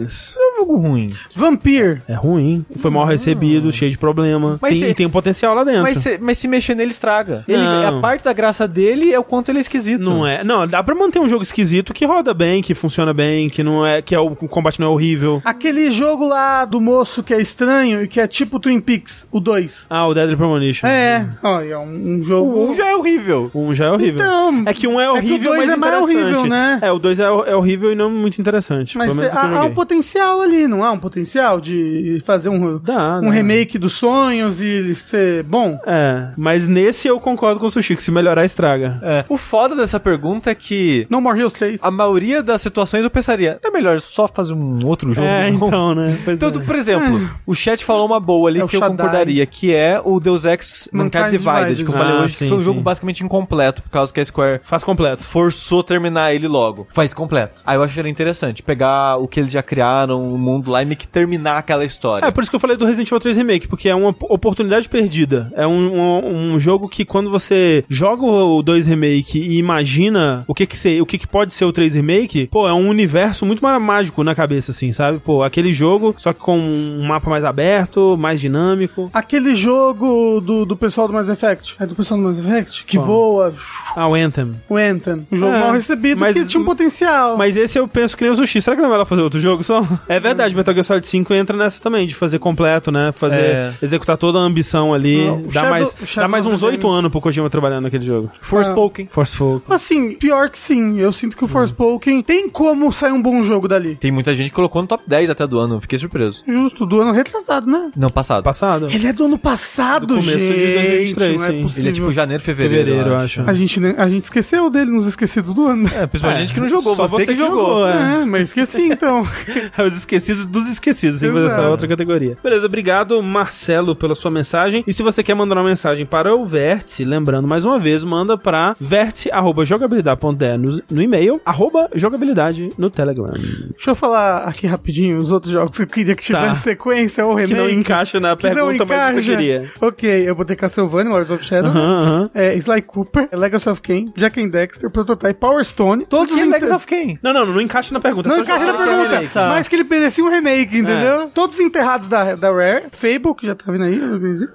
Máscara. Jogo ruim. Vampir. É ruim. Foi mal recebido, cheio de problema. Mas tem, se- e tem um potencial lá dentro. Mas se, mas se mexer nele estraga. Ele, a parte da graça dele é o quanto ele é esquisito. Não é. Não, dá pra manter um jogo esquisito que roda bem, que funciona bem, que não é. que é o, o combate não é horrível. Aquele jogo lá do moço que é estranho e que é tipo Twin Peaks, o 2. Ah, o Deadly Premonition. É, olha, é um, um jogo. O 1 já é horrível. O um já é horrível. Então, é que um é é que o horrível, dois mas é mais horrível, né? É, o 2 é, é horrível e não muito interessante. Mas que eu há, há um potencial ali, não há um potencial de fazer um, Dá, um dá. remake dos sonhos e ser bom? É, mas nesse eu concordo com o Sushi, que se melhorar, estraga. É. O foda dessa pergunta é que No More Heroes 3. a maioria das situações eu pensaria, é melhor só fazer um outro jogo. É, não? então, né? [laughs] Pois Então, é. por exemplo, o chat falou uma boa ali É que eu concordaria, que é o Deus Ex Mankind Divided, Divided. que eu falei Ah, hoje, sim, que foi um jogo sim. basicamente incompleto, por causa que a Square Faz completo. forçou terminar ele logo. Faz completo. Aí eu acharia interessante pegar o que eles já criaram, mundo lá e meio que terminar aquela história. É, por isso que eu falei do Resident Evil 3 Remake, porque é uma oportunidade perdida. É um, um, um jogo que quando você joga o 2 Remake e imagina o que que, ser, o que que pode ser o 3 Remake, pô, é um universo muito mais mágico na cabeça, assim, sabe? Pô, aquele jogo, só que com um mapa mais aberto, mais dinâmico. Aquele jogo do, do pessoal do Mass Effect. É do pessoal do Mass Effect? Que Qual? voa. Ah, o Anthem. O Anthem. Um jogo É, mal recebido mas- que tinha um potencial. Mas esse eu penso que nem o Sushi. Será que não é melhor fazer outro jogo só? É verdade, Metal Gear Solid 5 entra nessa também, de fazer completo, né? Fazer, É. executar toda a ambição ali. Não, dá Shadow- mais, Shadow dá mais uns oito anos pro Kojima trabalhando naquele jogo. Forspoken. Forceful. Assim, pior que sim. Eu sinto que o Forspoken tem como sair um bom jogo dali. Tem muita gente que colocou no top 10 até do ano, fiquei surpreso. Justo, do ano retrasado, né? Não, passado. Passado. Ele é do ano passado, Do começo de gente. 2023, não é sim. possível. Ele é tipo janeiro, fevereiro. Fevereiro, eu acho. A gente, a gente esqueceu dele nos esquecidos do ano. É, principalmente É, gente que não jogou, só você, que, jogou. é. É, mas esqueci então. [laughs] Os esquecidos dos esquecidos, sem fazer essa outra categoria. Beleza, obrigado, Marcelo, pela sua mensagem. E se você quer mandar uma mensagem para o Vértice, lembrando mais uma vez, manda para vértice.jogabilidade.de no, no e-mail, arroba jogabilidade no Telegram. Deixa eu falar aqui rapidinho os outros jogos que eu queria que tivesse Tá. sequência ou Que remake. não encaixa na Que não pergunta, mas você encaixa. queria. Ok, eu botei Castlevania, Lords of Shadow, Aham, aham. é, Sly Cooper, Legacy of Kain, Jack and Dexter, Prototype, Power Stone, todos Que inter- Legacy of Kain? Não, não, não encaixa na pergunta. Não encaixa na que pergunta. Tá. mas que ele merecia um remake, entendeu? Todos enterrados da, da Rare, Fable, que já tá vindo aí,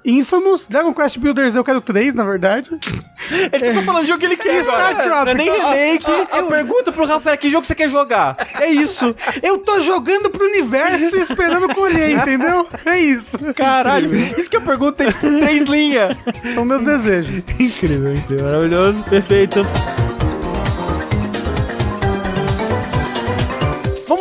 Infamous, Dragon Quest Builders eu quero 3, na verdade. [laughs] Ele ficou falando de jogo que ele quer Star. Tropics. Não é nem remake. A, a pergunta pro Rafael é que jogo você quer jogar? É isso. Eu tô jogando pro universo e esperando colher, entendeu? É isso. Caralho, isso que a pergunta tem três linhas. São meus desejos. Incrível, incrível, maravilhoso, perfeito.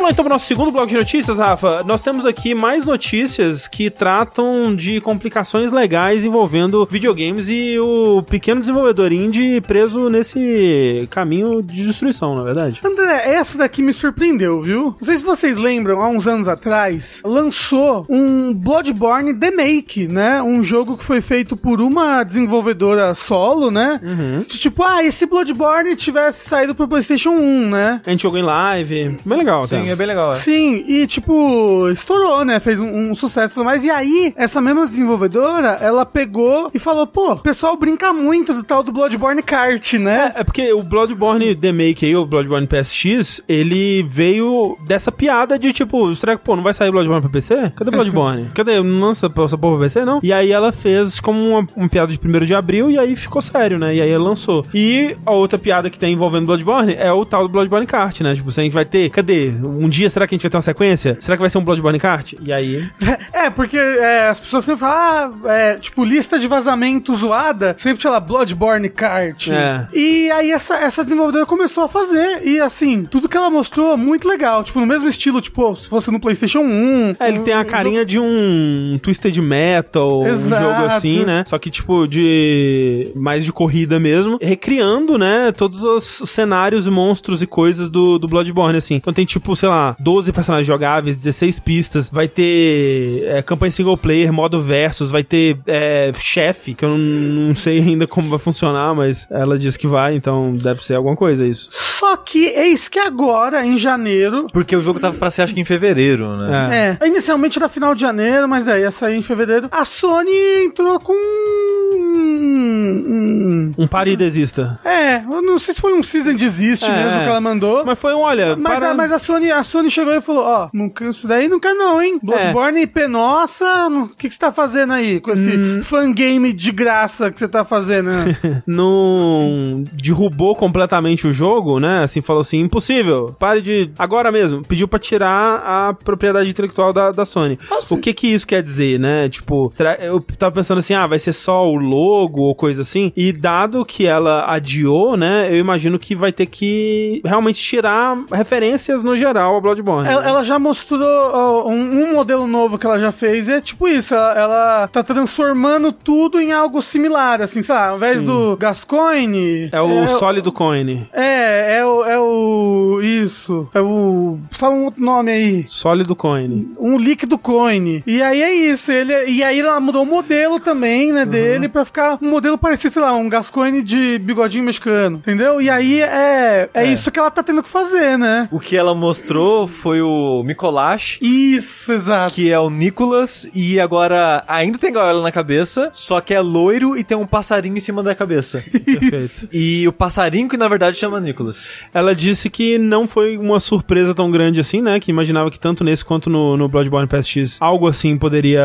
Lá então para o nosso segundo bloco de notícias, Rafa. Nós temos aqui mais notícias que tratam de complicações legais envolvendo videogames e o pequeno desenvolvedor indie preso nesse caminho de destruição, na verdade. André, essa daqui me surpreendeu, viu? Não sei se vocês lembram, há uns anos atrás, lançou um Bloodborne The Make, né? Um jogo que foi feito por uma desenvolvedora solo, né? Tipo, ah, e se Bloodborne tivesse saído pro PlayStation 1, né? A gente jogou em live, bem legal, até. Sim, é bem legal. É. Sim, e tipo, estourou, né? Fez um, um sucesso e tudo mais. E aí, essa mesma desenvolvedora, ela pegou e falou: pô, o pessoal brinca muito do tal do Bloodborne Kart, né? É porque o Bloodborne The Make aí, o Bloodborne PSX, ele veio dessa piada de tipo, será que, pô, não vai sair Bloodborne pra PC? Cadê Bloodborne? [laughs] Cadê? Não lança essa porra pra PC, não? E aí ela fez como uma, uma piada de 1 de abril e aí ficou sério, né? E aí ela lançou. E a outra piada que tem envolvendo Bloodborne é o tal do Bloodborne Kart, né? Tipo, gente vai ter, cadê? Um dia será que a gente vai ter uma sequência? Será que vai ser um Bloodborne Kart? E aí... É, porque é, as pessoas sempre falam, ah, é, tipo, lista de vazamento zoada, sempre tinha lá Bloodborne Kart. É. E aí essa, essa desenvolvedora começou a fazer, e assim, tudo que ela mostrou, muito legal. Tipo, no mesmo estilo, tipo, se fosse no PlayStation 1. É, ele tem a um- carinha de um Twisted Metal, Exato. um jogo assim, né? Só que, tipo, de. mais de corrida mesmo. Recriando, né? Todos os cenários, monstros e coisas do, do Bloodborne, assim. Então tem, tipo, sei lá, 12 personagens jogáveis, 16 pistas. Vai ter é, campanha single player, modo versus. Vai ter é, chefe, que eu não, não sei ainda como vai funcionar, mas ela diz que vai, então deve ser alguma coisa isso. Só que eis que agora, em janeiro. Porque o jogo tava pra ser, acho que em fevereiro, né? É, inicialmente era final de janeiro, mas é, ia sair em fevereiro. A Sony entrou com um um. Um pare e desista. É, eu não sei se foi um season desiste É. mesmo que ela mandou. Mas foi um, olha, Mas, para- a, mas a Sony, a Sony chegou e falou, ó, não quer isso daí, não quer não, hein? Bloodborne e Penossa, não- o que que você tá fazendo aí com esse Hum. fangame de graça que você tá fazendo? né? [laughs] não derrubou completamente o jogo, né? Assim, falou assim, impossível, pare de... Agora mesmo, pediu pra tirar a propriedade intelectual da, da Sony. Nossa. O que que isso quer dizer, né? Tipo, será... Eu tava pensando assim, ah, vai ser só o logo ou coisa assim. E dado que ela adiou, né? Eu imagino que vai ter que realmente tirar referências no geral ao Bloodborne. ela, né? ela já mostrou um, um modelo novo que ela já fez, e é tipo isso, ela, ela tá transformando tudo em algo similar, assim, sabe? Ao invés Sim. do Gascoigne... É o sólido coin. É, é o, é o... Isso, é o... Fala um outro nome aí. Sólido coin. um líquido coin. E aí é isso, ele e aí ela mudou o modelo também, né, dele pra ficar um modelo parecido, sei lá, um Gascoigne de bigodinho mexicano, entendeu? E aí é é, isso que ela tá tendo que fazer, né? O que ela mostrou foi o Mikolash, Isso, exato. que é o Nicholas, e agora ainda tem gaiola na cabeça, só que é loiro e tem um passarinho em cima da cabeça. [laughs] Perfeito. E o passarinho que na verdade chama Nicholas. Ela disse que não foi uma surpresa tão grande assim, né? Que imaginava que tanto nesse quanto no, no Bloodborne PSX algo assim poderia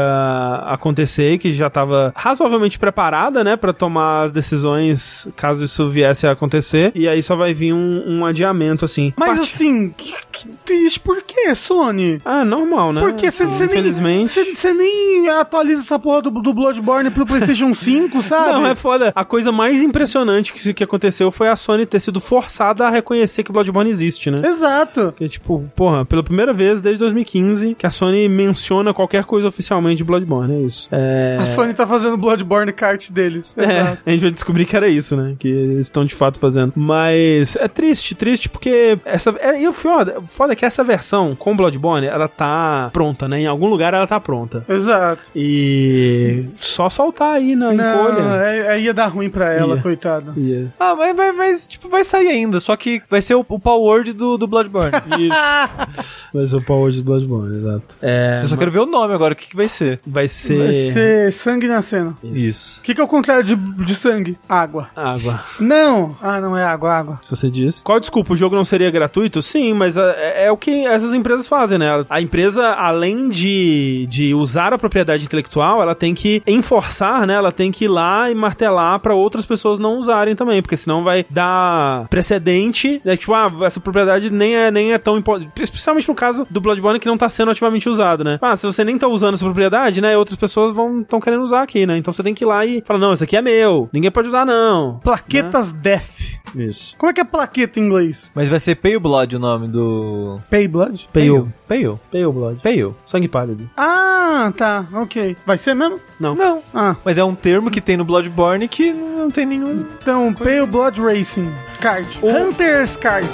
acontecer, que já estava razoavelmente preparada, né? Pra tomar as decisões caso isso viesse a acontecer. E aí só vai vir um, um adiamento, assim. Mas Parte- assim, que, que triste, por que, Sony? Ah, normal, né? Porque você nem, Infelizmente. cê- cê nem atualiza essa porra do, do Bloodborne pro PlayStation [laughs] 5, sabe? Não, é foda. A coisa mais impressionante que, que aconteceu foi a Sony ter sido forçada a reconhecer que Bloodborne existe, né? Exato. Que, tipo, porra, pela primeira vez desde 2015 que a Sony menciona qualquer coisa oficialmente de Bloodborne, é isso. É... A Sony tá fazendo Bloodborne kart deles. É, Exato. a gente vai descobrir que era isso, né? Que eles estão de fato fazendo. Mas é triste, triste porque essa. É, e o foda, é que essa versão com Bloodborne, ela tá pronta, né? Em algum lugar ela tá pronta. Exato. E só soltar aí na Não, encolha. é, é, ia dar ruim pra ela, Ia. coitada. Ia. Ah, mas, mas, mas, tipo, vai sair ainda, só que vai ser o, o Power Word do, do Bloodborne. [laughs] Isso. Vai ser o Power de Bloodborne, exato. É, Eu só quero ver o nome agora, o que, que vai ser. vai ser. Vai ser sangue nascendo. Isso. O que, que é o contrário de, de sangue? Água. Água. Não! Ah, não é água, água. se você diz. Qual desculpa? O jogo não seria gratuito? Sim, mas é, é o que essas empresas fazem, né? A empresa, além de, de usar a propriedade intelectual, ela tem que enforçar, né? Ela tem que ir lá e martelar pra outras pessoas não usarem também, porque senão vai dar precedente, né? Tipo, ah, essa propriedade nem é, nem é tão importante. Especialmente no caso do Bloodborne que não tá sendo ativamente usado, né? Ah, se você nem tá usando essa propriedade, né? Outras pessoas vão estão querendo usar aqui, né? Então você tem que ir lá e falar, não, isso aqui é meu. Ninguém pode usar, não. Plaquetas Death. Isso. Como é que é plaqueta em inglês? Mas vai ser Pale Blood o nome do... Pay Blood? Pale. Pale. Pale Blood. Pale. Sangue pálido. Ah, tá. Ok. Vai ser mesmo? Não. Não. Ah. Mas é um termo que tem no Bloodborne que não tem nenhum... Então, Pale Blood Racing. Card. Hunter's Card.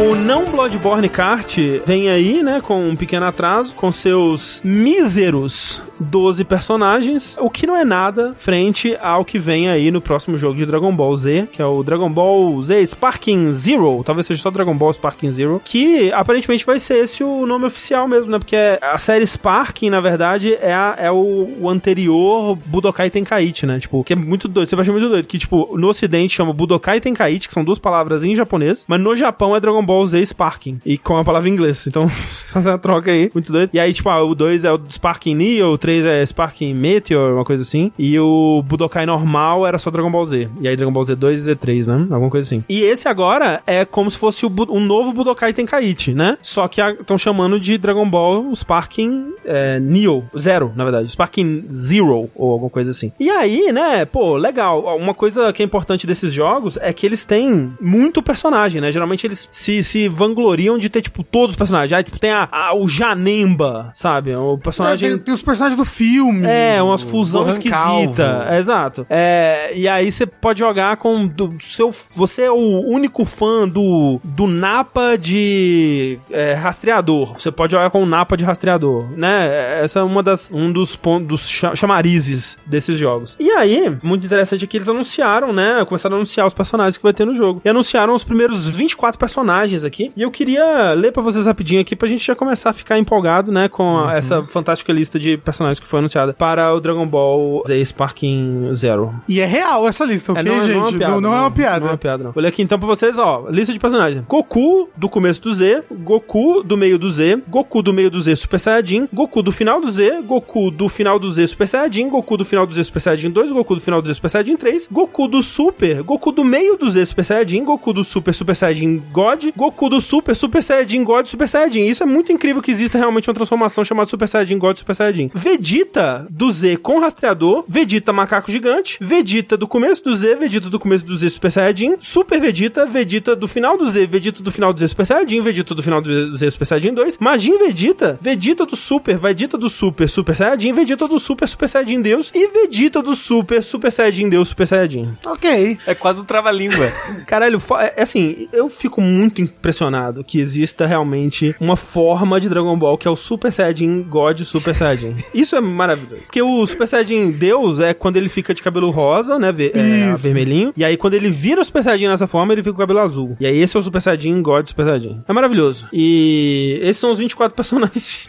O não Bloodborne Kart vem aí, né, com um pequeno atraso, com seus míseros 12 personagens, o que não é nada frente ao que vem aí no próximo jogo de Dragon Ball Z, que é o Dragon Ball Z Sparking Zero, talvez seja só Dragon Ball Sparking Zero, que aparentemente vai ser esse o nome oficial mesmo, né, porque a série Sparking, na verdade, é, a- é o, o anterior Budokai Tenkaichi, né, tipo, que é muito doido, você vai muito doido, que tipo, no ocidente chama Budokai Tenkaichi, que são duas palavras em japonês, mas no Japão é Dragon Ball Z Sparking, e com a palavra em inglês, então [laughs] fazer uma troca aí, muito doido. E aí, tipo, ah, o 2 é o Sparking Neo, o 3 é Sparking Meteor, uma coisa assim, e o Budokai normal era só Dragon Ball Z, e aí Dragon Ball Z2 e Z3, né, alguma coisa assim. E esse agora é como se fosse o novo Budokai Tenkaichi, né, só que estão chamando de Dragon Ball Sparking é, Neo, Zero, na verdade, Sparking Zero, ou alguma coisa assim. E aí, né, pô, legal, uma coisa que é importante desses jogos é que eles têm muito personagem, né, geralmente eles se, se vangloriam de ter, tipo, todos os personagens, aí, tipo, tem a, a- o Janemba, sabe, o personagem... É, tem, tem os personagens do filme. É, umas fusão esquisita. É, exato. É, e aí você pode jogar com do seu. Você é o único fã do, do Napa de é, rastreador. Você pode jogar com o Napa de rastreador, né? Essa é uma das um dos pontos dos cha- chamarizes desses jogos. E aí, muito interessante é que eles anunciaram, né? Começaram a anunciar os personagens que vai ter no jogo. E anunciaram os primeiros 24 personagens imagens aqui. E eu queria ler pra vocês rapidinho aqui pra gente já começar a ficar empolgado, né? Com Uhum. essa fantástica lista de personagens que foi anunciada para o Dragon Ball Z Sparking Zero. E é real essa lista, ok, É, não, gente? não é uma piada. não, não é uma piada. Não é uma piada, não. Vou ler aqui então pra vocês, ó. Lista de personagens. Goku do começo do Z, Goku do meio do Z, Goku do meio do Z Super Saiyajin, Goku do final do Z, Goku do final do Z Super Saiyajin, Goku do final do Z Super Saiyajin 2, Goku do final do Z Super Saiyajin 3, Goku do Super, Goku do meio do Z Super Saiyajin, Goku do Super Super Saiyajin God, Goku do Super Super Saiyajin God Super Saiyajin. Isso é muito incrível que exista realmente uma transformação chamada Super Saiyajin God Super Saiyajin. Vegeta do Z com rastreador, Vegeta macaco gigante, Vegeta do começo do Z, Vegeta do começo do Z Super Saiyajin, Super Vegeta, Vegeta do final do Z, Vegeta do final do Z Super Saiyajin, Vegeta do final do Z Super Saiyajin 2, Majin Vegeta, Vegeta do Super, Vegeta do Super Super Saiyajin, Vegeta do Super Super Saiyajin Deus e Vegeta do Super Super Saiyajin Deus Super Saiyajin. Ok. É quase um trava-língua. Caralho, é é assim, eu fico muito impressionado que exista realmente uma forma de Dragon Ball que é o Super Saiyajin God Super Saiyajin. [laughs] Isso é maravilhoso. Porque o Super Saiyajin Deus é quando ele fica de cabelo rosa, né, ve- é, vermelhinho, e aí quando ele vira o Super Saiyajin nessa forma, ele fica com o cabelo azul. E aí esse é o Super Saiyajin God Super Saiyajin. É maravilhoso. E esses são os 24 [laughs] personagens.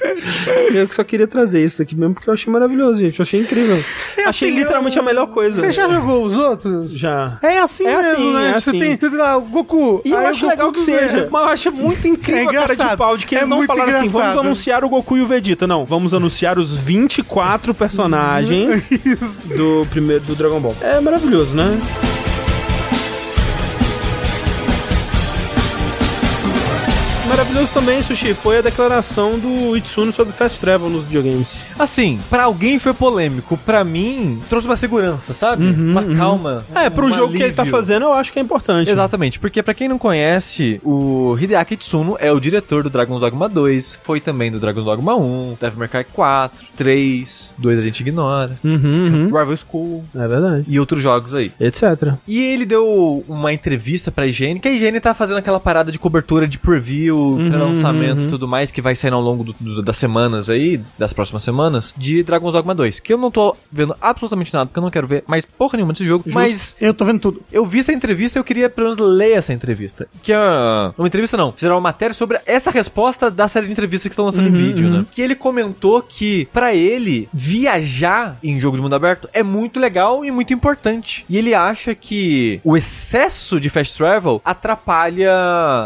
eu que só queria trazer isso aqui mesmo porque eu achei maravilhoso, gente. Eu achei incrível. É achei assim, literalmente eu- a melhor coisa. Você já jogou os outros? Já. É assim É mesmo, assim, né? é Você assim. tem, sei lá, o Goku. E eu acho Goku legal que do- seja. [laughs] Mas eu acho muito incrível É a cara de engraçado. pau de que eles É não muito falaram assim, vamos engraçado. anunciar o Goku e o Vegeta. Não, vamos anunciar os 24 personagens [laughs] do primeiro do Dragon Ball. É maravilhoso, né? Maravilhoso também, Sushi, foi a declaração do Itsuno sobre Fast Travel nos videogames. Assim, pra alguém foi polêmico. Pra mim, trouxe uma segurança, sabe? uma calma. É, pro um jogo que ele tá alívio. fazendo, eu acho que é importante. Exatamente, porque pra quem não conhece, o Hideaki Tsuno é o diretor do Dragon's Dogma 2, foi também do Dragon's Dogma 1, Devil May Cry 4, 3, 2 a gente ignora, Uhum, uhum. Rival School É verdade. e outros jogos aí. Etc. E ele deu uma entrevista pra IGN, que a IGN tá fazendo aquela parada de cobertura de preview, pré-lançamento e tudo mais, que vai sair ao longo do- do- das semanas aí, das próximas semanas, de Dragon's Dogma 2. Que eu não tô vendo absolutamente nada, porque eu não quero ver mais porra nenhuma desse jogo, mas Eu tô vendo tudo. eu vi essa entrevista e eu queria pelo menos ler essa entrevista. Que é uma entrevista não, fizeram uma matéria sobre essa resposta da série de entrevistas que estão lançando em vídeo, né? Que ele comentou que pra ele viajar em jogo de mundo aberto é muito legal e muito importante. E ele acha que o excesso de fast travel atrapalha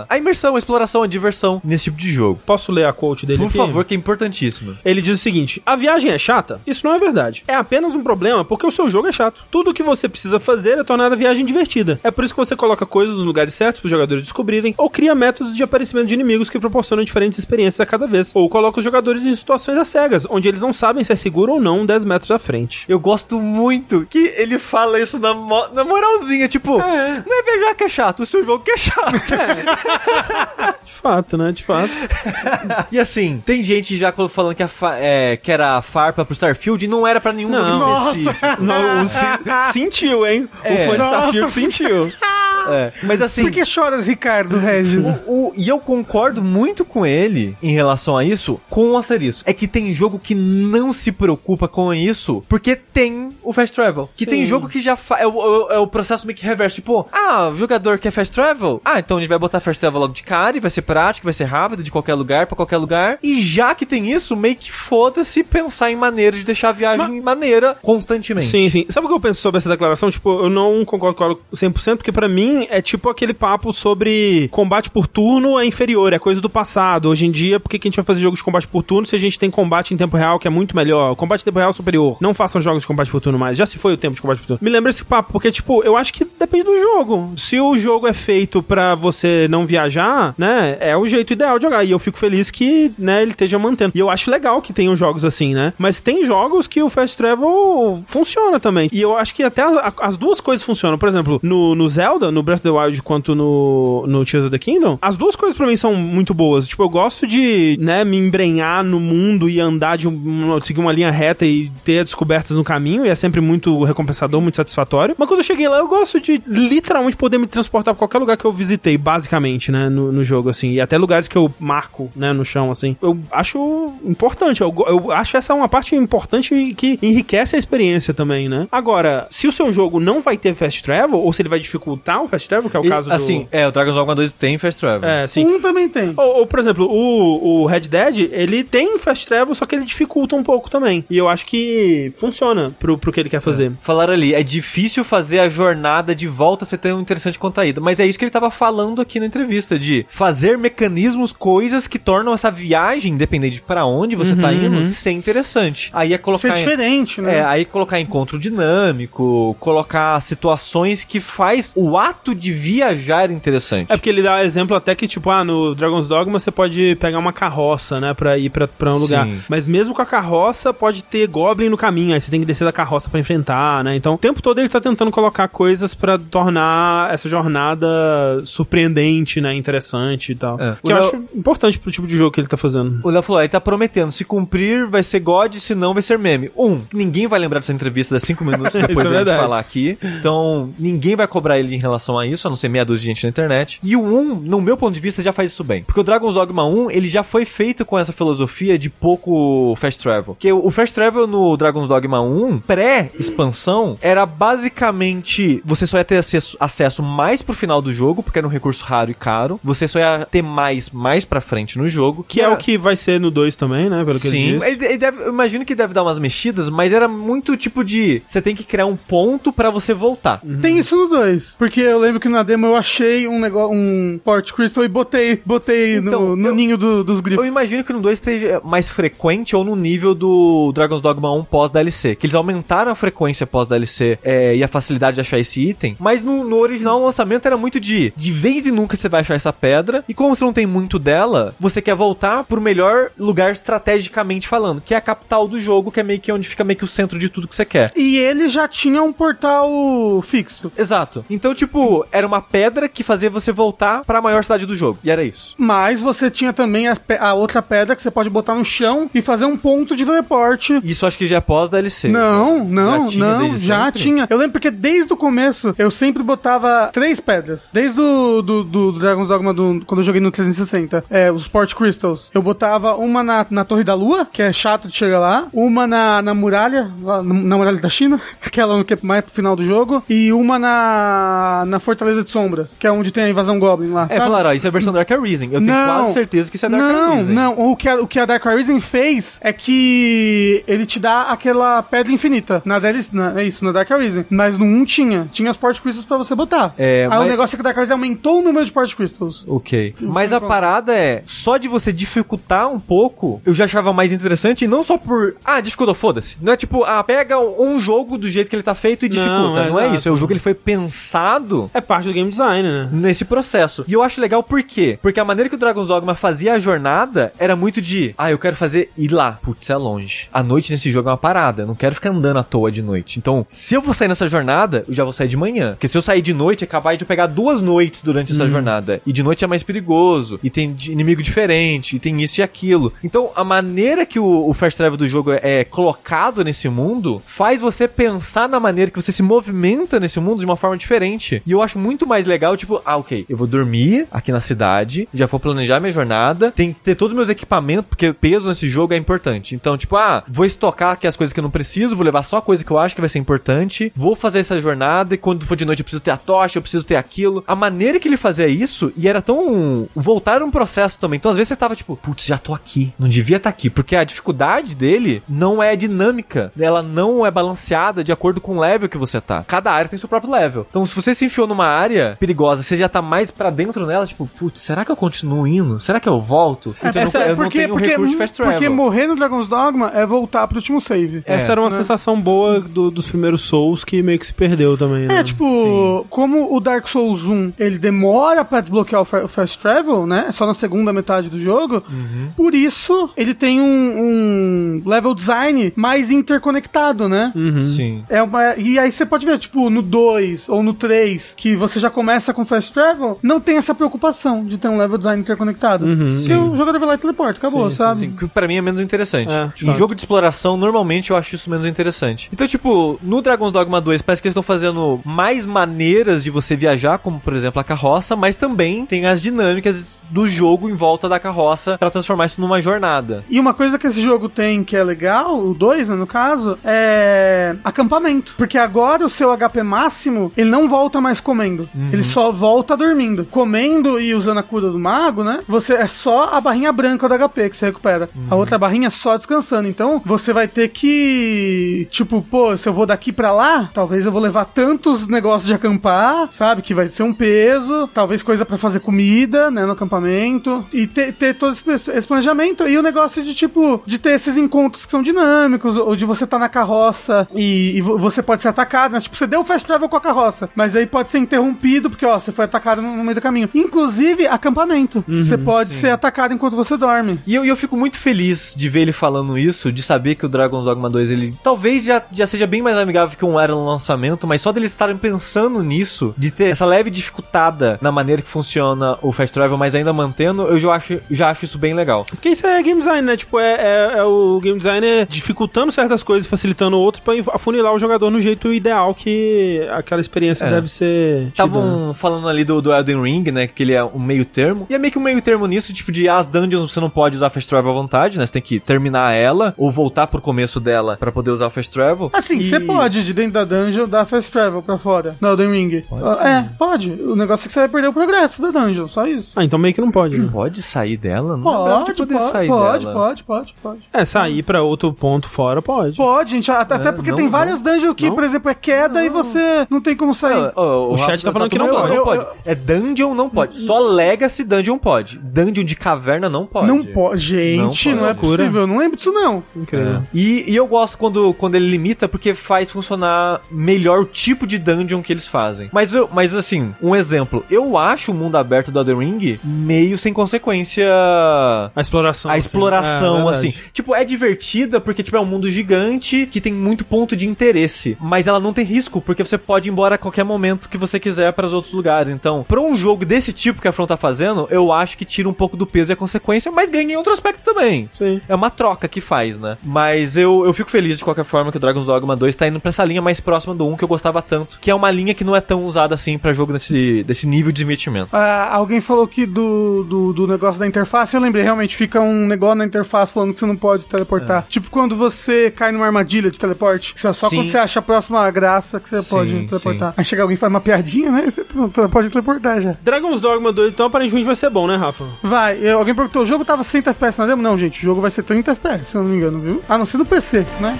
a imersão, a exploração, a diversão nesse tipo de jogo. Posso ler a quote dele Por aqui? favor, que é importantíssimo. Ele diz o seguinte: a viagem é chata? Isso não é verdade. É apenas um problema porque o seu jogo é chato. Tudo o que você precisa fazer é tornar a viagem divertida. É por isso que você coloca coisas nos lugares certos para os jogadores descobrirem, ou cria métodos de aparecimento de inimigos que proporcionam diferentes experiências a cada vez, ou coloca os jogadores em situações às cegas, onde eles não sabem se é seguro ou não 10 metros à frente. Eu gosto muito que ele fala isso na, mo- na moralzinha, tipo, É. não é viajar que é chato, o seu jogo que é chato. [laughs] De fato, né? De fato. [laughs] E assim, tem gente já falando que, a fa- é, que era a farpa pro Starfield e não era pra nenhum Não. Nossa. [laughs] Não, o se- sentiu, hein? É. O fã de. Starfield sentiu. [laughs] É, Mas assim, Por que choras, Ricardo Regis? o, o- e eu concordo muito com ele em relação a isso, com o asterisco. É que tem jogo que não se preocupa com isso, porque tem o fast travel. Que Sim. tem jogo que já fa- é, o, é o processo meio que reverso. Tipo, ah, o jogador quer fast travel? Ah, então gente vai botar fast travel logo de cara e vai ser prático, vai ser rápido, de qualquer lugar pra qualquer lugar. E já que tem isso, meio que foda-se pensar em maneiras de deixar a viagem maneira constantemente. Sim, sim. Sabe o que eu penso sobre essa declaração? Tipo, eu não concordo com ela 100%, porque pra mim é tipo aquele papo sobre combate por turno é inferior, é coisa do passado. Hoje em dia, por que, a gente vai fazer jogos de combate por turno se a gente tem combate em tempo real que é muito melhor? Combate em tempo real é superior. Não façam jogos de combate por turno mais. Já se foi o tempo de combate por turno. Me lembra esse papo, porque, tipo, eu acho que depende do jogo. Se o jogo é feito pra você não viajar, né, é o jeito ideal de jogar. E eu fico feliz que, né, ele esteja mantendo. E eu acho legal que tenham jogos assim, né? Mas tem jogos que o Fast Travel funciona também. E eu acho que até a- as duas coisas funcionam. Por exemplo, no, no Zelda, no Breath of the Wild, quanto no, no Tears of the Kingdom, as duas coisas pra mim são muito boas. Tipo, eu gosto de, né, me embrenhar no mundo e andar de um, seguir uma linha reta e ter descobertas no caminho, e é sempre muito recompensador, muito satisfatório. Mas quando eu cheguei lá, eu gosto de literalmente poder me transportar pra qualquer lugar que eu visitei, basicamente, né, no, no jogo, assim. E até lugares que eu marco, né, no chão, assim. Eu acho importante, eu, eu acho essa uma parte importante e que enriquece a experiência também, né? Agora, se o seu jogo não vai ter fast travel, ou se ele vai dificultar o fast travel, que é o E, caso assim, do... é, o Dragon's Dogma 2 tem Fast Travel. É, sim. Um também tem. Ou, ou, por exemplo, o, o Red Dead, ele tem fast travel, só que ele dificulta um pouco também. E eu acho que funciona pro, pro que ele quer fazer. Falaram ali, é difícil fazer a jornada de volta ser tão interessante quanto a ida. Mas é isso que ele tava falando aqui na entrevista, de fazer mecanismos, coisas que tornam essa viagem, independente de pra onde você tá indo, ser interessante. Aí é Isso colocar... é em- diferente, né? É, aí colocar encontro dinâmico, colocar situações que faz o ato de viajar interessante. É porque ele dá exemplo até que, tipo, ah, no Dragon's Dogma você pode pegar uma carroça, né, pra ir pra, pra um Sim. lugar. Mas mesmo com a carroça, pode ter Goblin no caminho, aí você tem que descer da carroça pra enfrentar, né? Então, o tempo todo ele tá tentando colocar coisas pra tornar essa jornada surpreendente, né, interessante e tal. É. Que eu Léo- acho importante pro tipo de jogo que ele tá fazendo. O Léo falou, ele tá prometendo, se cumprir vai ser God, se não vai ser meme. Um, ninguém vai lembrar dessa entrevista 5 minutos [laughs] depois é da gente verdade. falar aqui. Então, ninguém vai cobrar ele em relação a isso, a não ser meia dúzia de gente na internet. E o 1, no meu ponto de vista, já faz isso bem. Porque o Dragon's Dogma 1, ele já foi feito com essa filosofia de pouco fast travel. Que o fast travel no Dragon's Dogma 1, pré-expansão, era basicamente você só ia ter acesso, acesso mais pro final do jogo, porque era um recurso raro e caro. Você só ia ter mais mais pra frente no jogo. Que é era- o que vai ser no 2 também, né, pelo que ele Sim, disse. ele, ele deve, eu imagino que deve dar umas mexidas, mas era muito tipo de. Você tem que criar um ponto pra você voltar. Tem isso no 2. Porque eu lembro que na demo eu achei um negócio, um Port Crystal e botei, botei Então, no, no eu- ninho do- dos grifos. Eu imagino que no 2 esteja mais frequente ou no nível do Dragon's Dogma 1 pós-DLC. Que eles aumentaram a frequência pós-DLC é, e a facilidade de achar esse item. Mas no, no original, o lançamento era muito de de vez em nunca você vai achar essa pedra. E como você não tem muito dela, você quer voltar pro melhor lugar estrategicamente falando, que é a capital do jogo, que é meio que onde fica meio que o centro de tudo que você quer. E ele já tinha um portal fixo. Exato. Então, tipo, era uma pedra que fazia você voltar pra maior cidade do jogo. E era isso. Mas você tinha também a, a outra pedra que você pode botar no chão e fazer um ponto de teleporte. Isso acho que já é pós-DLC. Não, não, Já tinha não, já sempre? tinha. Eu lembro porque desde o começo eu sempre botava três pedras. Desde o do, do Dragon's Dogma do, quando eu joguei no 360, é, os Port Crystals. Eu botava uma na, na Torre da Lua, que é chato de chegar lá, uma na, na muralha, na, na muralha da China, [laughs] aquela que é mais pro final do jogo, e uma na, na Fortaleza de Sombras, que é onde tem a invasão Goblin lá. É, sabe? falaram, ó, isso é a versão Dark Arisen. Eu tenho quase certeza que isso é Dark não, Arisen. Não, O que, a, o que a Dark Arisen fez é que ele te dá aquela pedra infinita. Na DLC, na, é isso, na Dark Arisen. Mas no 1 tinha. Tinha as Port Crystals pra você botar. É, Aí o mas- negócio é que a Dark Arisen aumentou o número de Port Crystals. Ok. Mas a Sim, parada é, só de você dificultar um pouco, eu já achava mais interessante, e não só por, ah, dificultou, foda-se. Não é tipo, ah, pega um jogo do jeito que ele tá feito e Não, dificulta. é Não, é isso, é o jogo ele foi pensado É parte do game design, né? nesse processo. E eu acho legal por quê? Porque a maneira que o Dragon's Dogma fazia a jornada era muito de, ah, eu quero fazer ir lá. Putz, é longe. A noite nesse jogo é uma parada. Eu não quero ficar andando à toa de noite. Então, se eu vou sair nessa jornada, eu já vou sair de manhã. Porque se eu sair de noite, é capaz de eu pegar duas noites durante essa jornada. E de noite é mais perigoso. E tem inimigo diferente. E tem isso e aquilo. Então, a maneira que o, o Fast Travel do jogo é colocado nesse mundo faz você pensar na maneira que você se movimenta nesse mundo de uma forma diferente. E eu acho muito mais legal, tipo, ah, ok, eu vou dormir aqui na cidade, já vou planejar minha jornada, tem que ter todos os meus equipamentos, porque peso nesse jogo é importante. Então, tipo, ah, vou estocar aqui as coisas que eu não preciso, vou levar só a coisa que eu acho que vai ser importante, vou fazer essa jornada e quando for de noite eu preciso ter a tocha, eu preciso ter aquilo. A maneira que ele fazia isso, e era tão. voltar um processo também. Então, às vezes você tava tipo, putz, já tô aqui, não devia estar aqui, porque a dificuldade dele não é dinâmica, ela não é balanceada de acordo com o level que você tá. Cada área tem seu próprio level. Então, se você se enfiou numa área perigosa, você já tá mais pra dentro nela, tipo, putz, será que eu continuo indo? Será que eu volto? Eu essa- não, eu porque, não tenho porque, fast travel. porque morrer no Dragon's Dogma é voltar pro último save. Essa era uma né? sensação boa do- dos primeiros Souls que meio que se perdeu também, né? É, tipo, como o Dark Souls 1, ele demora pra desbloquear o fa- o Fast Travel, né? É só na segunda metade do jogo. Uhum. Por isso, ele tem um, um level design mais interconectado, né? Uhum. Sim. É uma, e aí você pode ver, tipo, no 2 ou no 3, que você já começa com Fast Travel, não tem essa preocupação de ter um level design interconectado. Se o jogador vai lá e teleporta, acabou, Sim, sabe? sim, sim. Que pra mim é menos interessante. É, em fato. jogo de exploração, normalmente eu acho isso menos interessante. interessante. Então, tipo, no Dragon's Dogma 2 parece que eles estão fazendo mais maneiras de você viajar, como por exemplo a carroça, mas também tem as dinâmicas do jogo em volta da carroça para transformar isso numa jornada. E uma coisa que esse jogo tem que é legal, o 2, né, no caso, é acampamento. Porque agora o seu HP máximo, ele não volta mais comendo. Ele só volta dormindo. Comendo e usando a cura do mago, né? Você é só a barrinha branca do HP que você recupera. A outra barrinha é só descansando. Então, você vai ter que tipo, pô, se eu vou daqui pra lá, talvez eu vou levar tantos negócios de acampar, sabe? Que vai ser um peso, talvez coisa pra fazer comida, né, no acampamento e ter, ter todo esse, esse planejamento e o negócio de tipo de ter esses encontros que são dinâmicos ou de você tá na carroça e, e vo- você pode ser atacado, né? Tipo, você deu o fast travel com a carroça, mas aí pode ser interrompido porque ó, você foi atacado no, meio do caminho. Inclusive acampamento, você pode ser atacado enquanto você dorme. E eu, eu fico muito feliz de ver ele falando isso, de saber que o Dragon's Dogma 2 ele talvez já, já seja bem mais amigável que um era no lançamento, mas só deles estarem pensando nisso, de ter essa leve dificultada na maneira que funciona o Fast Travel, mas ainda mantendo, eu já acho, já acho isso bem legal. Porque isso é game design, né? Tipo, é, é- é o game designer dificultando certas coisas, facilitando outras pra afunilar o jogador no jeito ideal que aquela experiência É. deve ser. Né? Estavam falando ali do, do Elden Ring, né? Que ele é um meio termo. E é meio que um meio termo nisso, tipo, de as dungeons você não pode usar Fast Travel à vontade, né? Você tem que terminar ela, ou voltar pro começo dela pra poder usar o Fast Travel. Assim, E- você pode, de dentro da dungeon, dar fast travel pra fora, no Elden Ring. Ah, É, pode. O negócio é que você vai perder o progresso da dungeon, só isso. Ah, então meio que não pode, né? Pode sair dela? Não Pode, de poder pode, sair pode, dela. pode, pode, pode. É, sair pra outro ponto fora pode. Pode, gente. Até porque não, tem não. várias dungeons que, Não? por exemplo, é queda e você não tem como sair. Ah, ó, O chat Rafa tá falando que não pode. Eu- pode. eu- É dungeon não pode. Só Legacy Dungeon pode. Dungeon de caverna não pode. Não pode. Gente, Não não, é pode. possível. Eu não lembro disso, não. Incrível. E, e eu gosto quando, quando ele limita porque faz funcionar melhor o tipo de dungeon que eles fazem. Mas, eu, mas assim, um exemplo. Eu acho o mundo aberto do Elden Ring meio sem consequência A exploração. a assim. exploração, É, verdade. assim. Tipo, é divertida porque, tipo, é um mundo gigante que tem muito ponto de interesse. Mas ela não tem risco, porque você pode ir embora a qualquer momento que você quiser para os outros lugares. Então, pra um jogo desse tipo que a From tá fazendo, eu acho que tira um pouco do peso e a consequência, mas ganha em outro aspecto também. Sim. É uma troca que faz, né? Mas eu, eu fico feliz de qualquer forma que o Dragon's Dogma 2 tá indo pra essa linha mais próxima do 1 que eu gostava tanto. Que é uma linha que não é tão usada assim pra jogo desse, desse nível de divertimento. Ah, alguém falou que do, do, do negócio da interface, eu lembrei, realmente fica um negócio na interface falando que você não pode teleportar. Tipo quando você cai numa armadilha de teleporte, que só É. Sim. quando você acha a próxima graça que você Sim, pode teleportar. sim. Aí chega alguém e faz uma piadinha, né? Você pode teleportar já. Dragon's Dogma 2, então aparentemente vai ser bom, né, Rafa? Vai, eu- alguém perguntou, o jogo tava 60 FPS na demo? Não, gente, o jogo vai ser 30 FPS, se eu não me engano, viu? A não ser no PC, né?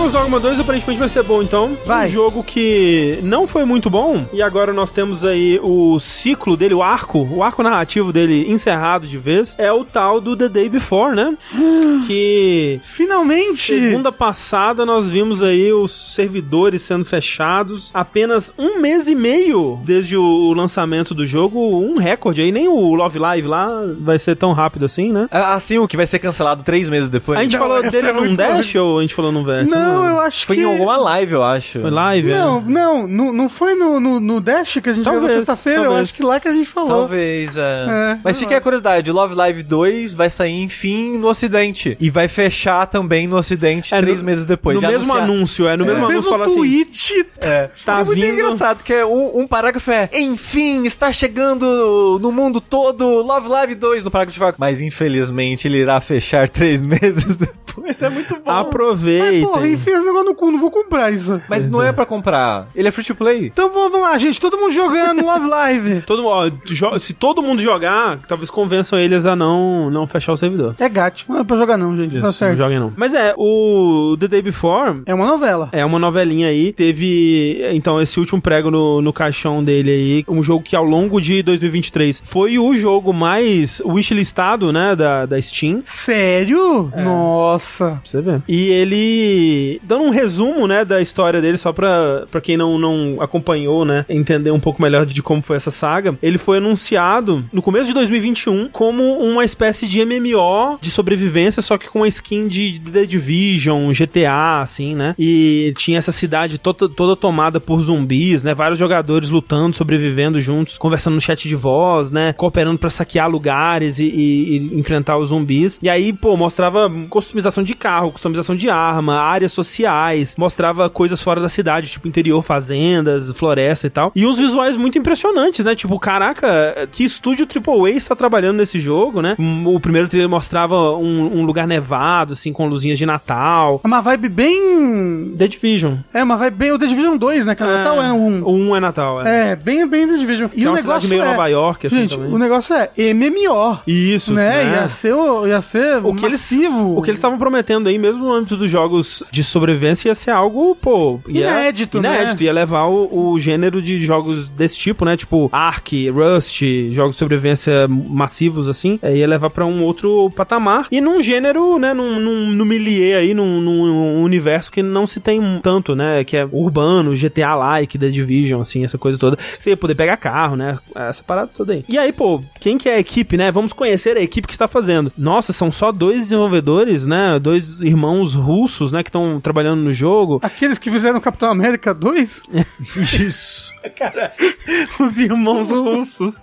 Dragon's Dogma 2 aparentemente vai ser bom, então. Vai. Um jogo que não foi muito bom, e agora nós temos aí o ciclo dele, o arco, o arco narrativo dele encerrado de vez, é o tal do The Day Before, né? [gasps] que Finalmente! segunda passada nós vimos aí os servidores sendo fechados, apenas um mês e meio desde o lançamento do jogo, um recorde aí, nem o Love Live lá vai ser tão rápido assim, né? Ah, Assim, o que vai ser cancelado três meses depois. A gente Não, falou dele é num Dash ou a gente falou num Vert? Não, eu acho Foi que... em alguma live, eu acho. Foi live, é? Não, não, não, não foi no, no, no Dash que a gente Talvez, gravou sexta-feira, eu acho que lá que a gente falou. Talvez, é. É, Mas fica a curiosidade, Love Live 2 vai sair, enfim, no ocidente. E vai fechar também no ocidente É, três no- meses depois. No Já mesmo anunciar- anúncio, é. No mesmo o anúncio mesmo fala assim. tweet. É. Tá é muito vindo- engraçado, que é um, um parágrafo é Enfim, está chegando no mundo todo Love Live 2 no parágrafo de Mas infelizmente ele irá fechar [laughs] três meses depois. É muito bom. Mas, Aproveitem. porra, enfia esse negócio no cu, não vou comprar isso. Mas não é pra comprar. Ele é free to play. Então vamos lá, gente, todo mundo jogando Love Live. [laughs] Todo, ó, jo- se todo mundo jogar, talvez convençam eles a não, não fechar o servidor. É gato, não é pra jogar não, gente, tá não certo. joguem não. Mas é, o The Day Before É uma novela. é uma novelinha aí. Teve, então, esse último prego no, no caixão dele aí. Um jogo que ao longo de 2023 foi o jogo mais wishlistado, né, da, da Steam. Sério? Nossa. Pra você ver. E ele, dando um resumo, né, da história dele, só pra, pra quem não, não acompanhou, né, entender um pouco melhor de como foi essa saga, ele foi anunciado no começo de 2021 como uma espécie de MMO de sobrevivência, só que com a skin de The Division, GTA, assim, né, e tinha essa cidade toda, toda tomada por zumbis, né, vários jogadores lutando, sobrevivendo juntos, conversando no chat de voz, né, cooperando pra saquear lugares e, e- e enfrentar os zumbis. E aí, pô, mostrava customização de carro, customização de arma, áreas sociais, mostrava coisas fora da cidade, tipo interior, fazendas, floresta e tal. E uns visuais muito impressionantes, né? Tipo, caraca, que estúdio AAA está trabalhando nesse jogo, né? O primeiro trailer mostrava um, um lugar nevado, assim, com luzinhas de Natal. É uma vibe bem. The Division. É uma vibe bem. O The Division 2, né? Que é Natal é um. O 1 é Natal, é. É, bem, bem The Division. Que é uma cidade meio Nova York, assim, Gente, também. o negócio é MMO. Isso, né? né? Ia ser, o- ia ser O que eles-. O que eles estavam prometendo aí, mesmo no âmbito dos jogos de sobrevivência, ia ser algo, pô... Ia, Inédito, né? Inédito, ia levar o, o gênero de jogos desse tipo, né? Tipo Ark, Rust, jogos de sobrevivência massivos, assim, é, ia levar pra um outro patamar. E num gênero, né, num, num, num milieu aí, num, num universo que não se tem tanto, né? Que é urbano, GTA-like, The Division, assim, essa coisa toda. Você ia poder pegar carro, né? Essa parada toda aí. E aí, pô, quem que é a equipe, né? Vamos conhecer a equipe que está fazendo. Nossa, são só dois desenvolvedores, né? Dois irmãos russos, né? Que estão trabalhando no jogo. Aqueles que fizeram Capitão América 2? [laughs] Isso. Cara, [laughs] os irmãos russos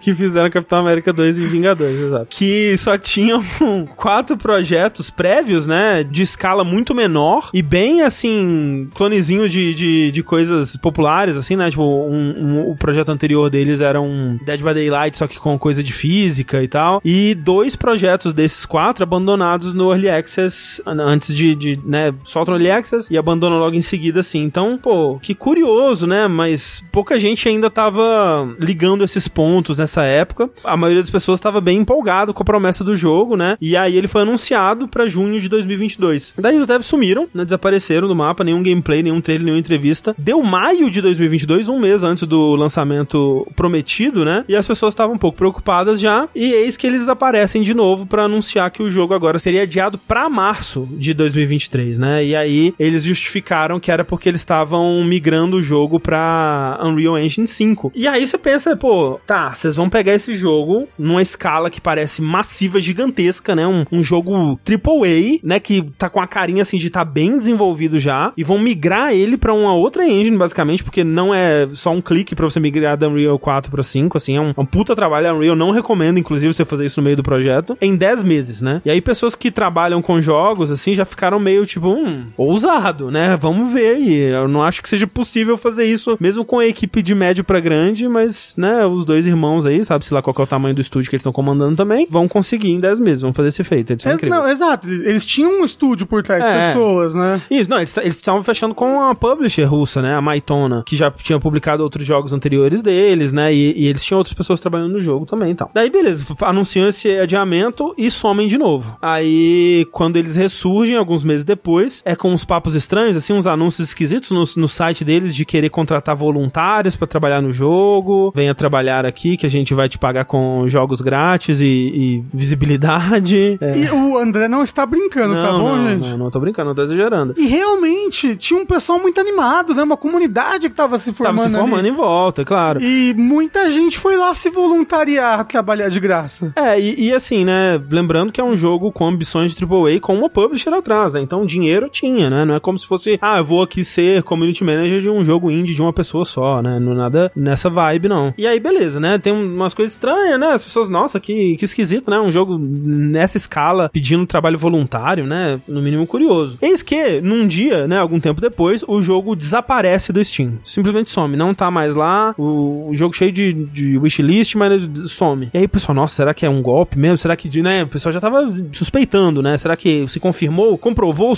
que fizeram Capitão América 2 e Vingadores, exato. Que só tinham [laughs] quatro projetos prévios, né? De escala muito menor e bem, assim, clonezinho de, de, de coisas populares, assim, né? Tipo, um, um- o projeto anterior deles era um Dead by Daylight, só que com coisa de física e tal. E dois projetos desses quatro abandonados no Early Access an- antes de, de né? Soltam no Early Access e abandonam logo em seguida, assim. Então, pô, que curioso, né? Mas pouca gente ainda tava ligando esses pontos nessa época. A maioria das pessoas tava bem empolgado com a promessa do jogo, né? E aí ele foi anunciado pra junho de 2022. Daí os devs sumiram, né? Desapareceram do mapa, nenhum gameplay, nenhum trailer, nenhuma entrevista. Deu maio de 2022, um mês antes do lançamento prometido, né? E as pessoas estavam um pouco preocupadas já. E eis que eles aparecem de novo pra anunciar que o jogo agora seria adiado pra março de 2023, né? E aí eles justificaram que era porque eles estavam migrando o jogo pra Unreal Engine 5. E aí você pensa, pô, tá, vocês vão pegar esse jogo numa escala que parece massiva, gigantesca, né? Um, um jogo AAA, né? Que tá com a carinha assim de tá bem desenvolvido já. E vão migrar ele pra uma outra engine, basicamente, porque não é só um clique pra você migrar da Unreal 4 pra 5, assim, é um, um puta trabalho. A Unreal não recomenda, inclusive, você fazer isso no meio do projeto, em 10 meses, né? E aí pessoas que trabalham com jogos, assim, já ficaram meio tipo, hum, ousado, né? Vamos ver aí. Eu não acho que seja possível fazer isso, mesmo com a equipe de médio pra grande, mas, né, os dois irmãos aí, sabe-se lá qual que é o tamanho do estúdio que eles estão comandando também, vão conseguir em 10 meses, vão fazer esse feito. Eles são É, incríveis. não, exato. Eles tinham um estúdio por trás, É. pessoas, né? Isso, não, eles estavam fechando com a publisher russa, né? A Maitona, que já tinha publicado outros jogos anteriores deles, né? E, e eles tinham outras pessoas trabalhando no jogo também e tal. Daí, beleza, anunciam esse adiamento e somem de novo. Aí, quando eles ressurgem, alguns meses depois, é com uns papos estranhos, assim, uns anúncios esquisitos no, no site deles de querer contratar voluntários pra trabalhar no jogo. Venha trabalhar aqui que a gente vai te pagar com jogos grátis e, e visibilidade. É. [laughs] E o André não está brincando, tá bom, não, gente? Não, não tô brincando, não tô exagerando. E realmente tinha um pessoal muito animado, né? Uma comunidade que tava se formando. Tava se formando ali. em volta, claro. E muita gente foi lá se voluntariar, trabalhar de graça. É, e, e assim, né? Lembrando que é um jogo com ambições de AAA com uma publisher atrás, né? Então dinheiro tinha, né? Não é como se fosse, ah, eu vou aqui ser community manager de um jogo indie de uma pessoa só, né? Não nada nessa vibe, não. E aí, beleza, né? Tem umas coisas estranhas, né? As pessoas, nossa, que, que esquisito, né? Um jogo nessa escala pedindo trabalho voluntário, né? No mínimo curioso. Eis que, num dia, né? Algum tempo depois, o jogo desaparece do Steam. Simplesmente some. Não tá mais lá. O, o jogo cheio de, de wishlist, mas some. E aí pessoal, nossa, será que é um golpe mesmo? Será que, né? O pessoal já tava suspeitando, né? Será que se confirmou?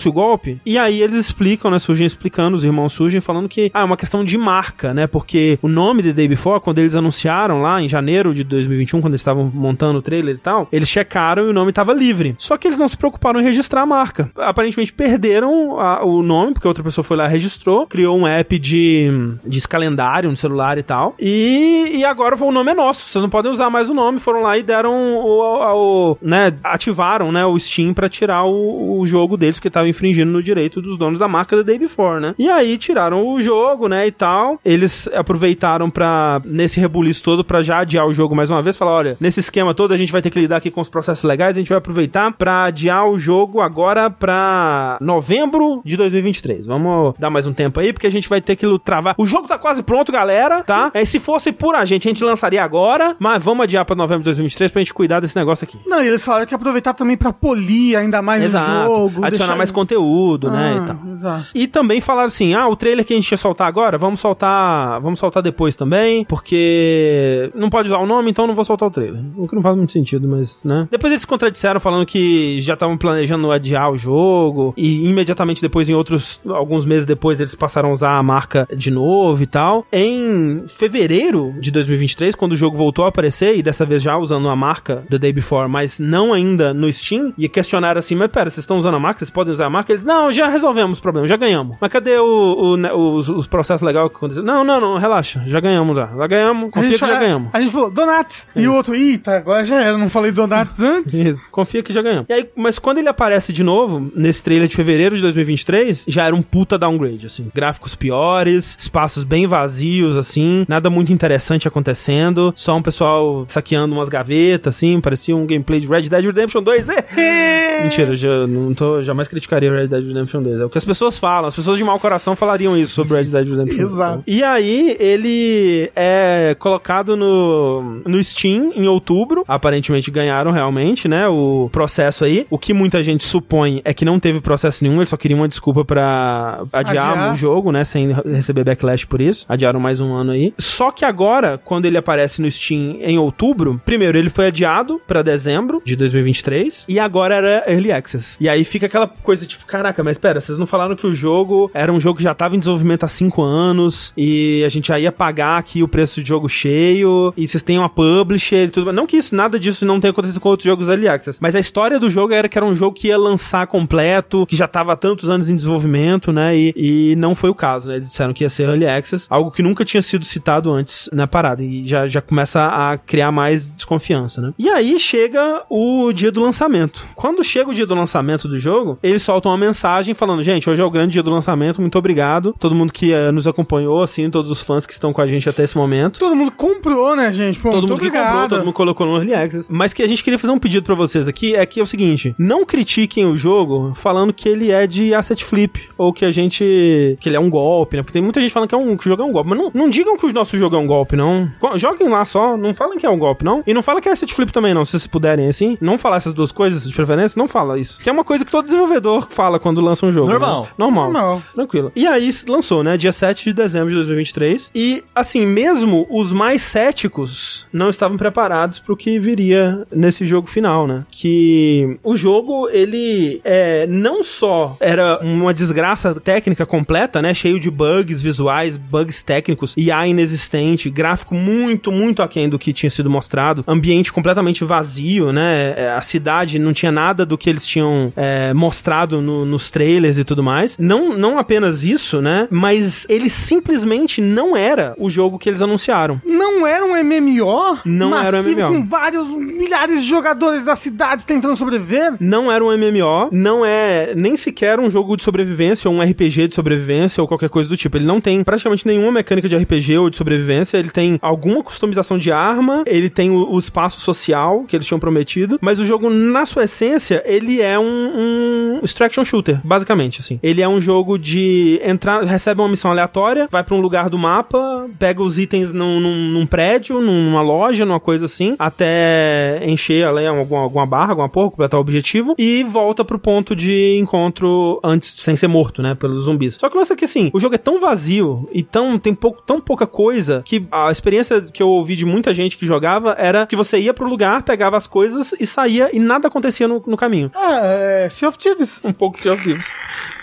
Comprovou-se o golpe? E aí eles explicam, né? Surgem explicando, os irmãos surgem falando que, ah, é uma questão de marca, né? porque o nome The Day Before, quando eles anunciaram lá em janeiro de 2021, quando eles estavam montando o trailer e tal, eles checaram e o nome tava livre. Só que eles não se preocuparam em registrar a marca. Aparentemente perderam a- o nome, porque outra pessoa foi lá registrou, criou um app de, de calendário no celular e tal. E, e agora o nome é nosso, vocês não podem usar mais o nome. Foram lá e deram o, o- né, ativaram, né, o Steam pra tirar o, o jogo deles, porque tava infringindo no direito dos donos da marca The Day Before, né? E aí tiraram o jogo, né, e tal. Eles aproveitaram pra, nesse rebuliço todo, pra já adiar o jogo mais uma vez, falar, olha, nesse esquema todo a gente vai ter que lidar aqui com os processos legais, a gente vai aproveitar pra adiar o jogo agora pra novembro de 2023. Vamos dar mais um tempo aí, porque a gente vai ter que travar. O jogo tá quase pronto, galera, tá? É, se fosse por a gente, a gente lançaria agora, mas vamos adiar pra novembro de 2023 pra gente cuidar desse negócio aqui. Não, e eles falaram que ia aproveitar também pra polir ainda mais Exato. o jogo. Adicionar mais conteúdo, né, Ah, e tal. Exato. E também falaram assim: ah, o trailer que a gente ia soltar agora, vamos soltar. Vamos soltar depois também, porque não pode usar o nome, então não vou soltar o trailer. O que não faz muito sentido, mas, né? Depois eles se contradisseram falando que já estavam planejando adiar o jogo, e imediatamente depois, em outros. alguns meses depois, eles passaram a usar a marca de novo e tal. Em fevereiro de 2023, quando o jogo voltou a aparecer, e dessa vez já usando a marca The Day Before, mas não ainda no Steam, e questionaram assim: mas pera, vocês estão usando a marca? Vocês podem usar a marca? Eles, não, já resolvemos o problema, já ganhamos. Mas cadê o, o, né, os, os processos legais que aconteceram? Não, não, não, relaxa, já ganhamos já. Já ganhamos, confia que já fa- ganhamos. a gente falou, Donuts. E o outro, eita, agora já era, não falei Donuts [laughs] antes. Isso, confia que já ganhamos. E aí, mas quando ele aparece de novo, nesse trailer de fevereiro de 2023, já era um puta downgrade, assim. Gráficos piores, espaços bem vazios, assim, nada muito interessante acontecendo, só um pessoal saqueando umas gavetas, assim, parecia um gameplay de Red Dead Redemption 2. É. Mentira, já não tô, jamais criticaria Red Dead Redemption 2. É o que as pessoas falam, as pessoas de mau coração falariam isso sobre Red Dead Redemption 2. Exato. E aí, ele é colocado no, no Steam em outubro. Aparentemente ganharam realmente, né? O processo aí. O que muita gente supõe é que não teve processo nenhum, eles só queriam uma desculpa pra adiar, Adiar. o jogo, né? Sem receber backlash por isso. Adiaram mais um ano aí. Só que agora, quando ele aparece no Steam em outubro, primeiro ele foi adiado pra dezembro de 2023 e agora era Early Access. E aí fica aquela coisa tipo, caraca, mas pera, vocês não falaram que o jogo era um jogo que já tava em desenvolvimento há cinco anos e a gente já ia pagar aqui o preço de jogo cheio e vocês têm uma publisher e tudo. Não que isso, nada disso não tenha acontecido com outros jogos Early Access, mas a história do jogo era que era um jogo que ia lançar completo, que já tava há tantos anos em desenvolvimento, né? E, e não foi o caso, né? Eles disseram que ia ser Early Access, algo que nunca tinha sido citado antes na parada e já, já começa a criar mais desconfiança, né? E aí chega o dia do lançamento. Quando chega o dia do lançamento do jogo, eles soltam uma mensagem falando: gente, hoje é o grande dia do lançamento, muito obrigado. Todo mundo que eh, nos acompanhou, assim, todos os fãs que estão com a gente até esse momento. Todo mundo comprou, né, gente? Pô, Todo mundo que obrigado. comprou, todo mundo colocou no Early Access. Mas que a gente queria fazer um pedido pra vocês aqui é que é o seguinte: não critiquem o jogo falando que ele é de asset flip ou que a gente. que ele é um golpe, né? Porque tem muita gente falando que, é um, que o jogo é um golpe. Mas não, não digam que o nosso jogo é um golpe, não. Joguem lá só, não falem que é um golpe, não. E não fala que é asset flip também, não. Se vocês puderem, assim. Não falar essas duas coisas de preferência, não fala isso. Que é uma coisa que todo desenvolvedor fala quando lança um jogo. Normal. né? Normal. Normal. Tranquilo. E aí lançou, né? Dia 7 de dezembro de 2023. E, assim, mesmo os mais céticos não estavam preparados pro que viria nesse jogo final, né? Que o jogo, ele é, não só era uma desgraça técnica completa, né? Cheio de bugs visuais, bugs técnicos, IA inexistente, gráfico muito, muito aquém do que tinha sido mostrado, ambiente completamente vazio, né? É, A cidade não tinha nada do que eles tinham é, mostrado no- nos trailers e tudo mais. Não, não apenas isso, né? Mas ele simplesmente não era o jogo que eles anunciaram. Não era um MMO? Não era um MMO. Com vários milhares de jogadores da cidade tentando sobreviver? Não era um MMO, não é nem sequer um jogo de sobrevivência ou um RPG de sobrevivência ou qualquer coisa do tipo. Ele não tem praticamente nenhuma mecânica de RPG ou de sobrevivência. Ele tem alguma customização de arma, ele tem o, o espaço social que eles tinham prometido, mas o jogo, na sua essência, ele é um, um extraction shooter, basicamente, assim. Ele é um jogo de entrar, recebe uma missão aleatória, vai pra um lugar do mapa, pega os itens num, num- num prédio, numa loja, numa coisa assim, até encher ali alguma, alguma barra, alguma porra, completar o objetivo, e volta pro ponto de encontro antes, sem ser morto, né, pelos zumbis. Só que lance é que, assim, o jogo é tão vazio e tão, tem pouco, tão pouca coisa que a experiência que eu ouvi de muita gente que jogava era que você ia pro lugar, pegava as coisas e saía e nada acontecia no, no caminho. Ah, é Sea of Thieves. Um pouco Sea of Thieves.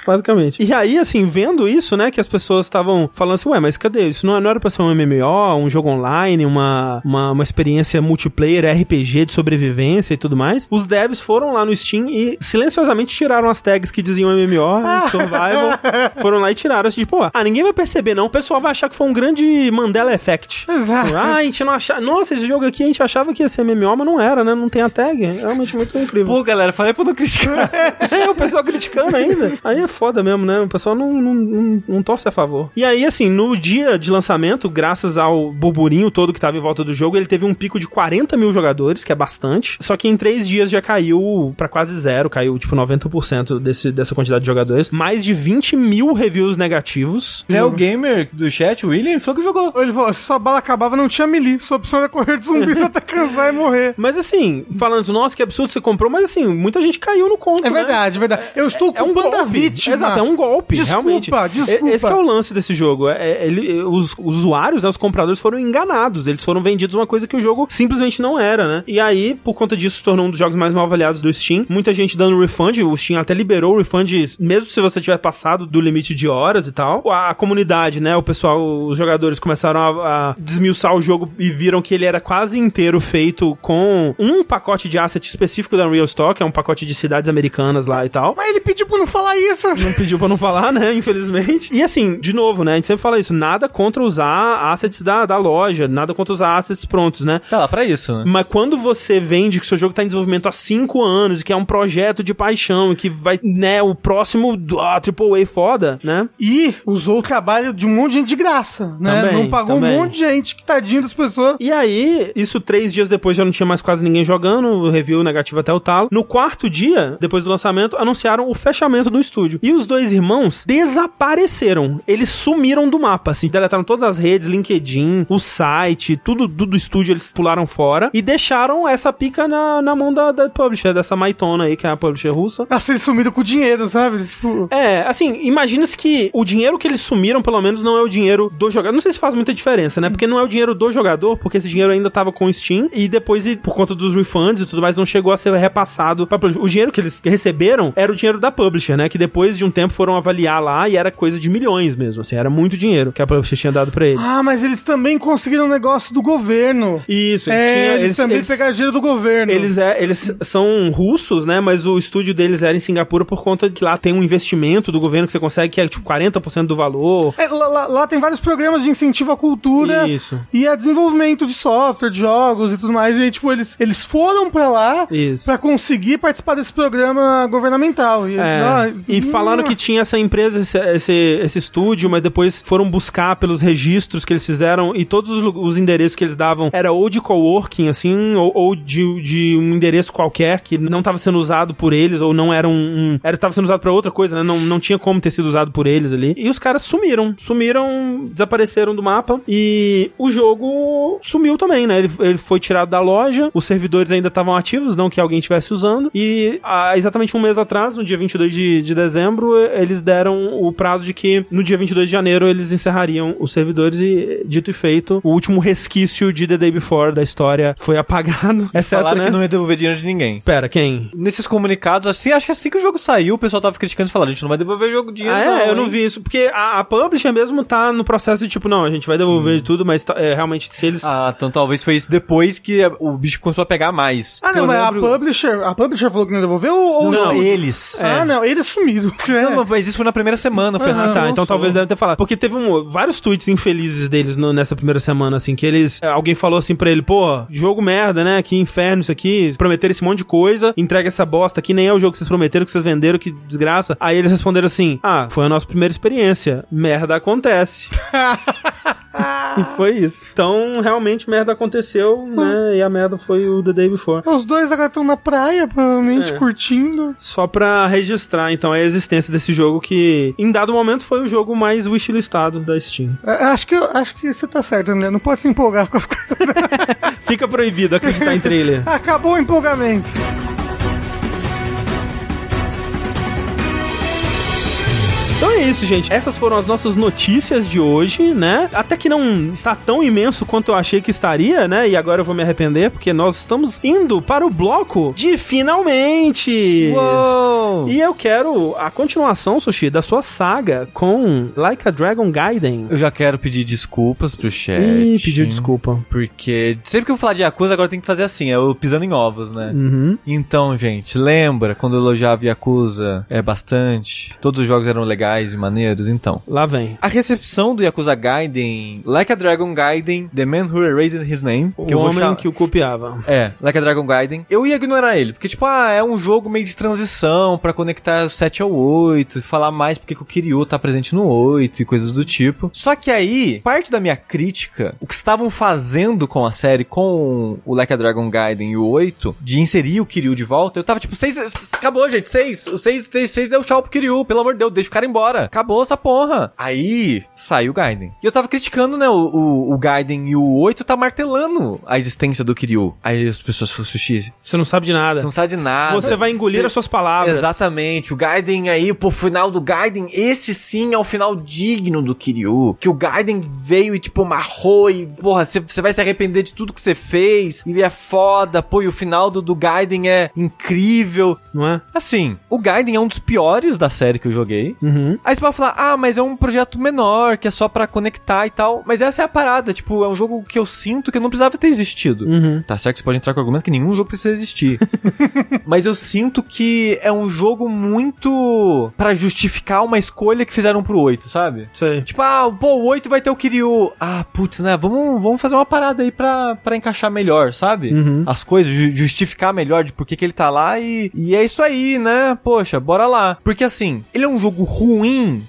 Basicamente. E aí, assim, vendo isso, né, que as pessoas estavam falando assim, ué, mas cadê? Isso não, não era pra ser um MMO, um jogo online, uma, uma, uma experiência multiplayer, RPG de sobrevivência e tudo mais. Os devs foram lá no Steam e silenciosamente tiraram as tags que diziam MMO e Survival. [laughs] foram lá e tiraram. Assim, tipo, ah, ninguém vai perceber não, o pessoal vai achar que foi um grande Mandela Effect. Exato. Ah, a gente não achava... Nossa, esse jogo aqui a gente achava que ia ser MMO, mas não era, né? Não tem a tag. É realmente muito incrível. Pô, galera, falei pra não criticar. [laughs] É, o pessoal criticando ainda. Aí é foda mesmo, né? O pessoal não, não, não, não torce a favor. E aí, assim, no dia de lançamento, graças ao burburinho todo que tava em volta do jogo, ele teve um pico de 40 mil jogadores, que é bastante. Só que em três dias já caiu pra quase zero, caiu tipo 90% desse, dessa quantidade de jogadores. Mais de 20 mil reviews negativos. Léo Gamer do chat, o William, foi que jogou. Ele falou, se sua bala acabava, não tinha melee. Sua opção era correr de zumbis [laughs] até cansar e morrer. Mas assim, falando, nossa, que absurdo você comprou, mas assim, muita gente caiu no conto. É né? verdade, é verdade. Eu estou É um culpando a golpe. vítima. Exato, é um golpe, Desculpa, realmente. desculpa. Esse é o lance desse jogo. É, é, ele, os usuários, né, os compradores foram enganados. Eles foram vendidos uma coisa que o jogo simplesmente não era, né? E aí, por conta disso, se tornou um dos jogos mais mal avaliados do Steam. Muita gente dando refund. O Steam até liberou o refund, mesmo se você tiver passado do limite de horas e tal. A, a comunidade, né? O pessoal, os jogadores começaram a, a desmiuçar o jogo e viram que ele era quase inteiro feito com um pacote de asset específico da Unreal Store, que é um pacote de cidades americanas lá e tal Mas ele pediu pra não falar isso. não pediu pra não falar, né? Infelizmente. E assim, de novo, né? A gente sempre fala isso. Nada contra usar assets da, da loja, nada contra usar assets prontos, né? Tá lá pra isso, né? Mas quando você vende que seu jogo tá em desenvolvimento há cinco anos, e que é um projeto de paixão, e que vai, né, o próximo ah, AAA foda, né? E usou o trabalho de um monte de gente de graça, né? Também, não pagou também. um monte de gente, que tadinho das pessoas. E aí, isso três dias depois já não tinha mais quase ninguém jogando, o review negativo até o talo. No quarto dia, depois do lançamento, anunciaram o fechamento do estúdio. E os dois irmãos desapareceram. Eles sumiram do mapa, assim, deletaram todas as redes, LinkedIn, o site, tudo do, do estúdio eles pularam fora e deixaram essa pica na, na mão da, da publisher, dessa Maitona aí, que é a publisher russa. Nossa, eles sumiram com o dinheiro, sabe? Tipo, É, assim, imagina-se que o dinheiro que eles sumiram, pelo menos, não é o dinheiro do jogador. Não sei se faz muita diferença, né? Porque não é o dinheiro do jogador, porque esse dinheiro ainda tava com o Steam e depois, por conta dos refunds e tudo mais, não chegou a ser repassado pra publisher. O dinheiro que eles receberam era o dinheiro da publisher, né? Que depois de um tempo foram avaliar lá e era coisa de milhões mesmo, assim, era muito dinheiro que a publisher tinha dado pra eles. ah, mas eles também conseguiram um negócio do governo. Isso, eles é, tinham. eles, também pegaram dinheiro do governo. Eles, é, eles são russos, né? Mas o estúdio deles era em Singapura por conta de que lá tem um investimento do governo que você consegue que é tipo 40% do valor. É, lá, lá- tem vários programas de incentivo à cultura Isso. e a desenvolvimento de software, de jogos e tudo mais. E aí, tipo, eles, eles foram pra lá pra conseguir participar desse programa governamental. E, É, ah, e falaram que tinha essa empresa, esse, esse, esse estúdio, mas depois foram buscar pelos registros que eles fizeram e todos os, os endereços que eles davam era ou de coworking, assim, ou, ou de, de um endereço qualquer que não estava sendo usado por eles, ou não era um. um era estava sendo usado pra outra coisa, né? Não, não tinha como ter sido usado por eles ali. E os caras sumiram. Sumiram, desapareceram do mapa. E o jogo sumiu também, né? Ele, ele foi tirado da loja, os servidores ainda estavam ativos, não que alguém estivesse usando. E há exatamente um mês atrás, no dia 22 de, de dezembro, eles deram o prazo de que no dia 22 de janeiro eles encerrariam os servidores. E, dito e feito, o último resquício de The Day Before da história foi apagado. [laughs] Exceto, Falaram né? que não ia devolver dinheiro de ninguém. Pera, quem? Nesses comunicados, assim, acho que assim que o jogo saiu, o pessoal tava criticando e falando, a gente não vai devolver jogo dinheiro, Ah, é, eu não hein?" vi isso. Porque a, a publisher mesmo tá no processo de tipo, não, a gente vai devolver tudo, mas tá- é, realmente, se eles. Ah, então talvez foi isso depois que o bicho começou a pegar mais. Ah, não, Eu mas lembro- a publisher, a publisher falou que não devolveu ou Não, não? eles. Ah, não, eles sumiram. [laughs] Não, mas isso foi na primeira semana, foi assim. Tá. Então sou. talvez deve ter falado. Porque teve um, vários tweets infelizes deles no- nessa primeira semana, assim, que eles. Alguém falou assim pra ele, pô, jogo merda, né? Que inferno isso aqui. Prometeram esse monte de coisa, entrega essa bosta aqui, nem é o jogo que vocês prometeram, que vocês venderam, que desgraça. Aí eles responderam assim: Ah, foi a nossa primeira experiência. Merda acontece. [laughs] e foi isso. Então, realmente, merda aconteceu, né? E a merda foi o The Day Before. Os dois agora estão na praia, provavelmente, É. curtindo. Só pra registrar, então, a existência desse jogo que, em dado momento, foi o jogo mais wishlistado da Steam. É, Acho que, acho que você tá certo, André. Não pode se empolgar com as coisas. [laughs] Fica proibido acreditar em trailer. Acabou o empolgamento. Então é isso, gente. Essas foram as nossas notícias de hoje, né? Até que não tá tão imenso quanto eu achei que estaria, né? E agora eu vou me arrepender, porque nós estamos indo para o bloco de finalmente. Uou! E eu quero a continuação, Sushi, da sua saga com Like a Dragon Gaiden. Eu já quero pedir desculpas pro chat. Ih, pediu desculpa. Porque sempre que eu falar de Yakuza, agora tem que fazer assim, é eu pisando em ovos, né? Uhum. Então, gente, lembra quando eu elogiava Yakuza é bastante? Todos os jogos eram legais e maneiros, então. Lá vem. A recepção do Yakuza Gaiden, Like a Dragon Gaiden, The Man Who Erased His Name, O que homem chamar... que o copiava. É, Like a Dragon Gaiden. Eu ia ignorar ele, porque, tipo, ah, é um jogo meio de transição pra conectar o 7 ao 8, e falar mais porque que o Kiryu tá presente no 8 e coisas do tipo. Só que aí, parte da minha crítica, o que estavam fazendo com a série, com o Like a Dragon Gaiden e o 8, de inserir o Kiryu de volta, eu tava tipo, 6, acabou, gente, 6, o 6, 6 deu tchau pro Kiryu, pelo amor de Deus, deixa o cara embora. Acabou essa porra. Aí, saiu o Gaiden. E eu tava criticando, né, o, o, o Gaiden e o 8 tá martelando a existência do Kiryu. Aí as pessoas falaram, Sushi, Você não sabe de nada. você não sabe de nada. Você vai engolir Você- as suas palavras. Exatamente. O Gaiden aí, pô, o final do Gaiden, esse sim é o final digno do Kiryu. Que o Gaiden veio e, tipo, marrou e, porra, você você vai se arrepender de tudo que você fez. E é foda, pô, e o final do, do Gaiden é incrível. Não é? Assim, o Gaiden é um dos piores da série que eu joguei. Uhum. Aí você vai falar, ah, mas é um projeto menor, que é só pra conectar e tal. Mas essa é a parada, tipo, é um jogo que eu sinto que não precisava ter existido. Uhum. Tá certo que você pode entrar com o argumento que nenhum jogo precisa existir. [laughs] Mas eu sinto que é um jogo muito pra justificar uma escolha que fizeram pro 8, sabe? Sei. Tipo, ah, pô, o 8 vai ter o Kiryu. Ah, putz, né? Vamos, vamos fazer uma parada aí pra, pra encaixar melhor, sabe? Uhum. As coisas, ju- justificar melhor de por que, que ele tá lá e, e é isso aí, né? Poxa, bora lá. Porque assim, ele é um jogo ruim?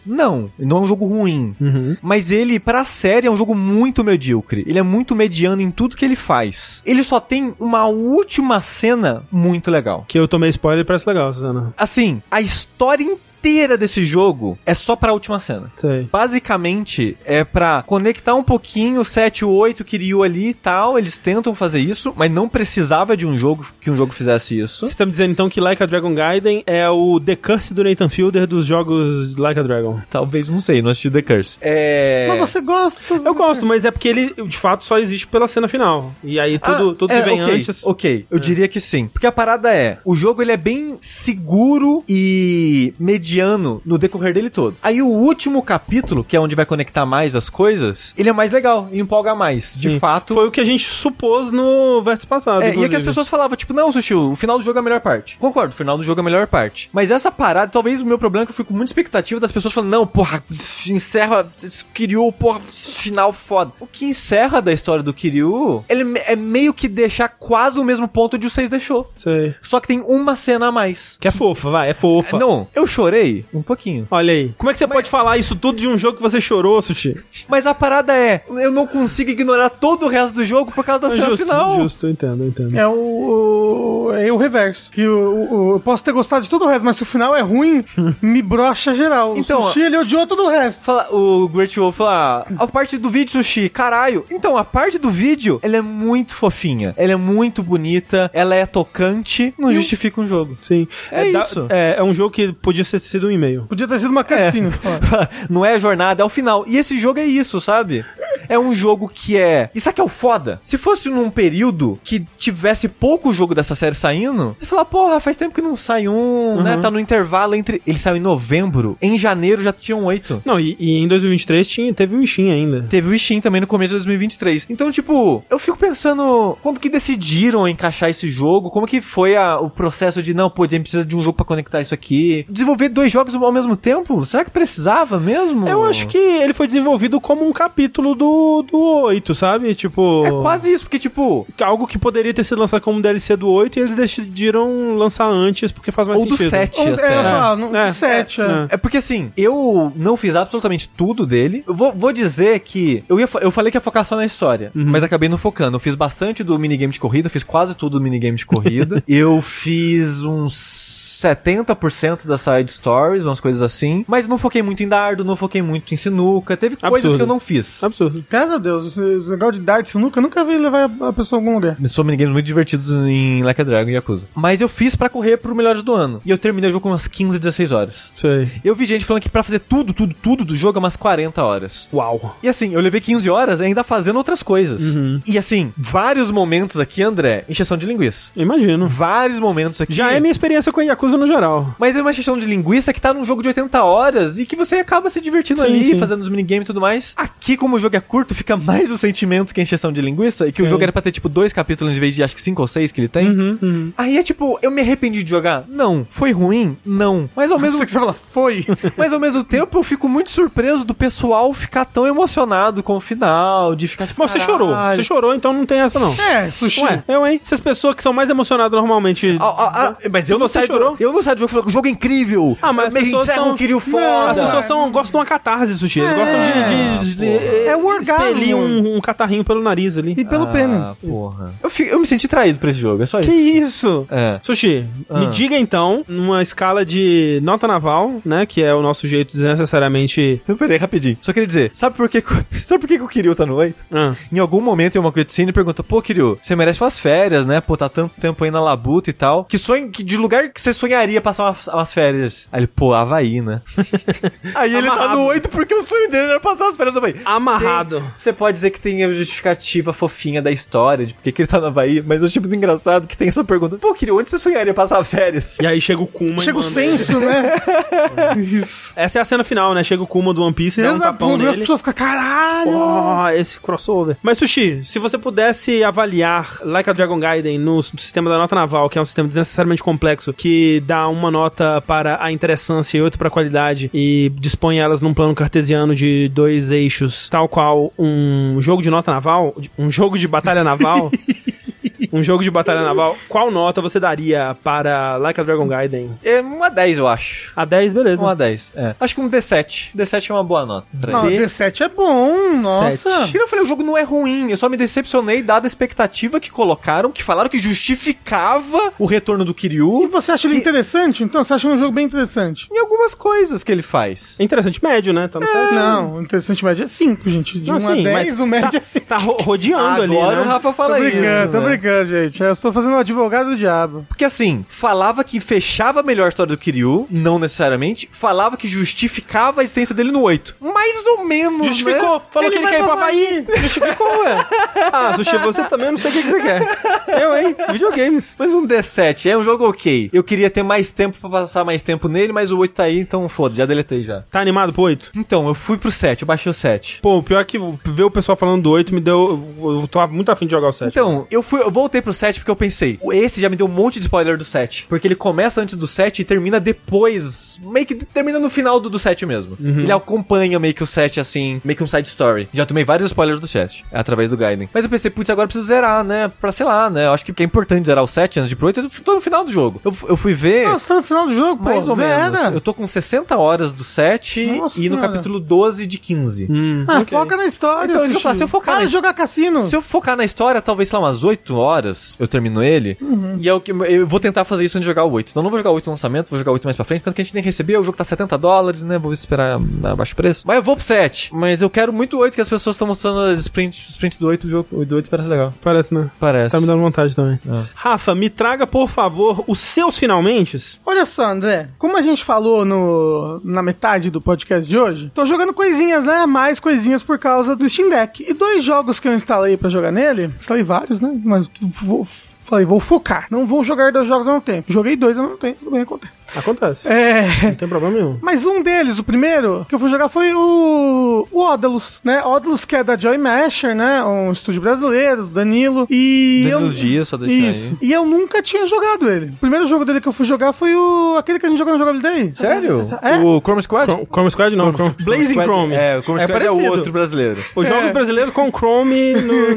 Não, ele não é um jogo ruim. Uhum. Mas ele, pra série, é um jogo muito medíocre. Ele é muito mediano em tudo que ele faz. Ele só tem uma última cena muito legal. Que eu tomei spoiler e parece legal, Susana. Assim, a história inteira desse jogo é só pra última cena. Sei. Basicamente, é pra conectar um pouquinho o 7 e o 8 Kiryu ali e tal. Eles tentam fazer isso, mas não precisava de um jogo que um jogo fizesse isso. Você tá me dizendo então que Like a Dragon Gaiden é o The Curse do Nathan Fielder dos jogos Like a Dragon? Talvez, não sei, não assisti The Curse. É. Mas você gosta. Eu gosto, mas é porque ele de fato só existe pela cena final. E aí tudo, Ah, tudo é, que vem ok, antes. Ok, eu diria que sim. Porque a parada é, o jogo ele é bem seguro e mediano no decorrer dele todo. Aí o último capítulo, que é onde vai conectar mais as coisas, ele é mais legal e empolga mais. De Sim. fato. Foi o que a gente supôs no vértice passado. É, e é que as pessoas falavam, tipo, não, Sushi, o final do jogo é a melhor parte. Concordo, o final do jogo é a melhor parte. Mas essa parada, talvez o meu problema é que eu fico com muita expectativa das pessoas falando, não, porra, encerra, Kiryu, porra, final foda. O que encerra da história do Kiryu, ele é meio que deixar quase o mesmo ponto de o 6 deixou. Sei. Só que tem uma cena a mais. Que é fofa, vai, é fofa. Não, eu chorei um pouquinho. Olha aí. Como é que você pode falar isso tudo de um jogo que você chorou, Sushi? Mas a parada é, eu não consigo ignorar todo o resto do jogo por causa da cena justo, final. justo, eu entendo, eu entendo. É o, é o reverso. Que o, eu posso ter gostado de todo o resto, mas se o final é ruim, [laughs] me brocha geral. Então, o sushi, ele odiou todo o resto. Fala, o Great Wolf fala, "Ah, a parte do vídeo, Sushi, caralho. Então, a parte do vídeo, ela é muito fofinha. Ela é muito bonita, ela é tocante, não justifica um jogo. Sim. É da- isso. É, é um jogo que podia ter sido um e-mail. Podia ter sido uma cutscene. [laughs] ó. não é a jornada, é o final. E esse jogo é isso, sabe? É um jogo que é. Isso aqui é o foda. Se fosse num período que tivesse pouco jogo dessa série saindo, você fala, porra, faz tempo que não sai um, né? Tá no intervalo entre. Ele saiu em novembro, em janeiro já tinham oito. Não, e, e em 2023 tinha, teve o Steam ainda. Teve o Steam também no começo de 2023. Então, tipo, eu fico pensando, quando que decidiram encaixar esse jogo? Como que foi a- o processo de, não, pô, a gente precisa de um jogo pra conectar isso aqui? Desenvolver dois jogos ao mesmo tempo? Será que precisava mesmo? Eu acho que ele foi desenvolvido como um capítulo do, do 8, sabe? Tipo. É quase isso, porque, tipo, Algo que poderia ter sido lançado como DLC do 8 e eles decidiram lançar antes porque faz mais ou do sentido. 7 Um, é, até. eu falo, no, É, do 7, é. é. É porque assim, eu não fiz absolutamente tudo dele. Eu vou, vou dizer que. Eu, ia, eu falei que ia focar só na história, mas acabei não focando. Eu fiz bastante do minigame de corrida, fiz quase tudo do minigame de corrida. [laughs] eu fiz uns 70% das side stories, umas coisas assim. Mas não foquei muito em dardo, não foquei muito em sinuca. Teve coisas Absurdo. que eu não fiz. Absurdo. Graças a Deus, esse, esse negócio de dart sinuca, eu nunca vi levar a pessoa a algum lugar. São minigames muito divertidos em Like a Dragon e Yakuza. Mas eu fiz pra correr pro Melhores do Ano. E eu terminei o jogo com umas 15, 16 horas. Sei. Eu vi gente falando que pra fazer tudo, tudo, tudo do jogo é umas 40 horas. Uau. E assim, eu levei 15 horas ainda fazendo outras coisas. E assim, vários momentos aqui, André, encheção de linguiça. Imagino. Vários momentos aqui. Já é minha experiência com Yakuza no geral. Mas é uma encheção de linguiça que tá num jogo de 80 horas e que você acaba se divertindo Sim, ali, sim. fazendo os minigames e tudo mais. Aqui, como o jogo é curto, fica mais o sentimento que a encheção de linguiça e que o Sim. jogo era pra ter, tipo, dois capítulos em vez de acho que cinco ou seis que ele tem. Uhum, Aí é tipo, eu me arrependi de jogar? Não. Foi ruim? Não. Mas ao mesmo Você que você fala, foi. [laughs] Mas ao mesmo tempo eu fico muito surpreso do pessoal ficar tão emocionado com o final, de ficar tipo. Mas você chorou. Você chorou, então não tem essa não. É, sushi. Ué, eu, hein? Essas pessoas que são mais emocionadas normalmente. Ah, ah, ah, mas eu não Você saio do, chorou? Eu não saio do jogo falando que o jogo é incrível. Ah, mas as Me pessoas são- um foda. As pessoas são, gostam de uma catarse, sushi. Eles É. gostam de, de, de, É o orgasmo. um, um catarrinho pelo nariz ali. E pelo Ah, pênis. porra. Eu, fi- eu me senti traído por esse jogo, é só Que isso. isso? É. Sushi, me Ah. diga então, numa escala de nota naval, né? Que é o nosso jeito de desnecessariamente. Então, peraí, rapidinho. Só queria dizer, sabe por que, [laughs] sabe por que, que o Kiryu tá no 8? Ah, Em algum momento tem uma cutscene e pergunta, pô, Kiryu, você merece umas férias, né? Pô, tá tanto tempo aí na labuta e tal. Que sonho, que de lugar que você sonharia passar umas, umas férias? Aí ele, pô, Havaí, né? [laughs] aí ele tá no 8 porque o sonho dele era passar as férias no Havaí. amarrado. Tem- Você pode dizer que tem a justificativa fofinha da história, de porque que ele tá no Havaí, mas eu acho muito engraçado que tem essa pergunta. Pô, Kiryu, onde você sonharia passar férias? E aí chega o Kuma. Chega o senso, né? [laughs] Isso. Essa é a cena final, né? Chega o Kuma do One Piece e dá um tapão as nele. pessoas ficam, caralho. Oh, esse crossover. Mas, Sushi, se você pudesse avaliar Like a Dragon Gaiden no, no sistema da nota naval, que é um sistema desnecessariamente complexo, que dá uma nota para a interessância e outra para a qualidade, e dispõe elas num plano cartesiano de dois eixos, tal qual um jogo de nota naval, um jogo de batalha naval. [laughs] Um jogo de batalha naval, qual nota você daria para Like a Dragon Gaiden? É uma 10, eu acho. A 10, beleza. Uma 10, é. Acho que um D7. D7 é uma boa nota. pra Não, ele. D7 é bom, nossa. Que eu falei, o jogo não é ruim, eu só me decepcionei dada a expectativa que colocaram, que falaram que justificava o retorno do E Kiryu você acha ele interessante? Então, você acha um jogo bem interessante? em algumas coisas que ele faz. É interessante médio, né? Tá no site. Não, o interessante médio é 5, gente. De Não, 1 a sim, 10, mas o médio tá, é 5. Tá ro- rodeando ali, Agora né? o Rafa fala tô isso. brincando, tô né? Gente. Eu estou fazendo o advogado do diabo. Porque assim, falava que fechava melhor a história do Kiryu, não necessariamente. Falava que justificava a existência dele no 8. Mais ou menos, Justificou. né? Falou Ele que ele quer ir pra Havaí. Justificou, ué. [laughs] Ah, Sushi, você também eu não sei o que, que você quer. Eu, hein? Videogames. Mas um D7 é um jogo ok. Eu queria ter mais tempo pra passar mais tempo nele, mas o 8 tá aí, então foda, já deletei já. Tá animado pro 8? Então, eu fui pro 7, eu baixei o 7. Pô, o pior é que ver o pessoal falando do 8 me deu. Eu tô muito afim de jogar o 7. Então, eu fui, eu voltei pro 7 porque eu pensei, esse já me deu um monte de spoiler do 7. Porque ele começa antes do 7 e termina depois. Meio que termina no final do, do 7 mesmo. Ele acompanha meio que o 7 assim, meio que um side story. Já tomei vários spoilers do 7, através do Gaiden. Mas eu pensei, putz, agora eu preciso zerar, né? Pra sei lá, né? Eu acho que é importante zerar o 7 antes de ir pro 8. Eu tô no final do jogo. Eu, eu fui ver. Nossa, tá no final do jogo, pô. Mais ou zera. menos. Eu tô com 60 horas do 7 Nossa e no capítulo 12 de 15. Hum. Ah, ok. foca na história. Então, isso que eu falo, se eu focar Para na- de jogar cassino. Se eu focar na história, talvez, sei lá, umas 8 horas eu termino ele. E é o que eu vou tentar fazer isso antes de jogar o 8. Então eu não vou jogar o 8 no lançamento, vou jogar o 8 mais pra frente. Tanto que a gente nem recebeu, o jogo tá 70 dólares, né? Vou esperar a baixo preço. Mas eu vou pro 7. Mas eu quero muito o 8, que as pessoas estão mostrando as sprints, os sprints do 8. O jogo o do 8 parece legal. Parece, né? Parece. Tá me dando vontade também. É. Rafa, me traga, por favor, os seus finalmente. Olha só, André, como a gente falou no, na metade do podcast de hoje, tô jogando coisinhas, né? Mais coisinhas por causa do Steam Deck. E dois jogos que eu instalei pra jogar nele, instalei vários, né? Mas vou, falei, vou focar. Não vou jogar dois jogos ao mesmo tempo. Joguei dois ao mesmo tempo, tudo bem, acontece. Acontece. É. Não tem problema nenhum. Mas um deles, o primeiro, que eu fui jogar foi o, o Odalus, né? Odalus, que é da Joy Masher, né? Um estúdio brasileiro, do Danilo. E. Danilo eu... Dias, só deixar Isso. aí. E eu nunca tinha jogado ele. O primeiro jogo dele que eu fui jogar foi o. aquele que a gente jogou no Jogabilidade. Sério? É? O Chrome Squad? Chrome, Chrome Squad não, Chrome, Blazing Squad- Chrome. É, o Chrome Squad é, o outro brasileiro. Os jogos É. brasileiros com Chrome no.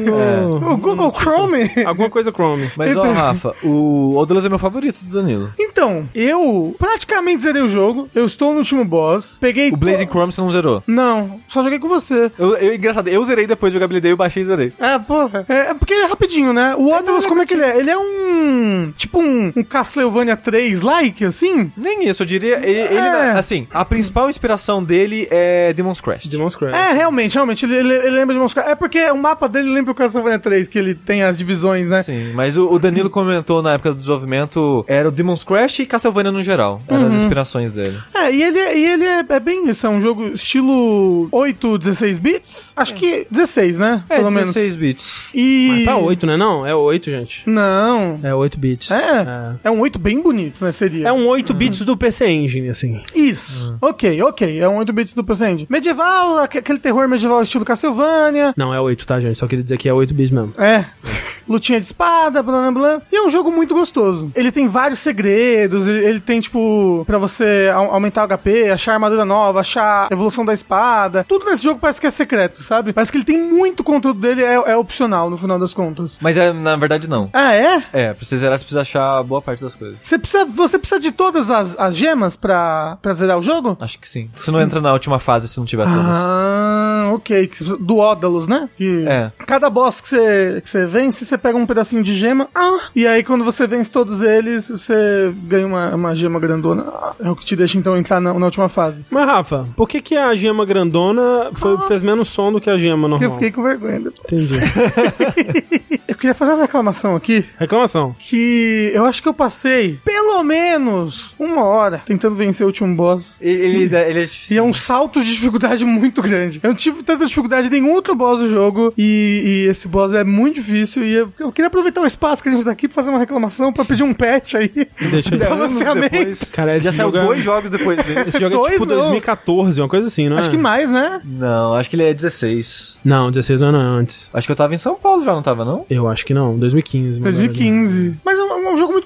no- O Google Chrome. Alguma coisa Chrome. Mas, ó, Então- Rafa, o Odalus é meu favorito do Danilo. Então, eu praticamente zerei o jogo. Eu estou no último boss. Peguei. O Blazing Chrome você não zerou. Não, só joguei com você. Eu, eu, engraçado, eu zerei depois de jogabilidade, eu baixei e zerei. É, porra. É, é porque é rapidinho, né? O Odalus, como é que ele é? Ele é um. Tipo um, um Castlevania 3-like, assim? Nem isso, eu diria. Ele, ele, É. assim, a principal inspiração dele é Demon's Crest. Demon's Crash. É, realmente, realmente. Ele, ele, ele lembra de mostrar. É porque o mapa dele lembra o Castlevania 3, que ele tem as divisões, né? Sim, mas o, o Danilo comentou na época do desenvolvimento, era o Demon's Crash e Castlevania no geral. Eram Uhum. as inspirações dele. É, e ele, e ele é, é bem isso, é um jogo estilo 8, 16 bits? Acho que 16, né? É, Pelo 16 bits. menos. E. Mas tá 8, né? Não, é 8, gente. Não. É 8 bits. É. É um 8 bem bonito, né? Seria. É um 8 bits do PC Engine, assim. Isso. Ok, ok. É um 8 bits do Presente. Medieval, aque- aquele terror medieval estilo Castlevania. Não, é 8, tá, gente? Só queria dizer que é 8 bits mesmo. É. [laughs] Lutinha de espada, blá blá blá. E é um jogo muito gostoso. Ele tem vários segredos, ele, ele tem, tipo, pra você au- aumentar o HP, achar armadura nova, achar evolução da espada. Tudo nesse jogo parece que é secreto, sabe? Parece que ele tem muito conteúdo dele, é, é opcional no final das contas. Mas é, na verdade, não. Ah, é? É, pra você zerar, você precisa achar boa parte das coisas. Você precisa, você precisa de todas as, as gemas pra, pra zerar o jogo? Acho que sim. Você não entra na última fase se não tiver todas. Ah, ok. Do Ódalos, né? Que É. Cada boss que você, que você vence, você pega um pedacinho de gema. Ah, e aí quando você vence todos eles, você ganha uma, uma gema grandona. Ah, é o que te deixa então entrar na, na última fase. Mas, Rafa, por que, que a gema grandona foi- fez menos som do que a gema Porque eu normal? fiquei com vergonha. depois. Entendi. [laughs] Eu queria fazer uma reclamação aqui. Reclamação. Que eu acho que eu passei pelo menos uma hora tentando vencer o último boss. Ele, ele, ele é E difícil. é um salto de dificuldade muito grande. Eu não tive tanta dificuldade em nenhum outro boss do jogo. E, e esse boss é muito difícil. E eu, eu queria aproveitar o espaço que a gente tá aqui pra fazer uma reclamação, pra pedir um patch aí. Deixa [laughs] eu lançamento. depois, Cara, já saiu jogo é- dois jogos depois dele. Esse jogo é Dois, tipo não. 2014, uma coisa assim, não é? Acho que mais, né? Não, acho que ele é 16. Não, 16 anos antes. Acho que eu tava em São Paulo já, não tava, não? Eu acho que não, 2015. mas 2015. Mas é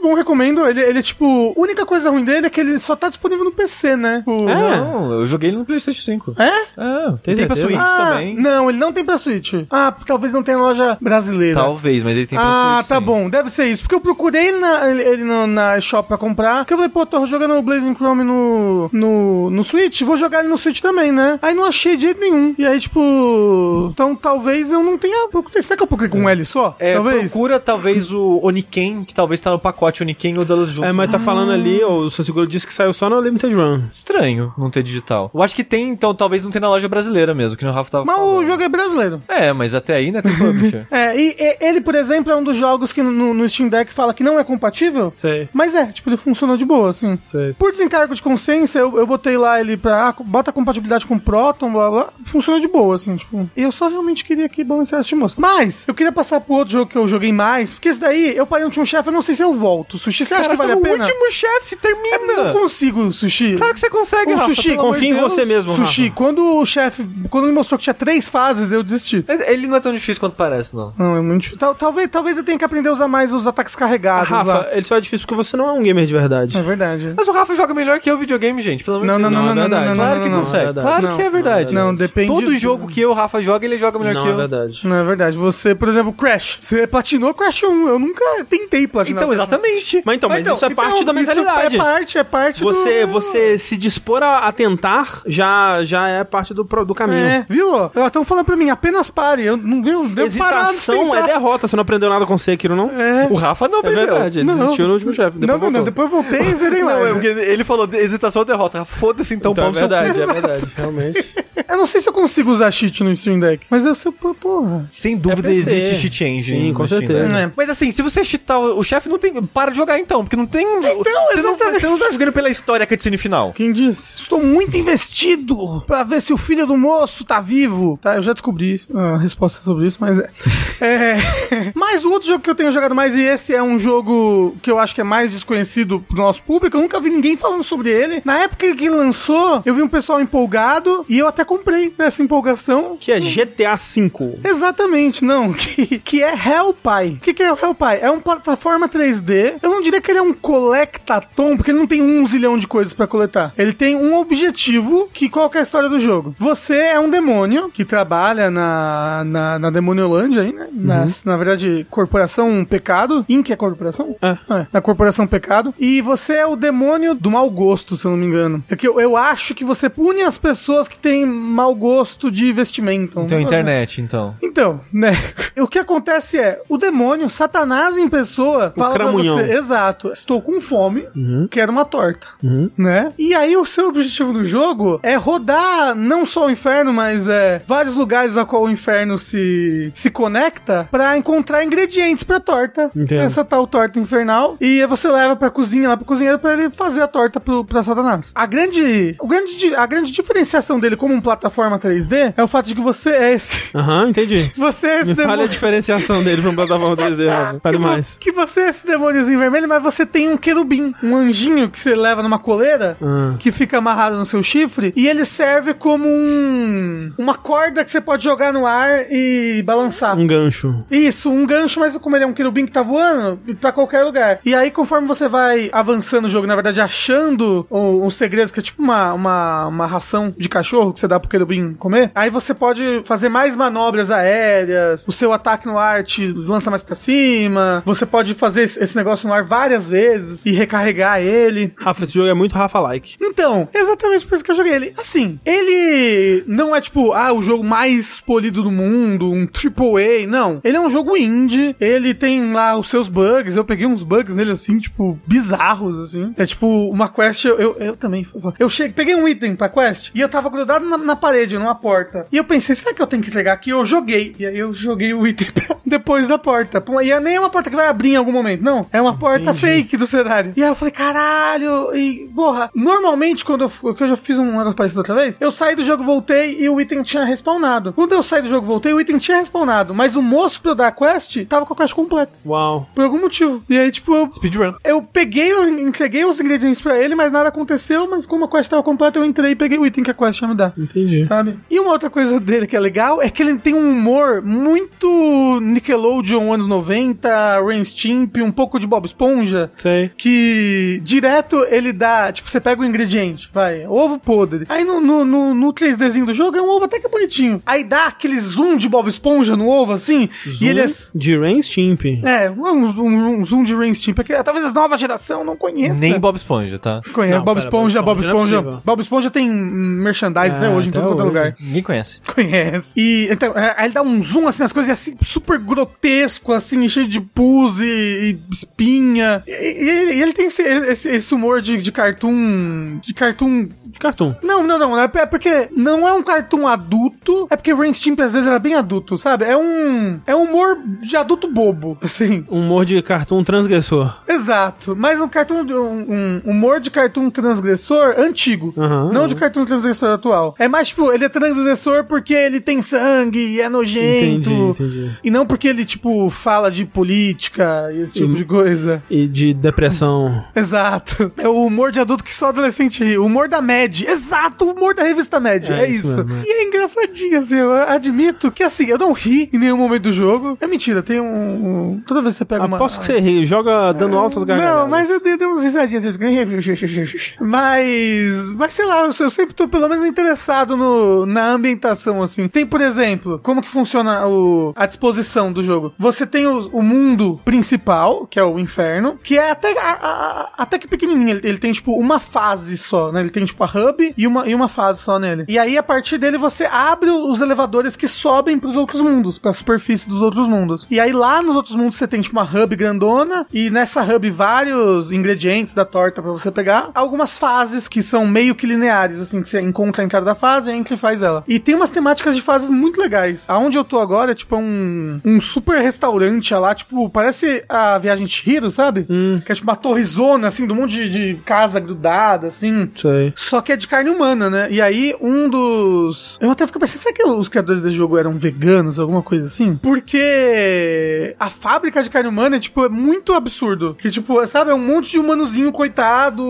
bom, recomendo. Ele, ele é tipo. A única coisa ruim dele é que ele só tá disponível no PC, né? O- É? Não, eu joguei ele no PlayStation 5. É? É, Tem tem, pra? Switch Ah, também. não, ele não tem pra Switch. Ah, talvez não tenha loja brasileira. Talvez, mas ele tem pra Ah, Switch. tá sim. bom, deve ser isso. Porque eu procurei na, ele, ele na, na shop pra comprar. Porque eu falei, pô, tô jogando o Blazing Chrome no, no, no Switch, vou jogar ele no Switch também, né? Aí não achei de jeito nenhum. E aí, tipo. Então talvez eu não tenha. Será que eu procurei com um L só? É, talvez. procura talvez o Oniken, que talvez tá no pacote Oniken ou Dallas junto. É, mas tá falando ali, o seu seguro disse que saiu só no Limited Run. Estranho não ter digital. Eu acho que tem, então talvez não tenha na loja brasileira mesmo, que no Rafa tava Mas falando. o jogo é brasileiro. É, mas até aí, né, tem publisher. [laughs] É, e, e ele, por exemplo, é um dos jogos que no, no Steam Deck fala que não é compatível. Sei, Mas é, tipo, ele funcionou de boa, assim. sei. Por desencargo de consciência, eu, eu botei lá ele pra. Ah, bota compatibilidade com Proton, blá blá. Funcionou de boa, assim, tipo. E eu só realmente queria que balanceasse esse moço. Mas, eu queria passar pro outro jogo que eu joguei mais. Porque esse daí, eu parei no último chefe, eu não sei se eu volto. Sushi, você acha que vale a pena? chefe, Eu não termina! consigo, Sushi. Claro que você consegue, O Rafa, Sushi, confia em Deus. você mesmo. Sushi, Rafa. quando o chefe. Quando ele mostrou que tinha três fases, eu desisti. Ele não é tão difícil quanto parece, não. Não, é muito difícil. Tal- Talvez, talvez eu tenha que aprender a usar mais os ataques carregados lá. Rafa, ele só é difícil porque você não é um gamer de verdade. É verdade. Mas o Rafa joga melhor que eu videogame, gente, pelo amor Não, não, não, não, é não, não, verdade. não, Claro não, que não, consegue. não, claro não, que é verdade. Não, depende. Todo jogo que eu o Rafa joga, ele joga melhor Não que é eu. verdade. Não é verdade. Você, por exemplo, Crash. Você platinou Crash 1. Eu nunca tentei platinar. Então, exatamente. Mas então, mas Então, isso é parte então, da isso mentalidade. É parte, é parte Você, do... você se dispor a, a tentar já, já é parte do, do caminho. É, viu? Estão falando pra mim, apenas pare. Eu não viu? Devo parar de Hesitação é derrota. Você não aprendeu nada com Sekiro, não? É. O Rafa não É verdade, ele Não. desistiu no último chefe. Não, Depois não, não. Depois eu voltei e zerei lá. [laughs] Não, é porque ele falou hesitação ou derrota. Foda-se então, Então é verdade, é verdade, realmente. [laughs] Eu não sei se eu consigo usar cheat no Stream Deck. Mas eu sei, pô, porra. Sem dúvida É existe cheat engine. Sim, com Steam certeza. É. Mas assim, se você cheatar o o chefe, não tem. Para de jogar então, porque não tem. você, não, você não tá jogando pela história cutscene final. Quem disse? Estou muito investido pra ver se o filho do moço tá vivo. Tá, eu já descobri a resposta sobre isso, mas é. é... [laughs] Mas o outro jogo que eu tenho jogado mais, e esse é um jogo que eu acho que é mais desconhecido pro nosso público, eu nunca vi ninguém falando sobre ele. Na época que ele lançou, eu vi um pessoal empolgado, e eu até comprei nessa empolgação. Que é GTA V. Exatamente, não. [laughs] Que, que é Hellpie. O que, que é o Hellpie? É uma plataforma 3D. Eu não diria que ele é um collectatom, porque ele não tem um zilhão de coisas pra coletar. Ele tem um objetivo, que qual que é a história do jogo? Você é um demônio que trabalha na, na, na Demoniolândia aí, né? Na, na verdade, Corporação Pecado. Inc é corporação? É. É, na Corporação Pecado. E você é o demônio do mau gosto, se eu não me engano. É que eu, eu acho que você pune as pessoas que têm mau gosto de vestimenta. Então, internet, então. Então, né? [laughs] O que acontece é, o demônio, Satanás em pessoa, fala pra cramunhão. Você, exato, estou com fome, quero uma torta, né? E aí o seu objetivo do jogo é rodar não só o inferno, mas é vários lugares a qual o inferno se, se conecta pra encontrar ingredientes pra torta. Entendo. Essa tal torta infernal. E aí você leva pra cozinha lá pro cozinheiro pra ele fazer a torta pro, pra Satanás. A grande, o grande, a grande diferenciação dele como uma plataforma 3D é o fato de que você é esse. Aham, entendi. [laughs] Você é esse Me fale a demônio. diferenciação dele pra uma plataforma 3D, Rafa. [laughs] Fale mais. que você é esse demôniozinho vermelho, mas você tem um querubim, um anjinho que você leva numa coleira, Ah. que fica amarrado no seu chifre, e ele serve como um uma corda que você pode jogar no ar e balançar. Um gancho. Isso, um gancho, mas como ele é um querubim que tá voando, pra qualquer lugar. E aí, conforme você vai avançando no jogo, na verdade, achando o- os segredos, que é tipo uma, uma, uma ração de cachorro que você dá pro querubim comer, aí você pode fazer mais manobras aéreas, o seu ataque no ar te lança mais pra cima, você pode fazer esse negócio no ar várias vezes e recarregar ele. Rafa, esse jogo é muito Rafa-like. Então, exatamente por isso que eu joguei ele. Assim, ele não é tipo, ah, o jogo mais polido do mundo, um AAA, não. Ele é um jogo indie, ele tem lá os seus bugs, eu peguei uns bugs nele assim, tipo, bizarros, assim. É tipo, uma quest, eu, eu, eu também, eu cheguei, peguei um item pra quest e eu tava grudado na, na parede, numa porta. E eu pensei, será que eu tenho que entregar aqui? Eu joguei. E aí eu joguei o item [laughs] depois da porta. E é nem uma porta que vai abrir em algum momento, não. É uma porta fake do cenário. E aí eu falei, caralho, e, porra, normalmente quando eu, que eu já fiz um negócio parecido outra vez, eu saí do jogo, voltei e o item tinha respawnado. Quando eu saí do jogo, voltei, o item tinha respawnado, mas o moço pra eu dar a quest tava com a quest completa, Uau. por algum motivo. E aí, tipo, eu, Speedrun. eu peguei, eu entreguei os ingredientes pra ele, mas nada aconteceu, mas como a quest tava completa, eu entrei e peguei o item que a quest ia me dar. Entendi. Sabe? E uma outra coisa dele que é legal é que ele tem um humor muito Nickelodeon anos 90, Rain Stimp, um pouco de Bob Esponja. Sei. Que direto ele dá, tipo, você pega o ingrediente, vai, ovo podre. Aí no, no, no, no 3Dzinho do jogo é um ovo até que bonitinho. Aí dá aquele zoom de Bob Esponja no ovo, assim, e ele é. de Rain Stimp. É, um, um- um zoom de Rain Stimp, talvez a nova geração não conheça. Nem Bob Esponja, tá? conhece. Não, Bob pera, Esponja, Bob Bob Esponja não é Esponja. Bob Esponja tem merchandise até É, hoje em até quanto é hoje. lugar. Ninguém conhece. [laughs] Conhece. E então, é, aí ele dá um zoom assim nas coisas e assim, super grotesco, assim, cheio de pus e, e espinha. E, e ele, e tem esse, esse, esse humor de, de cartoon. De cartoon. De cartoon. Não, não, não. É porque não é um cartoon adulto. É porque Rain Stimp às vezes era bem adulto, sabe? É um. É um humor de adulto bobo, [laughs] assim. Um humor de cartoon transgressor. Exato. Mas um cartoon. Um, um humor de cartoon transgressor antigo. Aham. não de cartoon transgressor atual. É mais tipo, ele é transgressor porque ele tem sangue e é nojento. Entendi, entendi. E não porque ele, tipo, fala de política e esse tipo Hum. de coisa. E de depressão. [laughs] Exato. É o humor de adulto que só adolescente ri. O humor da Mad. Exato, o humor da revista Mad. É, É isso é. E é engraçadinho, assim. Eu admito que, assim, eu não ri em nenhum momento do jogo. É mentira, tem um. um- Toda vez que você pega uma. Aposto que você ri, joga dando altas gargalhadas. Não, mas eu dei, dei uns risadinhas assim. [laughs] Mas. Mas sei lá, eu, eu sempre tô pelo menos interessado no, na ambientação, assim. Tem, por exemplo, como que funciona o, a disposição do jogo. Você tem o, o mundo principal, que é o inferno, que é até, a- a- até que pequenininho. Ele, ele tem, tipo, uma fase só, né? Ele tem, tipo, a hub e uma, e uma fase só nele. E aí, a partir dele, você abre os elevadores que sobem pros outros mundos, pra superfície dos outros mundos. E aí, lá nos outros mundos, você tem, tipo, uma hub grandona, e nessa hub, vários ingredientes da torta pra você pegar. Algumas fases que são meio que lineares, assim, que você encontra a entrada da fase, entra e faz ela. E tem umas temáticas de fases muito legais. Aonde eu tô agora é, tipo, um, um super restaurante lá, tipo, parece a Viagem de Hiro, sabe? Que é, tipo, uma torrezona, assim, de um monte de, de casa grudada, assim. Sei. Só que é de carne humana, né? E aí, um dos. Eu até fico pensando, será que os criadores desse jogo eram veganos, alguma coisa assim? Porque a fábrica de carne humana é, tipo, é muito absurdo. Que, tipo, sabe, é um monte de humanozinho coitado,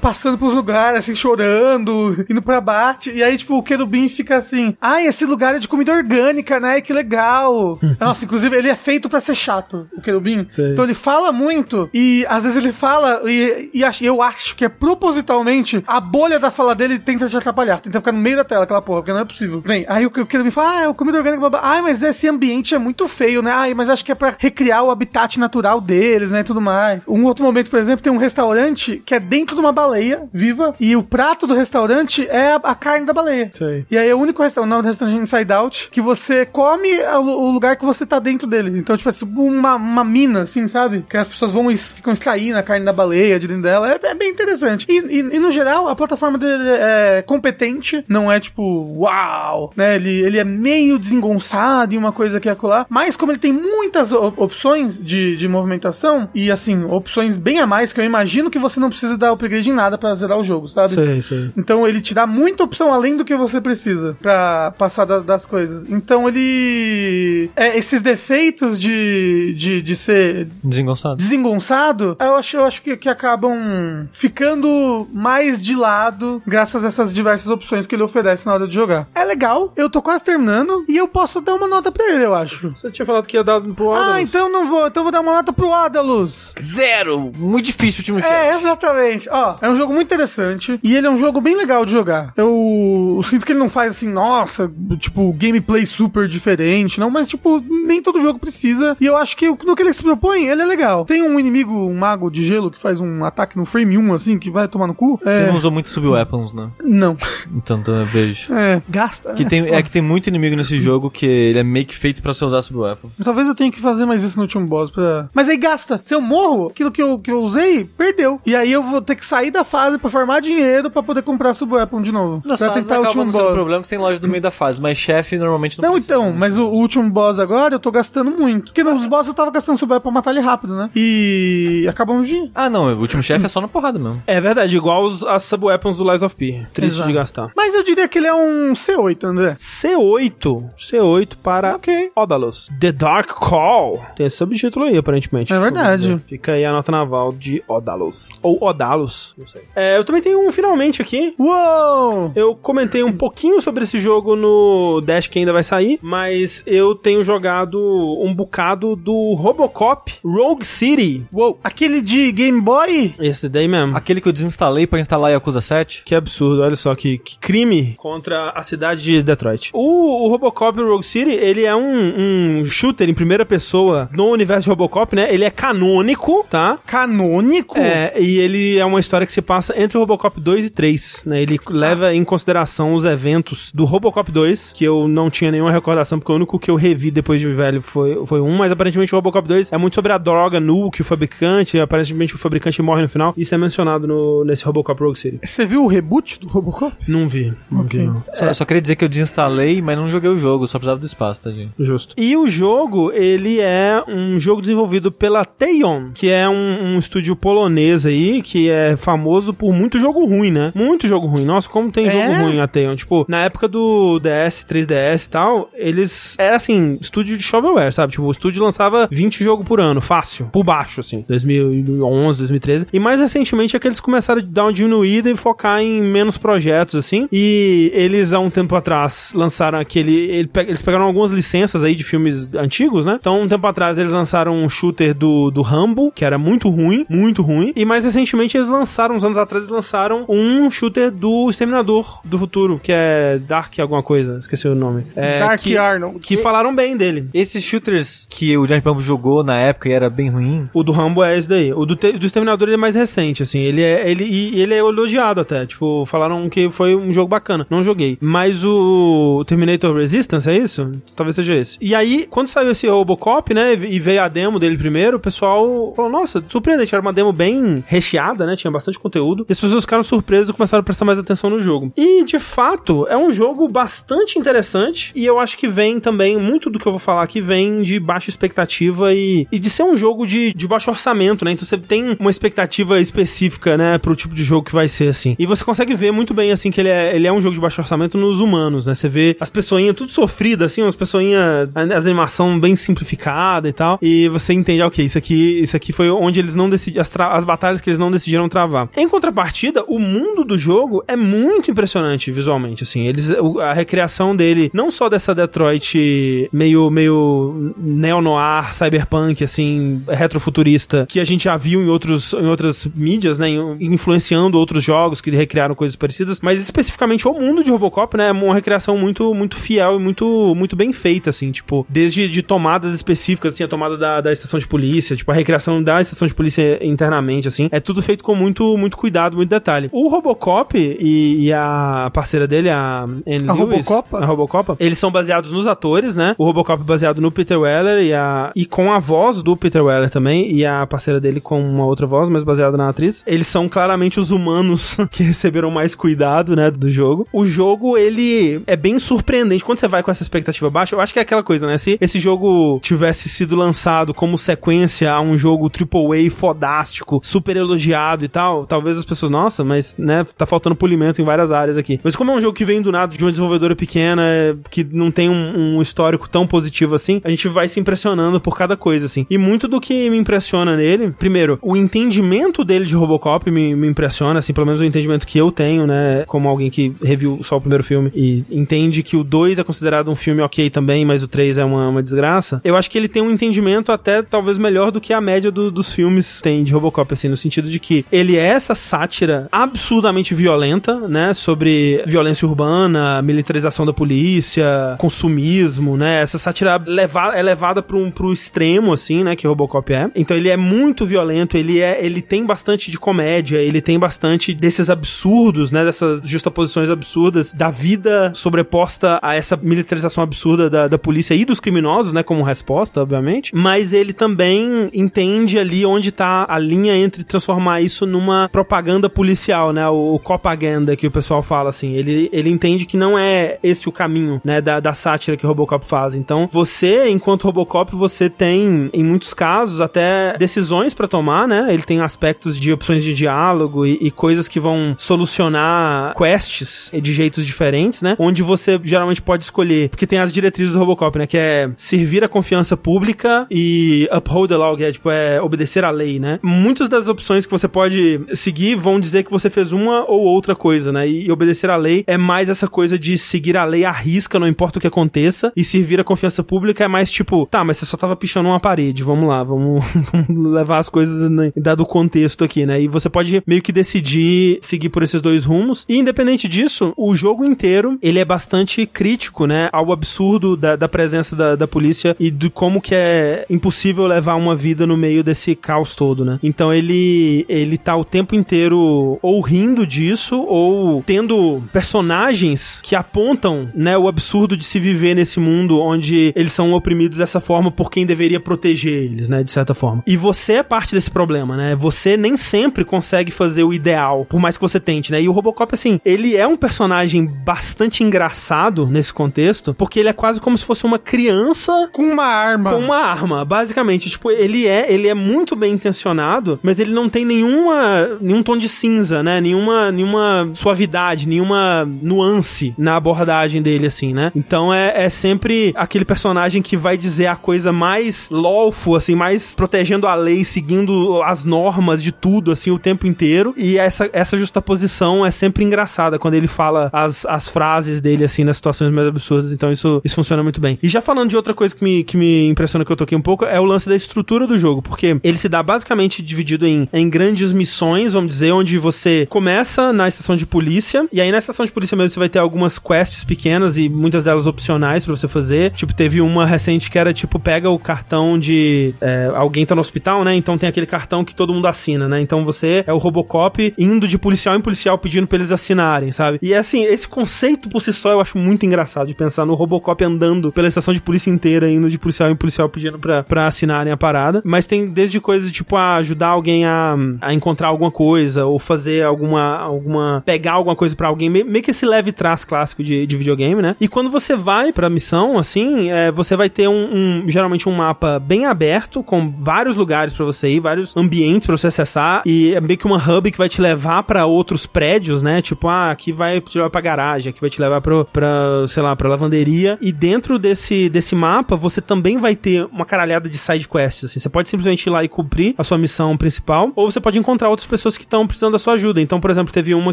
passando pelos lugares, assim, chorando, indo pra bate. E aí, tipo, o querubim fica assim: ai, esse lugar é de comida orgânica, né? Que legal. [laughs] Nossa, inclusive, ele é feito pra ser chato, o querubim. Sei. Então ele fala muito e às vezes ele fala e, e eu acho que é propositalmente a bolha da fala dele tenta te atrapalhar, tenta ficar no meio da tela aquela porra, porque não é possível. Bem, aí o que o querubim fala, ah, é o comida orgânica, blá, blá. ai, mas esse ambiente é muito feio, né? Ai, mas acho que é pra recriar o habitat natural deles, né, e tudo mais. Um outro momento, por exemplo, tem um restaurante que é dentro de uma baleia viva e o prato do restaurante é a, carne da baleia. Sei. E aí é o único restaurante, o nome do restaurante é Inside Out, que você come o, o lugar que você tá dentro dele. Então, tipo, é tipo uma, uma mina, assim, sabe? Que as pessoas vão ficam extraindo a carne da baleia de dentro dela. É, é bem interessante. E, e- e, no geral, a plataforma dele é competente, não é tipo, uau, né? Ele, ele é meio desengonçado e uma coisa que é acolá. Mas como ele tem muitas opções de, de movimentação, e assim, opções bem a mais, que eu imagino que você não precisa dar upgrade em nada pra zerar o jogo, sabe? Sei, sei. Então ele te dá muita opção além do que você precisa pra passar da- das coisas. Então ele. É, esses defeitos de, de, de ser Desengonçado. Desengonçado, eu acho, eu acho que, que acabam ficando mais de lado graças a essas diversas opções que ele oferece na hora de jogar. É legal, eu tô quase terminando e eu posso dar uma nota pra ele, eu acho. Você tinha falado que ia dar pro Adams. Ah, então não vou. Então vou dar uma nota pro Adalus. Zero! Muito difícil o time chefe. É, exatamente. Ó, é um jogo muito interessante e ele é um jogo bem legal de jogar. Eu, eu sinto que ele não faz assim, nossa, tipo, gameplay super diferente, não, mas tipo, nem todo jogo precisa. E eu acho que no que ele se propõe, ele é legal. Tem um inimigo, um mago de gelo, que faz um ataque no frame 1, assim, que vai tomar no cu. Você É, não usou muito sub-weapons, né? não. Então, então eu vejo. É, gasta. Que tem, é que tem muito inimigo nesse jogo que ele é meio que feito pra você usar sub-weapons. Talvez eu tenha que fazer mais isso no último boss pra... Mas aí gasta. Se eu morro, aquilo que eu, que eu usei, perdeu. E aí eu vou ter que sair da fase pra formar dinheiro pra poder comprar sub-weapon de novo. Nas pra tentar o último boss. problema que você tem loja no meio da fase, mas chefe normalmente não Não, precisa. então, mas o, o último boss agora eu tô gastando muito. Porque nos boss eu tava gastando sub pra matar ele rápido, né? E acabamos de. Ah, não, o último chefe é só na porrada mesmo. É verdade, igual os, as sub-weapons do Lies of P. Triste Exato. de gastar. Mas eu diria que ele é um C8, André. C8. C8 para Odalus. The Dark Call. Tem esse subtítulo aí, aparentemente. É verdade. Fica aí a nota naval de Odalus. Ou Odalus, não sei. É, eu também tenho um finalmente aqui. Uou! Eu comentei um pouquinho sobre esse jogo no Dash que ainda vai sair, mas eu tenho jogado um bocado do Robocop Rogue City. Uou! Aquele de Game Boy? Esse daí mesmo. Aquele que eu desinstalei pra instalar Yakuza 7. Que absurdo, olha só que, que crime contra a cidade de Detroit. O, o Robocop Rogue City, ele é um, um shooter em primeira pessoa no universo de Robocop, né? Ele é canônico, tá? Canônico? É, e ele é uma história que se passa entre o Robocop 2 e 3, né? Ele leva em consideração os eventos do Robocop 2, que eu não tinha nenhuma recordação, porque o único que eu revi depois de velho foi, foi um, mas aparentemente o Robocop 2 é muito sobre a droga nu que o fabricante, aparentemente o fabricante morre no final, isso é mencionado no, nesse Robocop Rogue City. Você viu o reboot do Robocop? Não vi, não Ok. vi não. Só, só queria dizer que eu desinstalei, mas não joguei o jogo, só precisava do espaço, tá, gente? Justo. E o jogo, ele é um jogo desenvolvido pela Teion, que é um, um estúdio polonês aí, que é famoso por muito jogo ruim, né? Muito jogo ruim. Nossa, como tem É? jogo ruim a Teion. Tipo, na época do DS, 3DS e tal, eles... Era assim, estúdio de shovelware, sabe? Tipo, o estúdio lançava 20 jogos por ano, fácil. Por baixo, assim. 2011, 2013. E mais recentemente é que eles começaram a dar uma diminuída e focar em menos projetos, assim. E eles, há um tempo atrás, lançaram aquele... ele Eles pegaram algumas licenças aí de filmes antigos, né? Então, um tempo atrás, eles lançaram um shooter do, do Rambo, que era muito ruim, muito ruim. E mais recentemente, eles lançaram, uns anos atrás, eles lançaram um shooter do Exterminador do Futuro, que é Dark alguma coisa, esqueci o nome. É, Dark que, Arnold. Que falaram bem dele. Esses shooters que o Giant Bump jogou na época e era bem ruim, O do Rambo é esse daí. O do, te- do Exterminador ele é mais recente, assim. Ele é, ele, e ele é elogiado até. Tipo, falaram que foi um jogo bacana. Não joguei. Mas o Terminator Resistance, é isso? Talvez seja esse. E aí, quando saiu esse Robocop, né? E veio a demo dele primeiro, o pessoal falou, nossa, surpreendente. Era uma demo bem recheada, né? Tinha bastante conteúdo. E as pessoas ficaram surpresas e começaram a prestar mais atenção no jogo. E, de fato, é um jogo bastante interessante. E eu acho que vem também, muito do que eu vou falar aqui, vem de baixa expectativa e, e de ser um jogo de, de baixo orçamento, né? Então você tem uma expectativa específica, né? Pro tipo de jogo que vai ser assim. E você consegue ver muito bem, assim, que ele é, ele é um jogo de baixo orçamento nos humanos, né? Você vê as pessoinhas tudo sofridas, assim, umas pessoinhas, as animação bem simplificada e tal, e você entende, ok, isso aqui, isso aqui foi onde eles não decidiram, as, as batalhas que eles não decidiram travar. Em contrapartida, o mundo do jogo é muito impressionante visualmente, assim, eles, a recriação dele, não só dessa Detroit meio, meio neo-noir, cyberpunk, assim, retrofuturista, que a gente já viu em outros, em outras mídias, né, influenciando outros jogos que recriaram coisas parecidas, mas especificamente o mundo de Robocop, né, é uma recriação muito, muito fiel e muito, muito bem feita, assim, tipo, desde de tomadas específicas, assim, a tomada da, da estação de polícia, tipo, a recriação da estação de polícia internamente, assim, é tudo feito com muito, muito cuidado, muito detalhe. O Robocop e, e a parceira dele, a Anne A Lewis, Robocopa? a Robocopa, eles são baseados nos atores, né? O Robocop é baseado no Peter Weller e, a, e com a voz do Peter Weller também, e a parceira dele com uma outra voz, mas baseada na atriz. Eles são claramente os humanos [laughs] que receberam mais cuidado, né, do jogo. O jogo, ele é bem surpreendente. Quando você vai com essa expectativa baixa, eu acho que é aquela coisa, né? Se esse jogo tivesse sido lançado como sequência a um jogo AAA fodástico, super elogiado e tal, talvez as pessoas, nossa, mas, né, tá faltando polimento em várias áreas aqui. Mas como é um jogo que vem do nada de uma desenvolvedora pequena, é, que não tem um, um histórico tão positivo assim, a gente vai se impressionando por cada coisa, assim. E muito do que me impressiona nele, primeiro, o entendimento dele de Robocop me, me impressiona, assim, pelo menos o entendimento que eu tenho, né, como alguém que reviu só o primeiro filme e entende que o 2 é considerado um filme ok também, mas o 3 é uma, uma desgraça. Eu acho que ele tem um entendimento até talvez melhor do que a média do- dos filmes tem de Robocop, assim, no sentido de que ele é essa sátira absurdamente violenta, né, sobre violência urbana, militarização da polícia, consumismo, né, essa sátira leva, é levada para um, pro extremo, assim, né, que Robocop é. Então ele é muito violento, ele é, ele tem bastante de comédia, ele tem bastante desses absurdos, né, dessas justaposições absurdas da vida sobreposta a essa militarização absurda da, da polícia e dos criminosos, né, como resposta, obviamente. Mas ele também entende ali onde tá a linha entre transformar isso numa propaganda policial, né, o, o propaganda que o pessoal fala, assim. Ele, ele entende que não é esse o caminho, né, da, da sátira que o Robocop faz. Então, você, enquanto Robocop, você tem, em muitos casos, até decisões pra tomar, né? Ele tem aspectos de opções de diálogo e, e coisas que vão solucionar quests de jeitos diferentes, né? Onde você geralmente pode escolher, porque tem as diretrizes do Robocop, né? Que é servir a confiança pública e uphold the law, que é, tipo, é obedecer à lei, né? Muitas das opções que você pode seguir vão dizer que você fez uma ou outra coisa, né? E obedecer à lei é mais essa coisa de seguir a lei à risca, não importa o que aconteça, e servir a confiança pública é mais tipo, tá, mas você só tava pichando uma parede, vamos lá, vamos, [laughs] vamos levar as coisas dado o contexto aqui, né? E você pode meio que decidir seguir por esses dois rumos. E independente disso, o jogo inteiro, ele é bastante crítico, né? Ao absurdo da, da presença da, da polícia e de como que é impossível levar uma vida no meio desse caos todo, né? Então ele, ele tá o tempo inteiro ou rindo disso ou tendo personagens que apontam, né, o absurdo de se viver nesse mundo onde eles são oprimidos dessa forma por quem deveria proteger eles, né, de certa forma. E você é parte desse problema, né? Você nem sempre consegue fazer o ideal, por mais que você tente, né? E o Robocop, assim, ele é um personagem bastante engraçado nesse contexto, porque ele é quase como se fosse uma criança Com uma arma. com uma arma, basicamente. Tipo, ele é, ele é muito bem intencionado, mas ele não tem nenhuma, nenhum tom de cinza, né? Nenhuma, nenhuma suavidade, nenhuma nuance na abordagem dele, assim, né? Então é, é sempre aquele personagem que vai dizer a coisa mais lawful, assim, mais protegendo a lei, seguindo as normas de tudo, assim, o tempo inteiro. E essa, essa justaposição é sempre engraçada quando ele fala as, as frases dele, assim, nas situações mais absurdas. Então isso, isso funciona muito bem. E já falando de outra coisa que me, que me impressiona que eu toquei um pouco, é o lance da estrutura do jogo, porque ele se dá basicamente dividido em, em grandes missões, vamos dizer, onde você começa na estação de polícia, e aí na estação de polícia mesmo você vai ter algumas quests pequenas e muitas delas opcionais pra você fazer. Tipo, teve uma recente que era tipo, pega o cartão de. é, alguém tá no hospital, né? Então tem aquele cartão que todo mundo assina, né? Então você é o Robocop indo de policial em policial pedindo pra eles assinarem, sabe? E assim, esse conceito por si só eu acho muito engraçado de pensar no Robocop andando pela estação de polícia inteira, indo de policial em policial pedindo pra, pra assinarem a parada. Mas tem desde coisas tipo a ajudar alguém a, a encontrar alguma coisa, ou fazer alguma. alguma. pegar alguma coisa pra alguém, meio, que esse leve trás clássico de, de videogame, né? E quando você vai pra missão, assim, é, você vai ter um, um- geralmente um mapa bem aberto, com vários lugares pra você ir, vários ambientes pra você acessar, e é meio que uma hub que vai te levar pra outros prédios, né? Tipo, ah, aqui vai te levar pra garagem, aqui vai te levar pro, pra, sei lá, pra lavanderia. E dentro desse, desse mapa, você também vai ter uma caralhada de side quests, assim. Você pode simplesmente ir lá e cumprir a sua missão principal, ou você pode encontrar outras pessoas que estão precisando da sua ajuda. Então, por exemplo, teve uma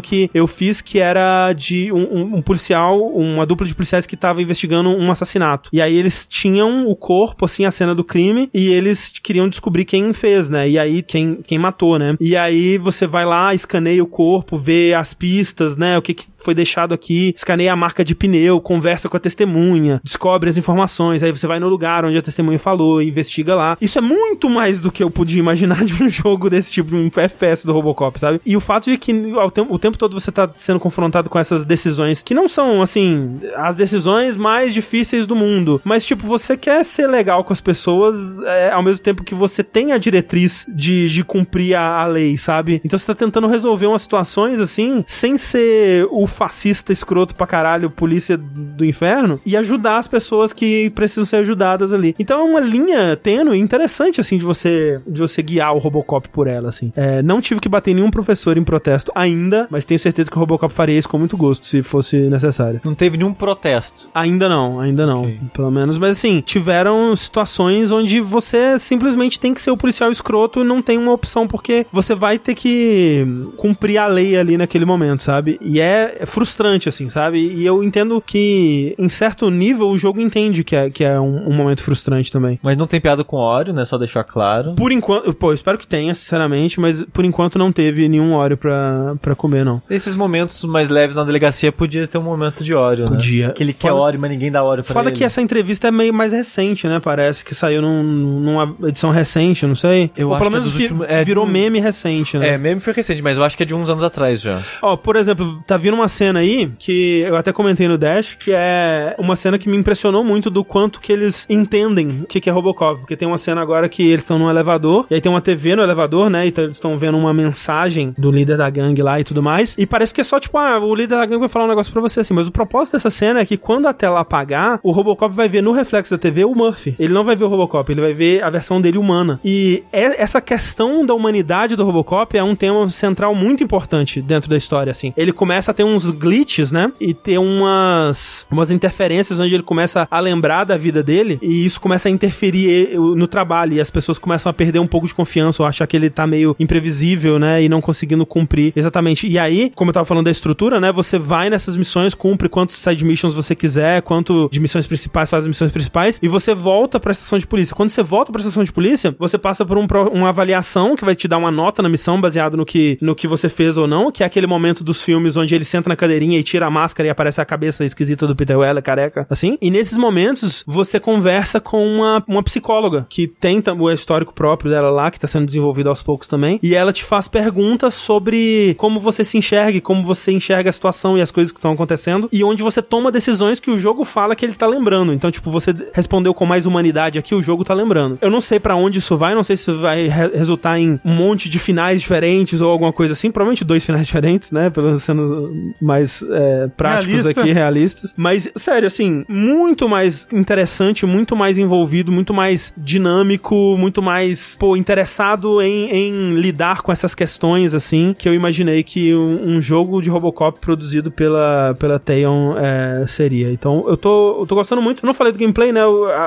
que eu fiz que era de um, um, um policial, uma dupla de policiais que tava investigando um assassinato. E aí eles tinham o corpo, assim, a cena do crime, e eles queriam descobrir quem fez, né? E aí quem, quem matou, né? E aí você vai lá, escaneia o corpo, vê as pistas, né? O que, que foi deixado aqui, escaneia a marca de pneu, conversa com a testemunha, descobre as informações, aí você vai no lugar onde a testemunha falou, investiga lá. Isso é muito mais do que eu podia imaginar [laughs] de um jogo desse tipo, um FPS do Robocop, sabe? E o fato de que tempo, o tempo todo você tá sendo confrontado com essas decisões que não são, assim, as decisões mais difíceis do mundo, mas tipo, você quer ser legal com as pessoas é, ao mesmo tempo que você tem a diretriz de, de cumprir a, a lei, sabe? Então você tá tentando resolver umas situações assim, sem ser o fascista escroto pra caralho, polícia do inferno, e ajudar as pessoas que precisam ser ajudadas ali. Então é uma linha tênue interessante, assim, de você, de você guiar o Robocop por ela, assim. É, não tive que bater nenhum professor em protesto ainda, mas tenho certeza que o Robocop faria isso com muito gosto, se fosse necessário. Não teve nenhum protesto. Ainda não, ainda não. Ok. Pelo menos, mas assim, tiveram situações onde você simplesmente tem que ser o policial escroto e não tem uma opção, porque você vai ter que cumprir a lei ali naquele momento, sabe? E é, é frustrante, assim, sabe? E eu entendo que, em certo nível, o jogo entende que é, que é um, um momento frustrante também. Mas não tem piada com óleo, né? Só deixar claro. Por enquanto, pô, eu espero que tenha, sinceramente, mas por enquanto não teve nenhum óleo pra, pra comer, não. Nesses momentos mais leves na delegacia, podia ter um momento de óleo, né? Podia. Que ele quer Foda- óleo, mas ninguém dá óleo pra Foda ele. que essa entrevista é meio mais recente, né? Parece que saiu num- numa edição recente, não sei. Eu Ou acho pelo que é menos dos vi- últimos- é virou meme recente, né? É, meme foi recente, mas eu acho que é de uns anos atrás já. Ó, por exemplo, tá vindo uma cena aí que eu até comentei no Dash, que é uma cena que me impressionou muito do quanto que eles entendem o que, que é Robocop. Porque tem uma cena agora que eles estão num elevador, e aí tem uma TV no elevador, né? Então eles estão vendo uma mensagem do líder da gangue lá e tudo mais. E parece que é só tipo, ah, o líder da gangue vai falar um negócio pra você assim. Mas o propósito dessa cena é que quando a tela apagar, o Robocop vai ver no reflexo da TV o Murphy. Ele não vai ver o Robocop, ele vai ver a versão dele humana. E é- essa questão da humanidade do Robocop é um tema central muito importante dentro da história, assim. Ele começa a ter uns glitches, né? E ter umas, umas interferências onde ele começa a lembrar da vida dele e isso começa a interferir eh, no trabalho e as pessoas começam a perder um pouco de confiança ou achar que ele tá meio imprevisível, né? E não conseguindo cumprir exatamente. E aí, como eu tava falando da estrutura, né? Você vai nessas missões, cumpre quantos side missions você quiser, quanto de missões principais faz as missões principais e você volta pra estação de polícia. Quando você volta pra estação de polícia, você passa por um uma avaliação que vai te dar uma nota na missão baseado no que, no que você fez ou não, que é aquele momento dos filmes onde ele senta na cadeirinha e tira a máscara e aparece a cabeça esquisita do Peter Weller, careca, assim. E nesses momentos, você conversa com uma, uma psicóloga que tem o histórico próprio dela lá, que tá sendo desenvolvido aos poucos também, e ela te faz perguntas sobre como você se enxerga, como você enxerga a situação e as coisas que estão acontecendo, e onde você toma decisões que o jogo fala que ele tá lembrando. Então, tipo, você respondeu com mais humanidade aqui, o jogo tá lembrando. Eu não sei pra onde isso vai, não sei se vai re- resultar em um monte de finais diferentes ou alguma coisa assim, provavelmente dois finais [laughs] diferentes, né, pelo menos sendo mais é, práticos Realista. aqui, realistas. Mas, sério, assim, muito mais interessante, muito mais envolvido, muito mais dinâmico, muito mais, pô, interessado em, em lidar com essas questões, assim, que eu imaginei que um, um jogo de Robocop produzido pela, pela Theon é, seria. Então, eu tô, eu tô gostando muito. Eu não falei do gameplay, né?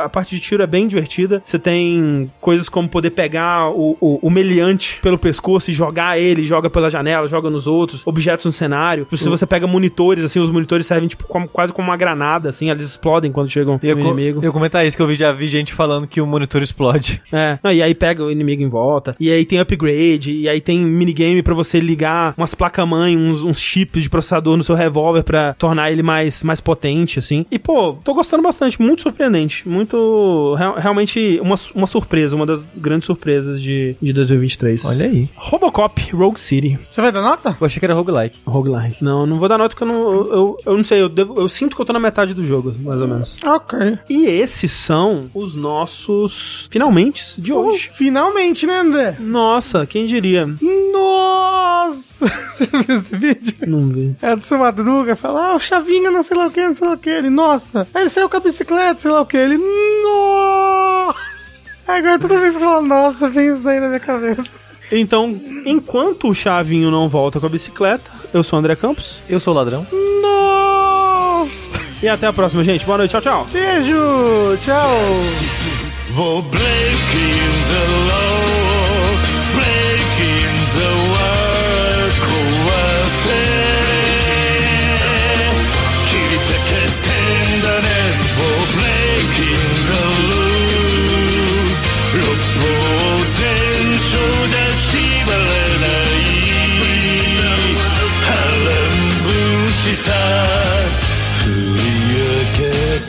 a parte de tiro é bem divertida. Você tem coisas como poder pegar o, o, o meliante pelo pescoço e jogar ele, joga pela janela, joga nos outros, objetos no cenário. Se você pega monitores, assim, os monitores servem tipo como- quase como uma granada, assim, eles explodem quando chegam Eu, no inimigo. eu comentar isso, que eu vi- já vi gente falando que o monitor explode. [laughs] É, não, e aí pega o inimigo em volta, e aí tem upgrade, e aí tem minigame pra você ligar umas placas-mãe, uns, uns chips de processador no seu revólver pra tornar ele mais, mais potente, assim. E, pô, tô gostando bastante, muito surpreendente, muito, real- realmente uma, uma surpresa, uma das grandes surpresas de, de 2023. Olha aí. Robocop Rogue City. Você vai dar nota? Eu achei que era roguelike. Roguelike. Não, não vou dar nota porque eu não, eu, eu, eu não sei, eu, devo- eu sinto que eu tô na metade do jogo, mais ou menos. Ok. E esses são os nossos finalmente de hoje. Uh, finalmente, né, André? Nossa, quem diria? Nossa! [laughs] Você viu esse vídeo? Não vi. É do seu Madruga, fala, ah, o Chavinha não sei lá o que, não sei lá o que. Ele, nossa. Aí ele saiu com a bicicleta, sei lá o que. Ele, nossa. Agora toda vez que eu falo, nossa, vem isso daí na minha cabeça. Então, enquanto o Chavinho não volta com a bicicleta, eu sou o André Campos. Eu sou o ladrão. Nossa! E até a próxima, gente. Boa noite. Tchau, tchau. Beijo! Tchau!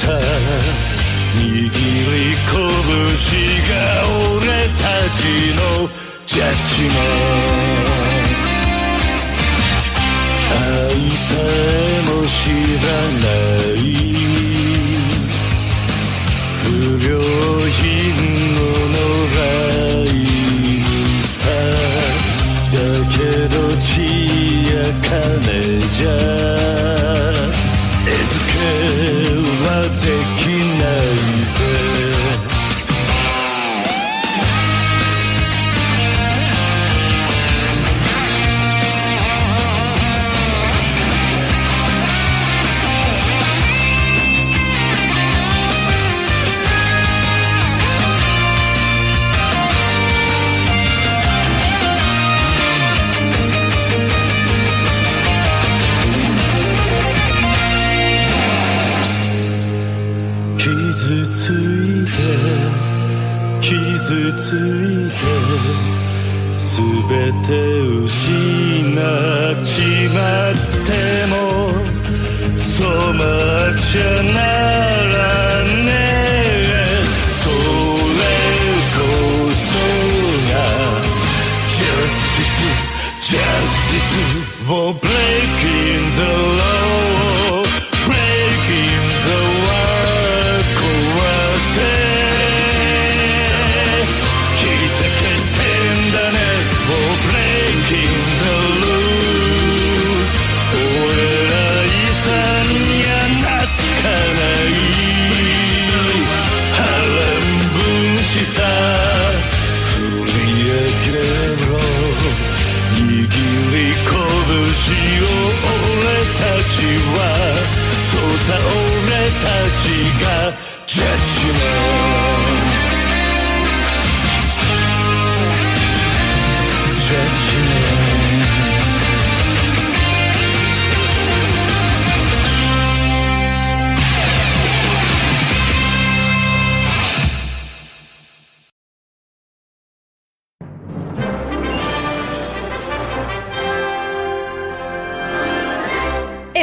た握り拳が俺たちのジャッジも愛さえも知らない不良品の野良犬さ。だけど血や金じゃ。ocean.